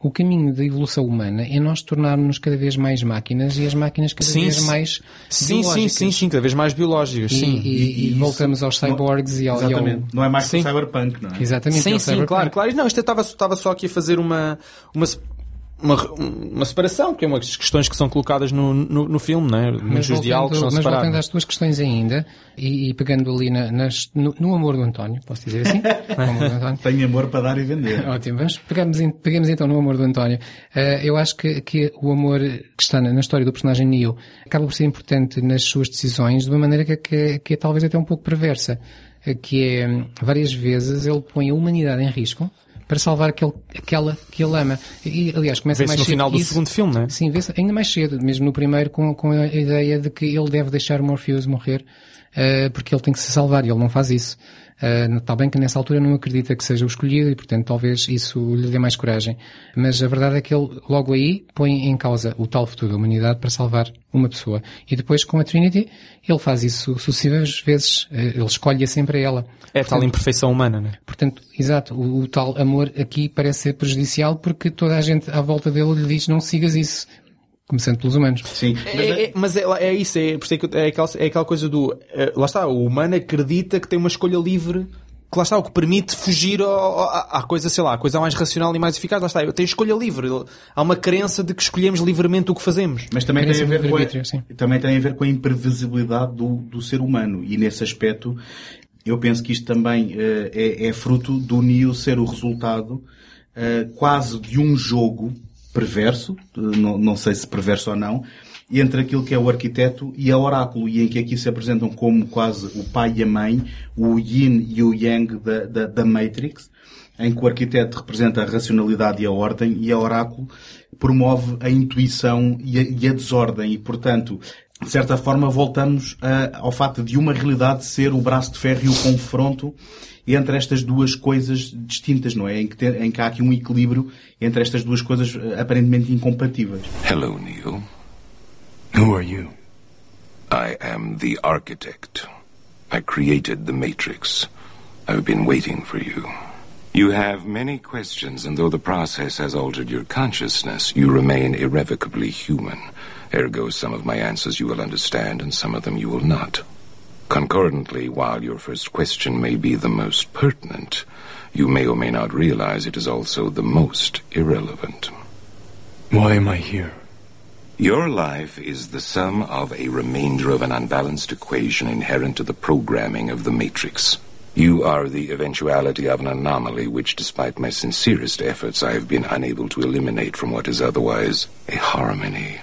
o caminho da evolução humana é nós tornarmos cada vez mais máquinas e as máquinas cada Sim, vez sim. mais Sim, sim, biológicas. sim, sim, cada vez mais biológicas, E, sim. e- E- e e voltamos aos cyborgs e ao, e ao- Exatamente. Não é mais que Sim. o cyberpunk, não é? Exatamente. Sim, ao sim, cyberpunk. claro, claro. Não, isto eu estava, estava só aqui a fazer uma, uma, uma, uma separação, que é uma das questões que são colocadas no, no, no filme, não é? Muitos dos diálogos são mas voltando separados. às tuas questões ainda, e, e pegando ali na- nas- no, no amor do António, posso dizer assim? Amor. Tenho amor para dar e vender. Ótimo, vamos pegamos, pegamos então no amor do António. Eh, eu acho que, que o amor que está na, na história do personagem Neo acaba por ser importante nas suas decisões de uma maneira que, que, que é talvez até um pouco perversa, eh, que é hum, várias vezes ele põe a humanidade em risco para salvar aquele, aquela que ele ama. E, aliás, começa mais no cedo final que do isso. segundo filme, não é? Sim, vê-se ainda mais cedo, mesmo no primeiro, com, com a ideia de que ele deve deixar Morpheus morrer, eh, porque ele tem que se salvar e ele não faz isso. Está bem que nessa altura não acredita que seja o escolhido e, portanto, talvez isso lhe dê mais coragem. Mas a verdade é que ele, logo aí, põe em causa o tal futuro da humanidade para salvar uma pessoa. E depois, com a Trinity, ele faz isso sucessivas vezes. Eh, Ele escolhe sempre a ela. É a tal imperfeição humana, não é? Portanto, exato, o, o tal amor aqui parece ser prejudicial porque toda a gente à volta dele lhe diz não sigas isso. Começando pelos humanos. Sim. Mas É, é- é- mas é, é isso, é, por isso é, que é, aquela, é aquela coisa do. eh, lá está, o humano acredita que tem uma escolha livre, que lá está, o que permite fugir ao- ao- à, coisa, sei lá, à coisa mais racional e mais eficaz. Lá está, eu tenho escolha livre. Há uma crença de que escolhemos livremente o que fazemos. Mas também tem, a ver com a, também tem a ver com a imprevisibilidade do, do ser humano. E nesse aspecto, eu penso que isto também eh, é, é fruto do Neo ser o resultado eh, quase de um jogo perverso, eh, não, não sei se perverso ou não, entre aquilo que é o arquiteto e a oráculo, e em que aqui se apresentam como quase o pai e a mãe, o yin e o yang da, da, da Matrix, em que o arquiteto representa a racionalidade e a ordem e a oráculo promove a intuição e a, e a desordem e, portanto, de certa forma voltamos a, ao fato de uma realidade ser o braço de ferro e o confronto entre estas duas coisas distintas, não é? Em que, te, em que há aqui um equilíbrio entre estas duas coisas eh, aparentemente incompatíveis. Hello, Neil. Who are you? I am the architect. I created the Matrix. I've been waiting for you. You have many questions, and though the process has altered your consciousness, you remain irrevocably human. Ergo, some of my answers you will understand, and some of them you will not. Concordantly, while your first question may be the most pertinent, you may or may not realize it is also the most irrelevant. Why am I here? Your life is the sum of a remainder of an unbalanced equation inherent to the programming of the Matrix. You are the eventuality of an anomaly which, despite my sincerest efforts, I have been unable to eliminate from what is otherwise a harmony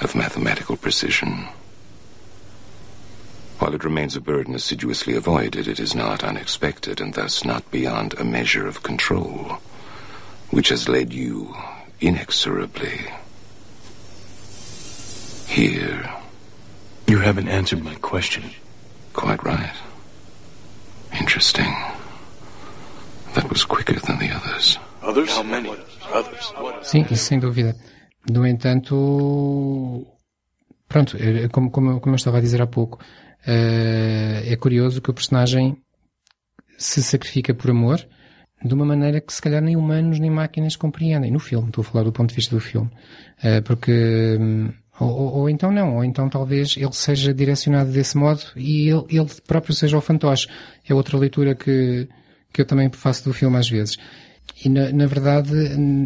of mathematical precision. While it remains a burden assiduously avoided, it is not unexpected and thus not beyond a measure of control, which has led you inexorably here. You haven't answered my question. Quite right. Interesting. That was quicker than the others. Others? How many? Others. Sim, isso sem dúvida. No entanto, pronto, é como, como, como eu estava a dizer há pouco, uh, é curioso que o personagem se sacrifica por amor de uma maneira que se calhar nem humanos nem máquinas compreendem. No filme, estou a falar do ponto de vista do filme. Uh, porque, um, ou, ou, ou, então não, ou então talvez ele seja direcionado desse modo e ele, ele próprio seja o fantoche. É outra leitura que, que eu também faço do filme às vezes. E na, na verdade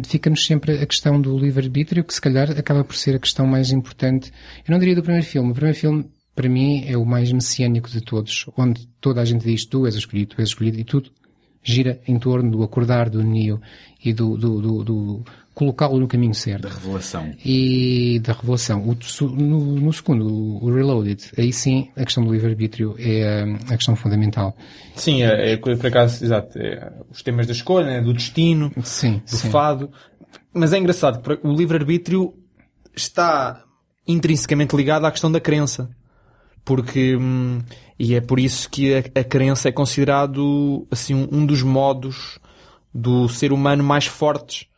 fica-nos sempre a questão do livre-arbítrio, que se calhar acaba por ser a questão mais importante. Eu não diria do primeiro filme. O primeiro filme, para mim, é o mais messiânico de todos, onde toda a gente diz tu és escolhido, tu és escolhido, e tudo gira em torno do acordar do Neo e do, do, do, do colocá-lo no caminho certo. Da revelação. E da revelação. O, no, no, segundo, o Reloaded, aí sim a questão do livre-arbítrio é a, questão fundamental. Sim, é, é por acaso, exato. É, os temas da escolha, né, do destino, sim, do sim. fado. Mas é engraçado, o livre-arbítrio está intrinsecamente ligado à questão da crença. Porque, hum, e é por isso que a, a crença é considerado, assim, um, um dos modos do ser humano mais fortes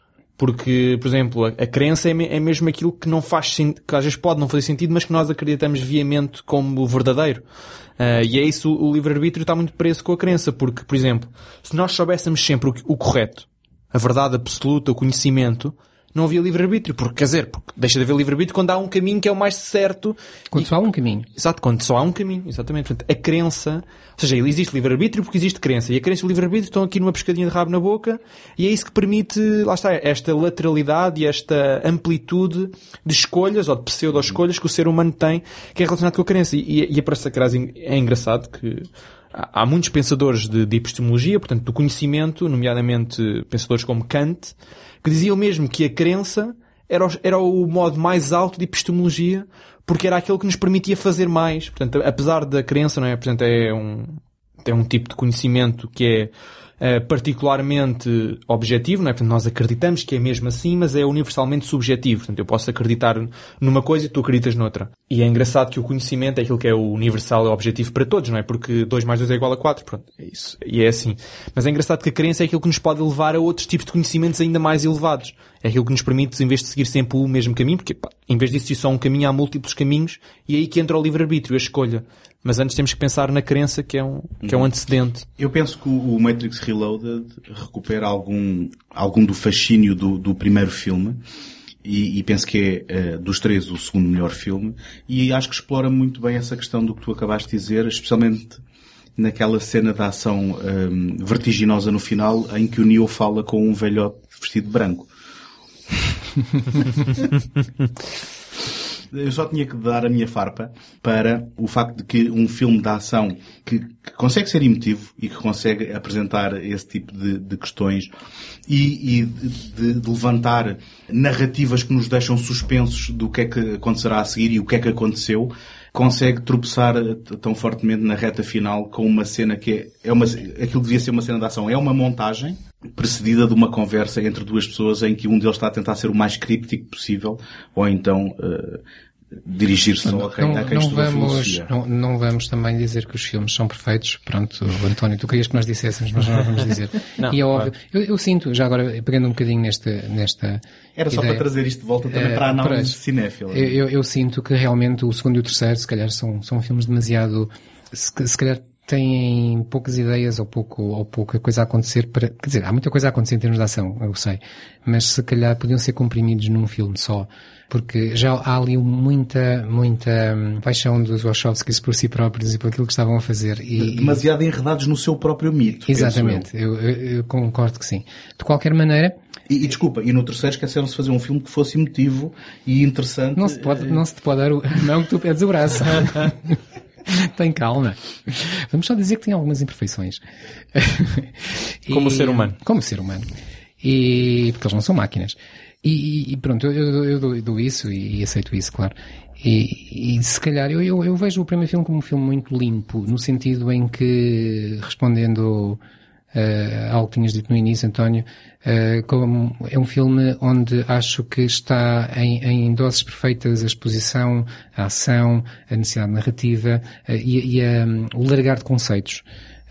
porque, por exemplo, a, a crença é, me, é, mesmo aquilo que não faz que às vezes pode não fazer sentido, mas que nós acreditamos viamente como verdadeiro. Uh, e é isso, o, o livre-arbítrio está muito preso com a crença, porque, por exemplo, se nós soubéssemos sempre o, o correto, a verdade absoluta, o conhecimento, não havia livre-arbítrio. Porque, quer dizer, porque deixa de haver livre-arbítrio quando há um caminho que é o mais certo. Quando e... só há um caminho. Exato, quando só há um caminho. Exatamente. Portanto, a crença, ou seja, existe livre-arbítrio porque existe crença. E a crença e o livre-arbítrio estão aqui numa pescadinha de rabo na boca e é isso que permite, lá está, esta lateralidade e esta amplitude de escolhas ou de pseudo-escolhas que o ser humano tem que é relacionado com a crença. E, e a Praça Crase é engraçado que há muitos pensadores de, de epistemologia, portanto, do conhecimento, nomeadamente pensadores como Kant, que diziam mesmo que a crença era o, era o modo mais alto de epistemologia, porque era aquele que nos permitia fazer mais. Portanto, apesar da crença, não é? Portanto, é um, é um tipo de conhecimento que é uh, particularmente objetivo, não é? Portanto, nós acreditamos que é mesmo assim, mas é universalmente subjetivo. Portanto, eu posso acreditar numa coisa e tu acreditas noutra. E é engraçado que o conhecimento é aquilo que é o universal e objetivo para todos, não é? Porque 2 mais 2 é igual a 4, pronto, é isso. E é assim. Mas é engraçado que a crença é aquilo que nos pode levar a outros tipos de conhecimentos ainda mais elevados. É aquilo que nos permite, em vez de seguir sempre o mesmo caminho, porque pá, em vez de existir só um caminho, há múltiplos caminhos, e é aí que entra o livre-arbítrio, a escolha. Mas antes temos que pensar na crença, que é um, que é um antecedente. Eu penso que o Matrix Reloaded recupera algum, algum do fascínio do, do primeiro filme. E, e, penso que é, uh, dos três, o segundo melhor filme. E acho que explora muito bem essa questão do que tu acabaste de dizer, especialmente naquela cena da ação um, vertiginosa no final, em que o Neo fala com um velhote vestido de branco. eu só tinha que dar a minha farpa para o facto de que um filme de ação que, que consegue ser emotivo e que consegue apresentar esse tipo de, de questões e, e de, de, levantar narrativas que nos deixam suspensos do que é que acontecerá a seguir e o que é que aconteceu, consegue tropeçar tão fortemente na reta final com uma cena que é, é uma, aquilo devia ser uma cena de ação. É uma montagem, precedida de uma conversa entre duas pessoas em que um deles está a tentar ser o mais críptico possível, ou então eh, dirigir-se a quem, não, a quem não estuda vamos, filosofia. não, não vamos também dizer que os filmes são perfeitos. Pronto, António, tu querias que nós disséssemos, mas não vamos dizer. Não, e é óbvio. claro. Eu, eu sinto, já agora, pegando um bocadinho nesta, nesta Era só ideia, para trazer isto de volta também eh, para a análise para- cinéfila. Eu, eu, eu sinto que realmente o segundo e o terceiro, se calhar, são, são filmes demasiado, se, se calhar têm poucas ideias ou pouco, ou pouca coisa a acontecer para, quer dizer, há muita coisa a acontecer em termos de ação, eu sei, mas se calhar podiam ser comprimidos num filme só, porque já há ali muita, muita hum, paixão dos Wachowskis por si próprios e por aquilo que estavam a fazer. E, Demasiado enredados no seu próprio mito. Exatamente, eu, eu, eu concordo que sim. De qualquer maneira, E, e desculpa, e no terceiro esqueceram-se de fazer um filme que fosse emotivo e interessante. Não se pode, não se te pode dar o, não que tu pedes o braço. tem calma. Vamos só dizer que tem algumas imperfeições. Como ser humano. Como ser humano. E, porque eles não são máquinas. E, e pronto, eu, eu, eu dou, dou isso e, aceito isso, claro. E, e se calhar eu, eu, vejo o primeiro filme como um filme muito limpo, no sentido em que, respondendo uh, ao que tinhas dito no início, António, uh, como é um filme onde acho que está em, em doses perfeitas a exposição, a ação, a necessidade narrativa uh, e, e um, o largar de conceitos.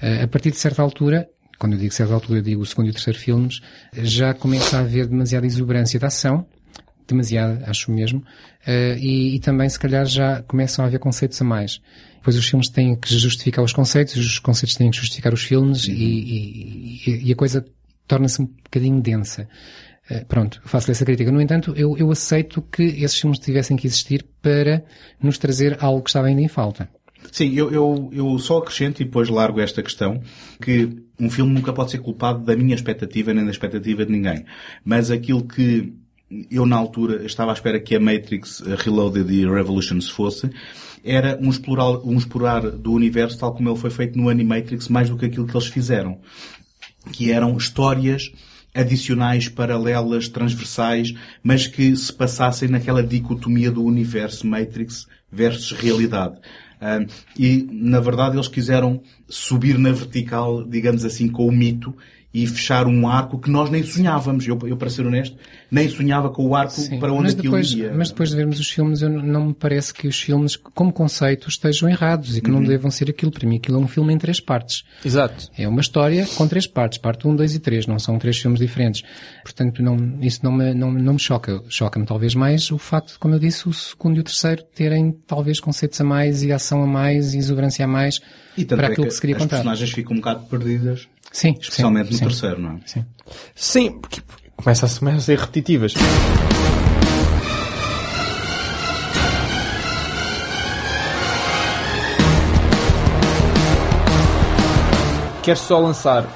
Uh, a partir de certa altura, quando eu digo certa altura, digo o segundo e o terceiro filmes, já começa a haver demasiada exuberância da ação, demasiada, acho mesmo, e, e, também se calhar já começam a haver conceitos a mais. Depois os filmes têm que justificar os conceitos, os conceitos têm que justificar os filmes e, e, e, a coisa torna-se um bocadinho densa. Uh, pronto, faço-lhe essa crítica. No entanto, eu, eu aceito que esses filmes tivessem que existir para nos trazer algo que estava ainda em falta. Sim, eu, eu, eu só acrescento e depois largo esta questão que um filme nunca pode ser culpado da minha expectativa nem da expectativa de ninguém. Mas aquilo que eu na altura estava à espera que a Matrix Reloaded e Revolutions fosse, era um explorar, um explorar do universo tal como ele foi feito no Animatrix mais do que aquilo que eles fizeram. Que eram histórias adicionais, paralelas, transversais, mas que se passassem naquela dicotomia do universo Matrix versus realidade. E, na verdade, eles quiseram subir na vertical, digamos assim, com o mito e fechar um arco que nós nem sonhávamos. Eu, eu para ser honesto, nem sonhava com o arco Sim, para onde mas aquilo depois, ia. Mas depois de vermos os filmes, eu, não me parece que os filmes, como conceito, estejam errados e que Uhum. não devam ser aquilo. Para mim, aquilo é um filme em três partes. Exato. É uma história com três partes, parte 1, 2 e 3, não são três filmes diferentes. Portanto, não, isso não me, não, não me choca. Choca-me talvez mais o facto, como eu disse, o segundo e o terceiro terem talvez conceitos a mais e ação a mais e exuberância a mais E tanto para é aquilo que que se queria as contar. personagens ficam um bocado perdidas, Sim, especialmente sim, no sim. terceiro, não é? Sim. Sim, porque começa a, começa a ser repetitivas. Quero só lançar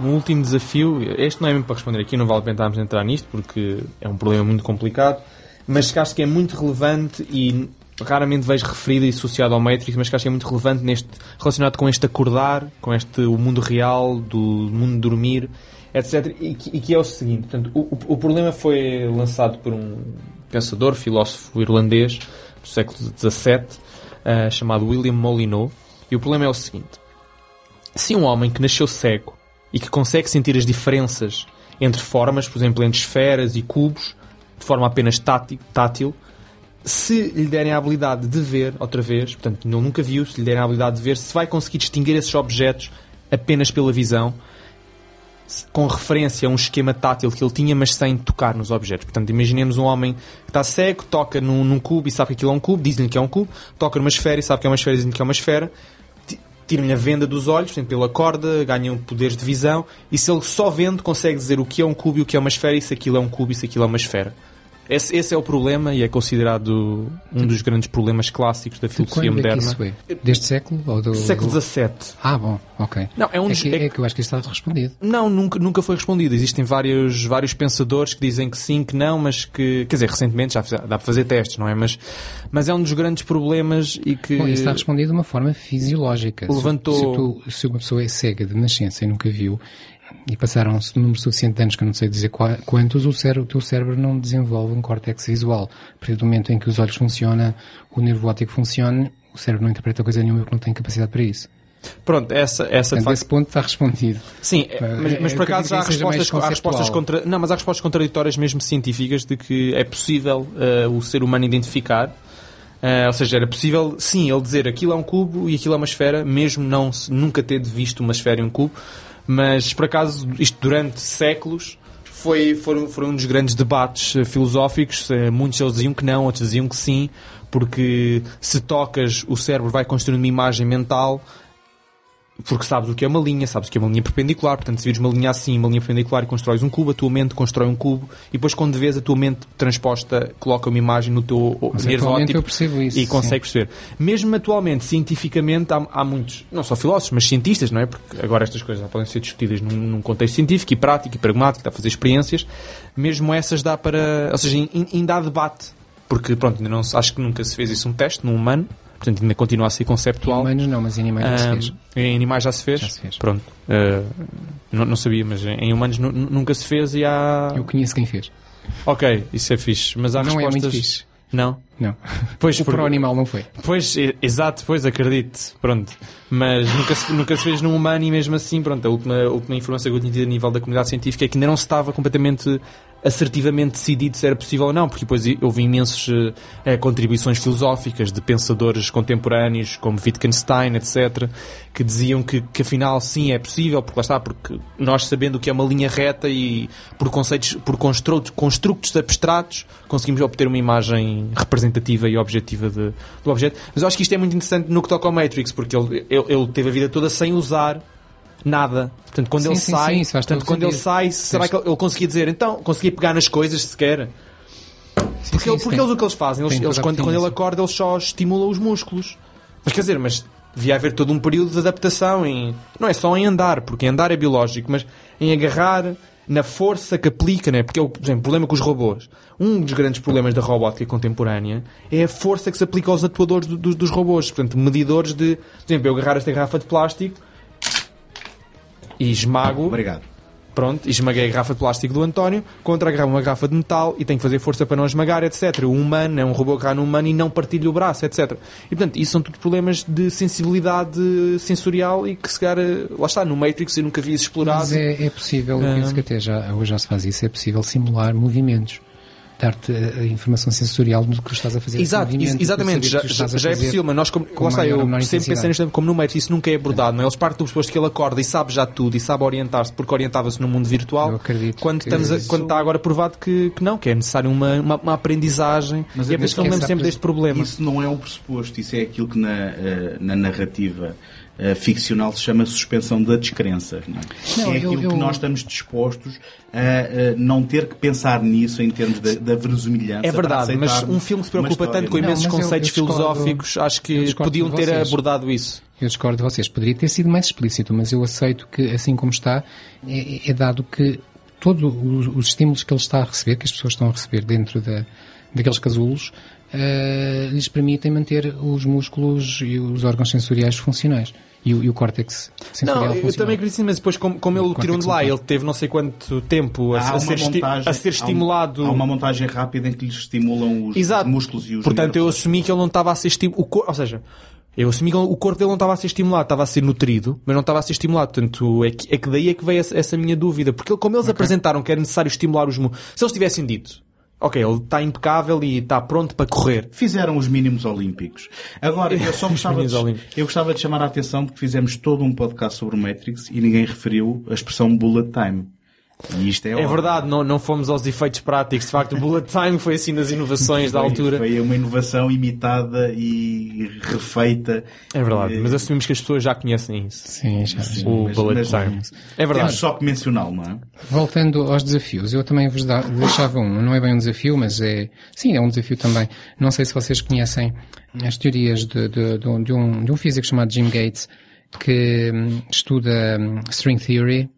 um último desafio. Este não é mesmo para responder aqui, não vale a pena estarmos a entrar nisto porque é um problema muito complicado, mas que acho que é muito relevante e raramente vejo referido e associado ao Matrix, mas que acho que é muito relevante neste, relacionado com este acordar, com este o mundo real, do mundo dormir, etc. E que, e que é o seguinte, portanto, o, o, problema foi lançado por um pensador, filósofo irlandês do século XVII, uh, chamado William Molyneux, e o problema é o seguinte. Se um homem que nasceu cego e que consegue sentir as diferenças entre formas, por exemplo, entre esferas e cubos, de forma apenas tátil, tátil se lhe derem a habilidade de ver, outra vez, portanto, ele nunca viu, se lhe derem a habilidade de ver, se vai conseguir distinguir esses objetos apenas pela visão, com referência a um esquema tátil que ele tinha, mas sem tocar nos objetos. Portanto, imaginemos um homem que está cego, toca num, num cubo e sabe que aquilo é um cubo, diz-lhe que é um cubo, toca numa esfera e sabe que é uma esfera diz-lhe que é uma esfera, tiram-lhe a venda dos olhos, portanto, ele acorda, ganha poderes de visão, e se ele só vendo, consegue dizer o que é um cubo e o que é uma esfera, e se aquilo é um cubo e se aquilo é uma esfera. Esse, esse é o problema e é considerado um dos grandes problemas clássicos da filosofia Quando moderna. É isso é? Deste século? Ou do, Século do... XVII. Ah, bom, ok. Não, é um é, dos- que, é é que eu acho que isso está respondido. Não, nunca, nunca foi respondido. Existem vários, vários pensadores que dizem que sim, que não, mas que, quer dizer, recentemente já dá para fazer testes, não é? Mas, mas é um dos grandes problemas e que. Bom, isso está respondido de uma forma fisiológica. Se- Levantou- Se, tu- se uma pessoa é cega de nascença e nunca viu, e passaram-se um número suficiente de anos que eu não sei dizer qua- quantos, o, cérebro, o teu cérebro não desenvolve um córtex visual. A partir do momento em que os olhos funcionam, o nervo óptico funciona, o cérebro não interpreta coisa nenhuma porque não tem capacidade para isso. Pronto, essa, essa Portanto, facto, esse ponto está respondido. Sim, Eh, mas, mas é por acaso há respostas, há respostas contra, não, mas há respostas contraditórias mesmo científicas de que é possível eh, o ser humano identificar. Eh, ou seja, era possível, sim, ele dizer aquilo é um cubo e aquilo é uma esfera, mesmo não se- nunca ter visto uma esfera e um cubo. Mas por acaso, isto durante séculos foi, foram, foram um dos grandes debates eh, filosóficos. Eh, Muitos diziam que não, outros diziam que sim, porque se tocas, o cérebro vai construindo uma imagem mental porque sabes o que é uma linha, sabes o que é uma linha perpendicular, portanto, se vires uma linha assim, uma linha perpendicular e constróis um cubo, a tua mente constrói um cubo e depois, quando vês, a tua mente transposta coloca uma imagem no teu nervo óptico e consegue perceber. Mesmo atualmente, cientificamente, há, há muitos, não só filósofos, mas cientistas, não é? Porque agora estas coisas já podem ser discutidas num, num contexto científico e prático e pragmático, dá a fazer experiências, mesmo essas dá para. Ou seja, in- ainda há debate. Porque, pronto, ainda não, acho que nunca se fez isso um teste num humano, portanto, ainda continua a ser conceptual. Humanos não, mas em animais já se fez. Em animais já se fez? Já se fez. Pronto. Ah, não, não sabia, mas em em humanos nu- nu- nunca se fez e há. Eu conheço quem fez. Ok, isso é fixe. Mas há Não é respostas. muito fixe. Não? Não. Pois, o por- para o animal não foi. Pois, exato, pois, acredito. Pronto. Mas nunca se, nunca se fez num humano e mesmo assim, pronto, a última, a última informação que eu tinha tido a nível da comunidade científica é que ainda não se estava completamente assertivamente decidido se era possível ou não, porque depois houve imensos eh, contribuições filosóficas de pensadores contemporâneos como Wittgenstein, etc., que diziam que, que afinal sim é possível, porque lá está, porque nós sabendo que é uma linha reta e por conceitos, por construtos, construtos abstratos, conseguimos obter uma imagem representativa e objetiva de- do objeto. Mas eu acho que isto é muito interessante no que toca ao Matrix, porque ele, ele, ele teve a vida toda sem usar nada. Portanto, quando Sim, ele sim, sai, sim, portanto, quando ele sai, será que ele, conseguia dizer, então, conseguia pegar nas coisas sequer? Porque, ele- porque eles o que eles fazem, eles, eles quando, quando ele acorda, eles só estimulam os músculos. Mas quer dizer, mas devia haver todo um período de adaptação em. Não é só em andar, porque andar é biológico, mas em agarrar na força que aplica, né? Porque, é o- por exemplo, o problema com os robôs. Um dos grandes problemas da robótica contemporânea é a força que se aplica aos atuadores do- do- dos robôs. Portanto, medidores de. Por exemplo, eu agarrar esta garrafa de plástico e esmago. Obrigado. Pronto, esmaguei a garrafa de plástico do António contra uma garrafa de metal e tenho que fazer força para não esmagar, etc. O humano é um robô agarrar no humano e não partilha o braço, etc. E portanto, isso são tudo problemas de sensibilidade sensorial e que se calhar, eh, lá está, no Matrix eu nunca vi isso explorado. Mas é, é possível, eu penso que até já, hoje já se faz isso, é possível simular movimentos. Dar-te a, informação sensorial do que estás a fazer. Exato, exatamente, já, já, é possível, mas nós, como, com lá está, eu sempre pensei intensidade. nisto como no Matrix, isso nunca é abordado, não é? Eles partem do pressuposto que ele acorda e sabe já tudo e sabe orientar-se porque orientava-se no mundo virtual. Eu acredito quando, estamos a- quando está agora provado que, que não, que é necessário uma, uma, uma aprendizagem. Mas e é por isso que eu lembro essa sempre deste problema. Isso não é um pressuposto, isso é aquilo que na, eh, na narrativa eh, ficcional se chama suspensão da descrença. Não é? Não, é eu- aquilo eu- que nós estamos dispostos a, eh, não ter que pensar nisso em termos da, da verosimilhança. É verdade, mas um filme que se preocupa história, tanto com não é? imensos eu- conceitos eu discordo- filosóficos, acho eu que podiam ter vocês. abordado isso. Eu discordo de vocês. Poderia ter sido mais explícito, mas eu aceito que, assim como está, é, é dado que todos os, os estímulos que ele está a receber, que as pessoas estão a receber dentro da, daqueles casulos, eh, lhes permitem manter os músculos e os órgãos sensoriais funcionais. E o, e o córtex sensorial Não, eu funcional. também acredito sim, mas depois como, como ele o tiram de lá, Cortex ele teve não sei quanto tempo a, a ser, montagem- a ser há um- estimulado. Há uma montagem rápida em que lhes estimulam os, Exato. os músculos e os Portanto, eu nervos. assumi que ele não estava a ser estimulado. Ou seja, eu assumi que o corpo dele não estava a ser estimulado, estava a ser nutrido, mas não estava a ser estimulado. Portanto, é que, é que daí é que veio essa, essa minha dúvida. Porque ele- como eles apresentaram que era necessário estimular os músculos, se eles tivessem dito, ok, ele está impecável e está pronto para correr. Fizeram os mínimos olímpicos. Agora, eu só gostava de, eu gostava de chamar a atenção porque fizemos todo um podcast sobre o Matrix e ninguém referiu a expressão bullet time. E isto é, É verdade, não, não fomos aos efeitos práticos. De facto, o bullet time foi assim das inovações da Foi- altura. Foi uma inovação imitada e refeita. É verdade, mas assumimos que as pessoas já conhecem isso. Sim, já. já. O mas- bullet mas- time. É verdade. Temos só que mencioná-lo, não é? Voltando aos desafios, eu também vos da- deixava um, não é bem um desafio, mas é, sim, é um desafio também. Não sei se vocês conhecem as teorias de, de, de um, de um, de um físico chamado Jim Gates, que hum, estuda hum, string theory,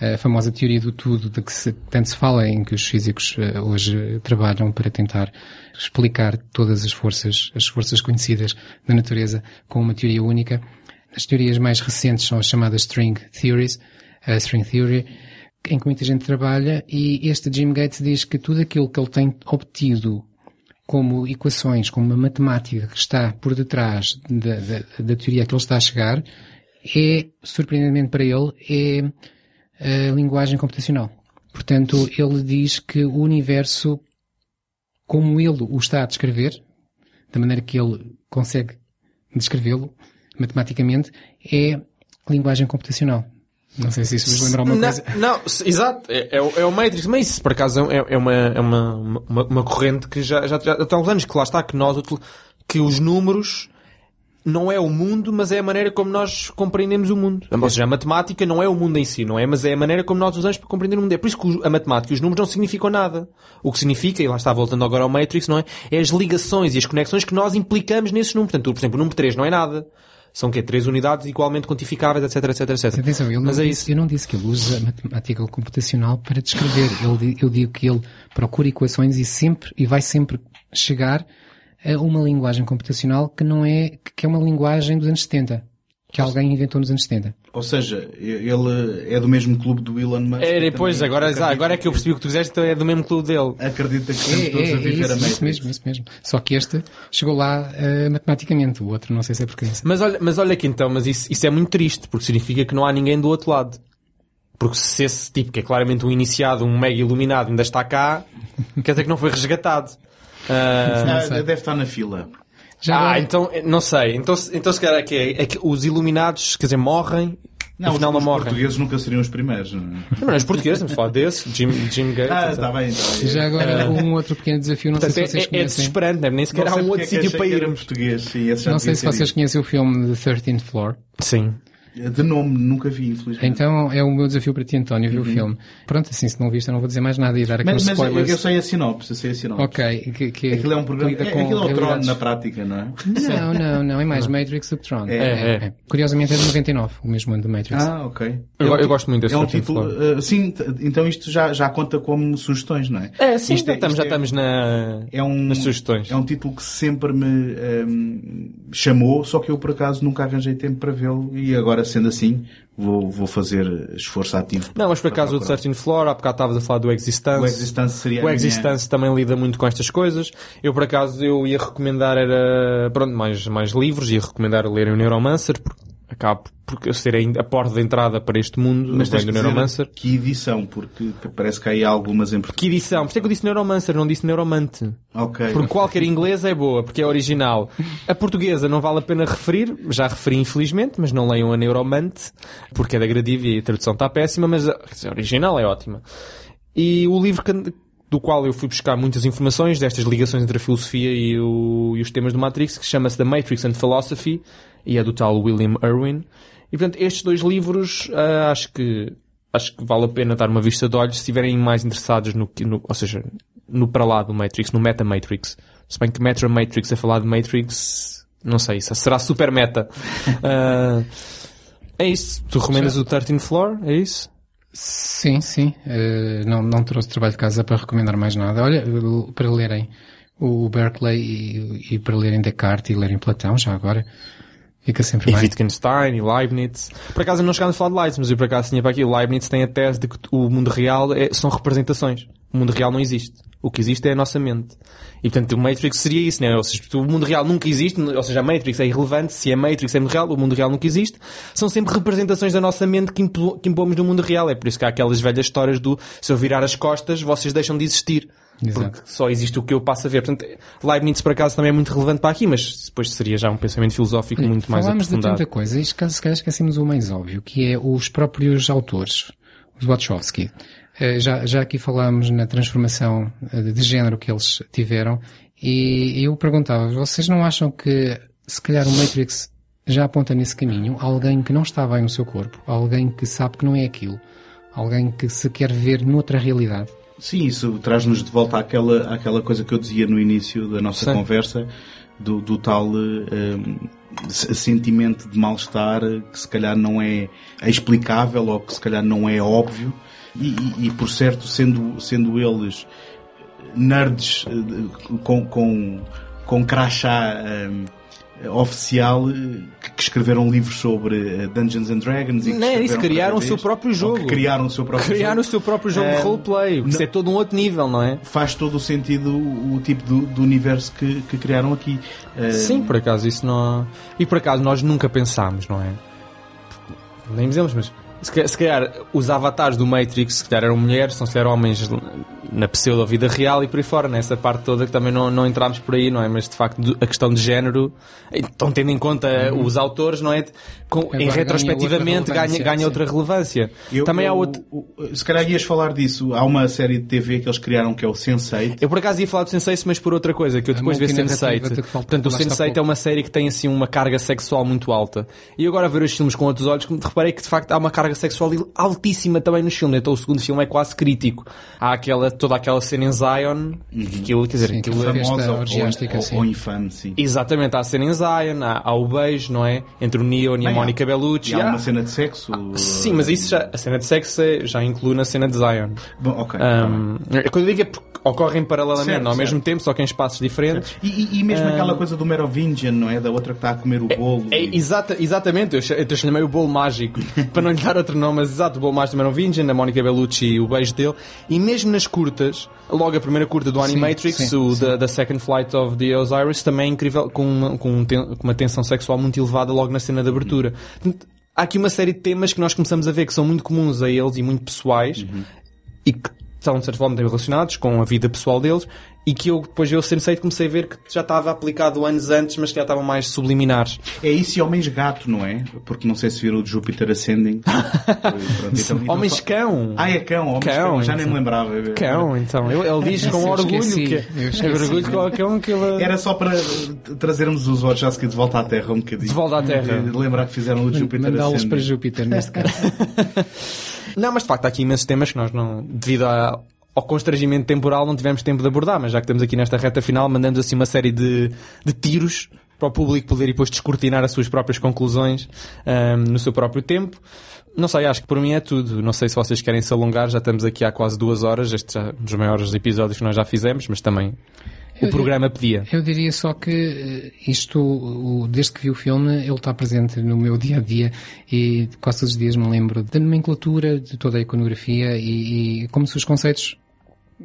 a famosa teoria do tudo, de que se, tanto se fala em que os físicos eh, hoje trabalham para tentar explicar todas as forças, as forças conhecidas da natureza com uma teoria única. As teorias mais recentes são as chamadas string theories, a string theory, em que muita gente trabalha e este Jim Gates diz que tudo aquilo que ele tem obtido como equações, como uma matemática que está por detrás da, da, da teoria que ele está a chegar, é, surpreendentemente para ele, é a linguagem computacional. Portanto, ele diz que o universo, como ele o está a descrever, da maneira que ele consegue descrevê-lo matematicamente, é linguagem computacional. Não sei se isso vos lembra alguma não, coisa. Não, exato. É, é o- é o Matrix. Mas isso, por acaso, é, é uma, é uma, uma, uma corrente que já, já, já há uns anos que lá está, que nós, que os números não é o mundo, mas é a maneira como nós compreendemos o mundo. Ou seja, a matemática não é o mundo em si, não é? Mas é a maneira como nós usamos para compreender o mundo. É por isso que a matemática e os números não significam nada. O que significa, e lá está voltando agora ao Matrix, não é? É as ligações e as conexões que nós implicamos nesses números. Portanto, por exemplo, o número 3 não é nada. São que Três unidades igualmente quantificáveis, etc, etc, etc. Atenção, ele Mas é disse, isso. eu não disse que ele usa matemática computacional para descrever. Ele, eu digo que ele procura equações e sempre, e vai sempre chegar a uma linguagem computacional que não é, que é uma linguagem dos anos 70. Que alguém inventou nos anos 70. Ou seja, ele é do mesmo clube do Elon Musk. É, depois, agora, agora é que eu percebi o que tu fizeste, então é do mesmo clube dele. Acredita que É, estamos todos é, a é viver isso, a Matrix. isso mesmo, isso mesmo. Só que este chegou lá eh, matematicamente, o outro não sei se é porque Mas olha, mas olha aqui então, mas isso, isso é muito triste, porque significa que não há ninguém do outro lado. Porque se esse tipo, que é claramente um iniciado, um mega iluminado, ainda está cá, quer dizer que não foi resgatado. Ah, Ah, deve estar na fila. Já ah, agora- então, não sei. Então, se- então se calhar é que, é, é que os iluminados, quer dizer, morrem, Não, afinal os, não os morrem. portugueses nunca seriam os primeiros. não é? Não, os portugueses, estamos a falar desse, Jim, Jim Gates. Ah, está bem, está bem. Já agora um outro pequeno desafio, não Portanto, sei é, se vocês é, é conhecem. desesperante, né? nem sequer Não há sei um outro é sítio para irmos. português. Sim, Não sei se vocês conhecem o filme The 13th Floor. Sim. Isso. De nome, nunca vi, infelizmente. Então é o meu desafio para ti, António, ver o filme. Pronto, assim, se não viste, eu não vou dizer mais nada e dar aqueles Uhum. mas mas eu, spoilers. eu sei a sinopse, eu sei a sinopse. Ok, que, que Aquilo é um programa. É, aquilo é o Tron na prática, não é? Não, não, não, é mais Matrix do que Tron. É, é. Curiosamente é de 99, o mesmo ano do Matrix. Ah, ok. Eu- É um eu gosto muito desse É um título. uh, sim, então isto já, já conta como sugestões, não é? É, sim, Isto já estamos, isto já estamos na, é um, nas sugestões. É um título que sempre me ehm, chamou, só que eu por acaso nunca arranjei tempo para vê-lo e agora sendo assim vou, vou fazer esforço ativo. Não, mas por acaso o. 13 Floor, há bocado estavas a falar do Existence. O Existence seria a O minha- Existence também lida muito com estas coisas. Eu, por acaso, eu ia recomendar, era, pronto, mais, mais livros, ia recomendar lerem o Neuromancer, porque acaba por ser a, a porta de entrada para este mundo, Mas vem do Neuromancer. que edição, porque parece que há aí algumas em. Que edição? Por isso é que eu disse Neuromancer, não disse Neuromante. Ok. Porque qualquer inglês é boa, porque é original. A portuguesa não vale a pena referir, já referi infelizmente, mas não leiam a Neuromante, porque é da Gradiva e a tradução está péssima, mas a original é ótima. E o livro que- do qual eu fui buscar muitas informações destas ligações entre a filosofia e, o- e os temas do Matrix, que chama-se The Matrix and Philosophy, e é do tal William Irwin. E portanto, estes dois livros, ah, acho que acho que vale a pena dar uma vista de olhos se estiverem mais interessados no, no ou seja, no para lá do Matrix, no Meta Matrix. Se bem que Metro Matrix a falar de Matrix, não sei, isso será super meta. Ah, é isso. Tu recomendas o 13 Floor? É isso? Sim, sim. Eh, não, não trouxe trabalho de casa para recomendar mais nada. Olha, para lerem o Berkeley e, e para lerem Descartes e lerem Platão, já agora, fica sempre E bem. Wittgenstein e Leibniz. Por acaso não chegámos a falar de Leibniz, mas eu por acaso tinha para aqui. O Leibniz tem a tese de que o mundo real é- são representações. O mundo real não existe. O que existe é a nossa mente. E portanto o Matrix seria isso, né? Ou seja, o mundo real nunca existe, ou seja, a Matrix é irrelevante, se a Matrix é mundo real, o mundo real nunca existe. São sempre representações da nossa mente que, impo- que impomos no mundo real. É por isso que há aquelas velhas histórias do se eu virar as costas, vocês deixam de existir. Exato. Porque só existe o que eu passo a ver. Portanto, Leibniz por acaso também é muito relevante para aqui, mas depois seria já um pensamento filosófico muito mais Falámos de aprofundado. tanta coisa e se calhar se calhar esquecemos o mais óbvio, que é os próprios autores, os Wachowski. Eh, Já, já aqui falámos na transformação eh, de género que eles tiveram e eu perguntava, vocês não acham que se calhar o Matrix já aponta nesse caminho alguém que não está bem no seu corpo, alguém que sabe que não é aquilo, alguém que se quer ver noutra realidade? Sim, isso traz-nos de volta àquela, àquela coisa que eu dizia no início da nossa Sim. conversa, do, do tal eh, se- sentimento de mal-estar eh, que se calhar não é explicável ou que se calhar não é óbvio. E, e- e, por certo, sendo, sendo eles nerds eh, com, com, com crachá eh, oficial eh, que, escreveram livros sobre eh, Dungeons and Dragons e que Não isso, criaram o seu próprio jogo. criaram o seu próprio Criar jogo. o seu próprio jogo de Eh, roleplay. Isso é todo um outro nível, não é? faz todo o sentido o, tipo do, do universo que, que criaram aqui. Eh, Sim, por acaso isso não. E por acaso nós nunca pensámos, não é? nem dizemos, mas se ca- se calhar os avatares do Matrix, se calhar eram mulheres, se calhar homens na pseudo vida real e por aí fora, nessa parte toda que também não, não entramos por aí, não é? Mas de facto a questão de género, então tendo em conta os autores, não é? Com, Agora em ganha retrospectivamente outra ganha, relevância, ganha outra relevância. Eu- também há eu- outro. o- Se calhar ias falar disso. Há uma série de TV que eles criaram que é o Sense8. Eu por acaso ia falar do Sense8, mas por outra coisa, que eu depois de ver multinarrativa Sense8. de que falta- Portanto, o há Sense8 é uma série que tem assim uma carga sexual muito alta. E agora a ver os filmes com outros olhos, reparei que de facto há uma carga sexual altíssima também nos filmes. Então o segundo filme é quase crítico. Há aquela, toda aquela cena em Zion, que aquilo, quer dizer, Sim, aquilo é- aquela festa Famosa ou, orgiástica, ou, sim. ou infame, sim. Exatamente, há a cena em Zion, há, há o beijo, não é? Entre o Neo e a Mónica Bellucci. E há Há- uma cena de sexo. Sim, mas isso já, a cena de sexo é- já inclui na cena de Zion. Bom, ok. tá. Um, quando eu digo é porque ocorrem paralelamente, Certo, não ao mesmo certo. tempo, só que em espaços diferentes. E, e- e mesmo Ah. aquela coisa do Merovingian, não é? Da outra que está a comer o bolo. É, e- exata, exatamente, eu, eu chamei o bolo mágico para não lhe dar outro nome, mas exato, o bolo mágico do Merovingian, da Mónica Bellucci e o beijo dele. E mesmo nas curtas, logo a primeira curta do Sim, Animatrix, sim, o sim. da, da Second Flight of the Osiris, também é incrível, com uma, com, um ten- com uma tensão sexual muito elevada logo na cena de abertura. Portanto, Há aqui uma série de temas que nós começamos a ver que são muito comuns a eles e muito pessoais e que estão de certa forma relacionados com a vida pessoal deles e que eu depois eu sensei comecei a ver que já estava aplicado anos antes, mas que já estavam mais subliminares. É isso e Homens Gato, não é? Porque não sei se viram o de Júpiter Ascending. Então- então Homens cão. Ah, é cão, Homens Cão, Cão. Já nem então. me lembrava. Cão, então. Ele, ele diz com Eu orgulho esqueci, que eu é orgulho com o cão que ele Era só para trazermos os Wachowski de volta à Terra um bocadinho. De volta à Terra. De lembrar que fizeram o de Júpiter Mandá-los Ascending. para Júpiter, neste caso. Não, mas de facto há aqui imensos temas que nós não, devido a- ao constrangimento temporal, não tivemos tempo de abordar, mas já que estamos aqui nesta reta final, mandamos assim uma série de, de tiros para o público poder depois descortinar as suas próprias conclusões ahm, no seu próprio tempo. Não sei, acho que por mim é tudo. Não sei se vocês querem se alongar, já estamos aqui há quase duas horas, este é um dos maiores episódios que nós já fizemos, mas também o Eu- programa pedia. Eu diria só que eh, isto, o- desde que vi o filme, ele está presente no meu dia a dia e quase todos os dias me lembro da nomenclatura, de toda a iconografia e, e como se os conceitos,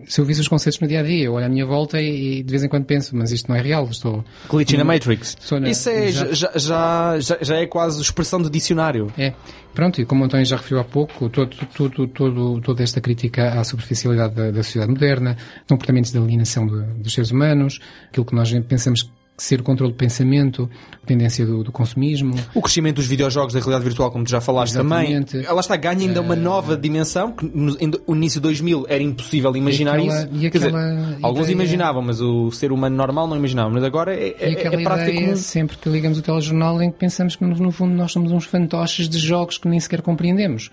se eu visse os conceitos no dia a dia, eu olho à minha volta e, e de vez em quando penso, mas isto não é real, estou. Glitch in a Matrix. Na- Isso é, já, já, já, já é quase expressão do dicionário. É. Pronto, e como o António já referiu há pouco, todo, todo, todo, toda esta crítica à superficialidade da, da sociedade moderna, comportamentos de alienação do- dos seres humanos, aquilo que nós pensamos ser o controle do pensamento, a tendência do, do consumismo, O crescimento dos videojogos da realidade virtual, como tu já falaste Exatamente. também, ela está ganha ainda uma nova dimensão que no, no início de 2000 era impossível imaginar E aquela- isso. e Quer dizer, aquela alguns ideia- imaginavam, mas o ser humano normal não imaginava. Mas agora é, é, aquela é prática ideia, comum. sempre que ligamos o telejornal, em que pensamos que, no, fundo, nós somos uns fantoches de jogos que nem sequer compreendemos.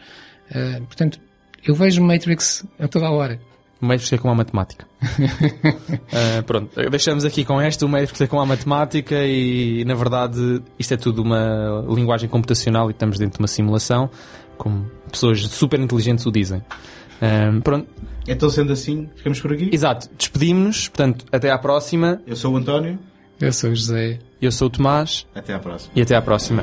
Ah, portanto, eu vejo Matrix a toda a hora. O Matrix é como a matemática. Ah, pronto, deixamos aqui com esta. O Matrix é como a matemática e, na verdade, isto é tudo uma linguagem computacional e estamos dentro de uma simulação, como pessoas super inteligentes o dizem. Ah, pronto, Então, sendo assim, ficamos por aqui. exato. Despedimos-nos. Portanto, até à próxima. Eu sou o António. Eu sou o José. Eu sou o Tomás Até à próxima. e até à próxima.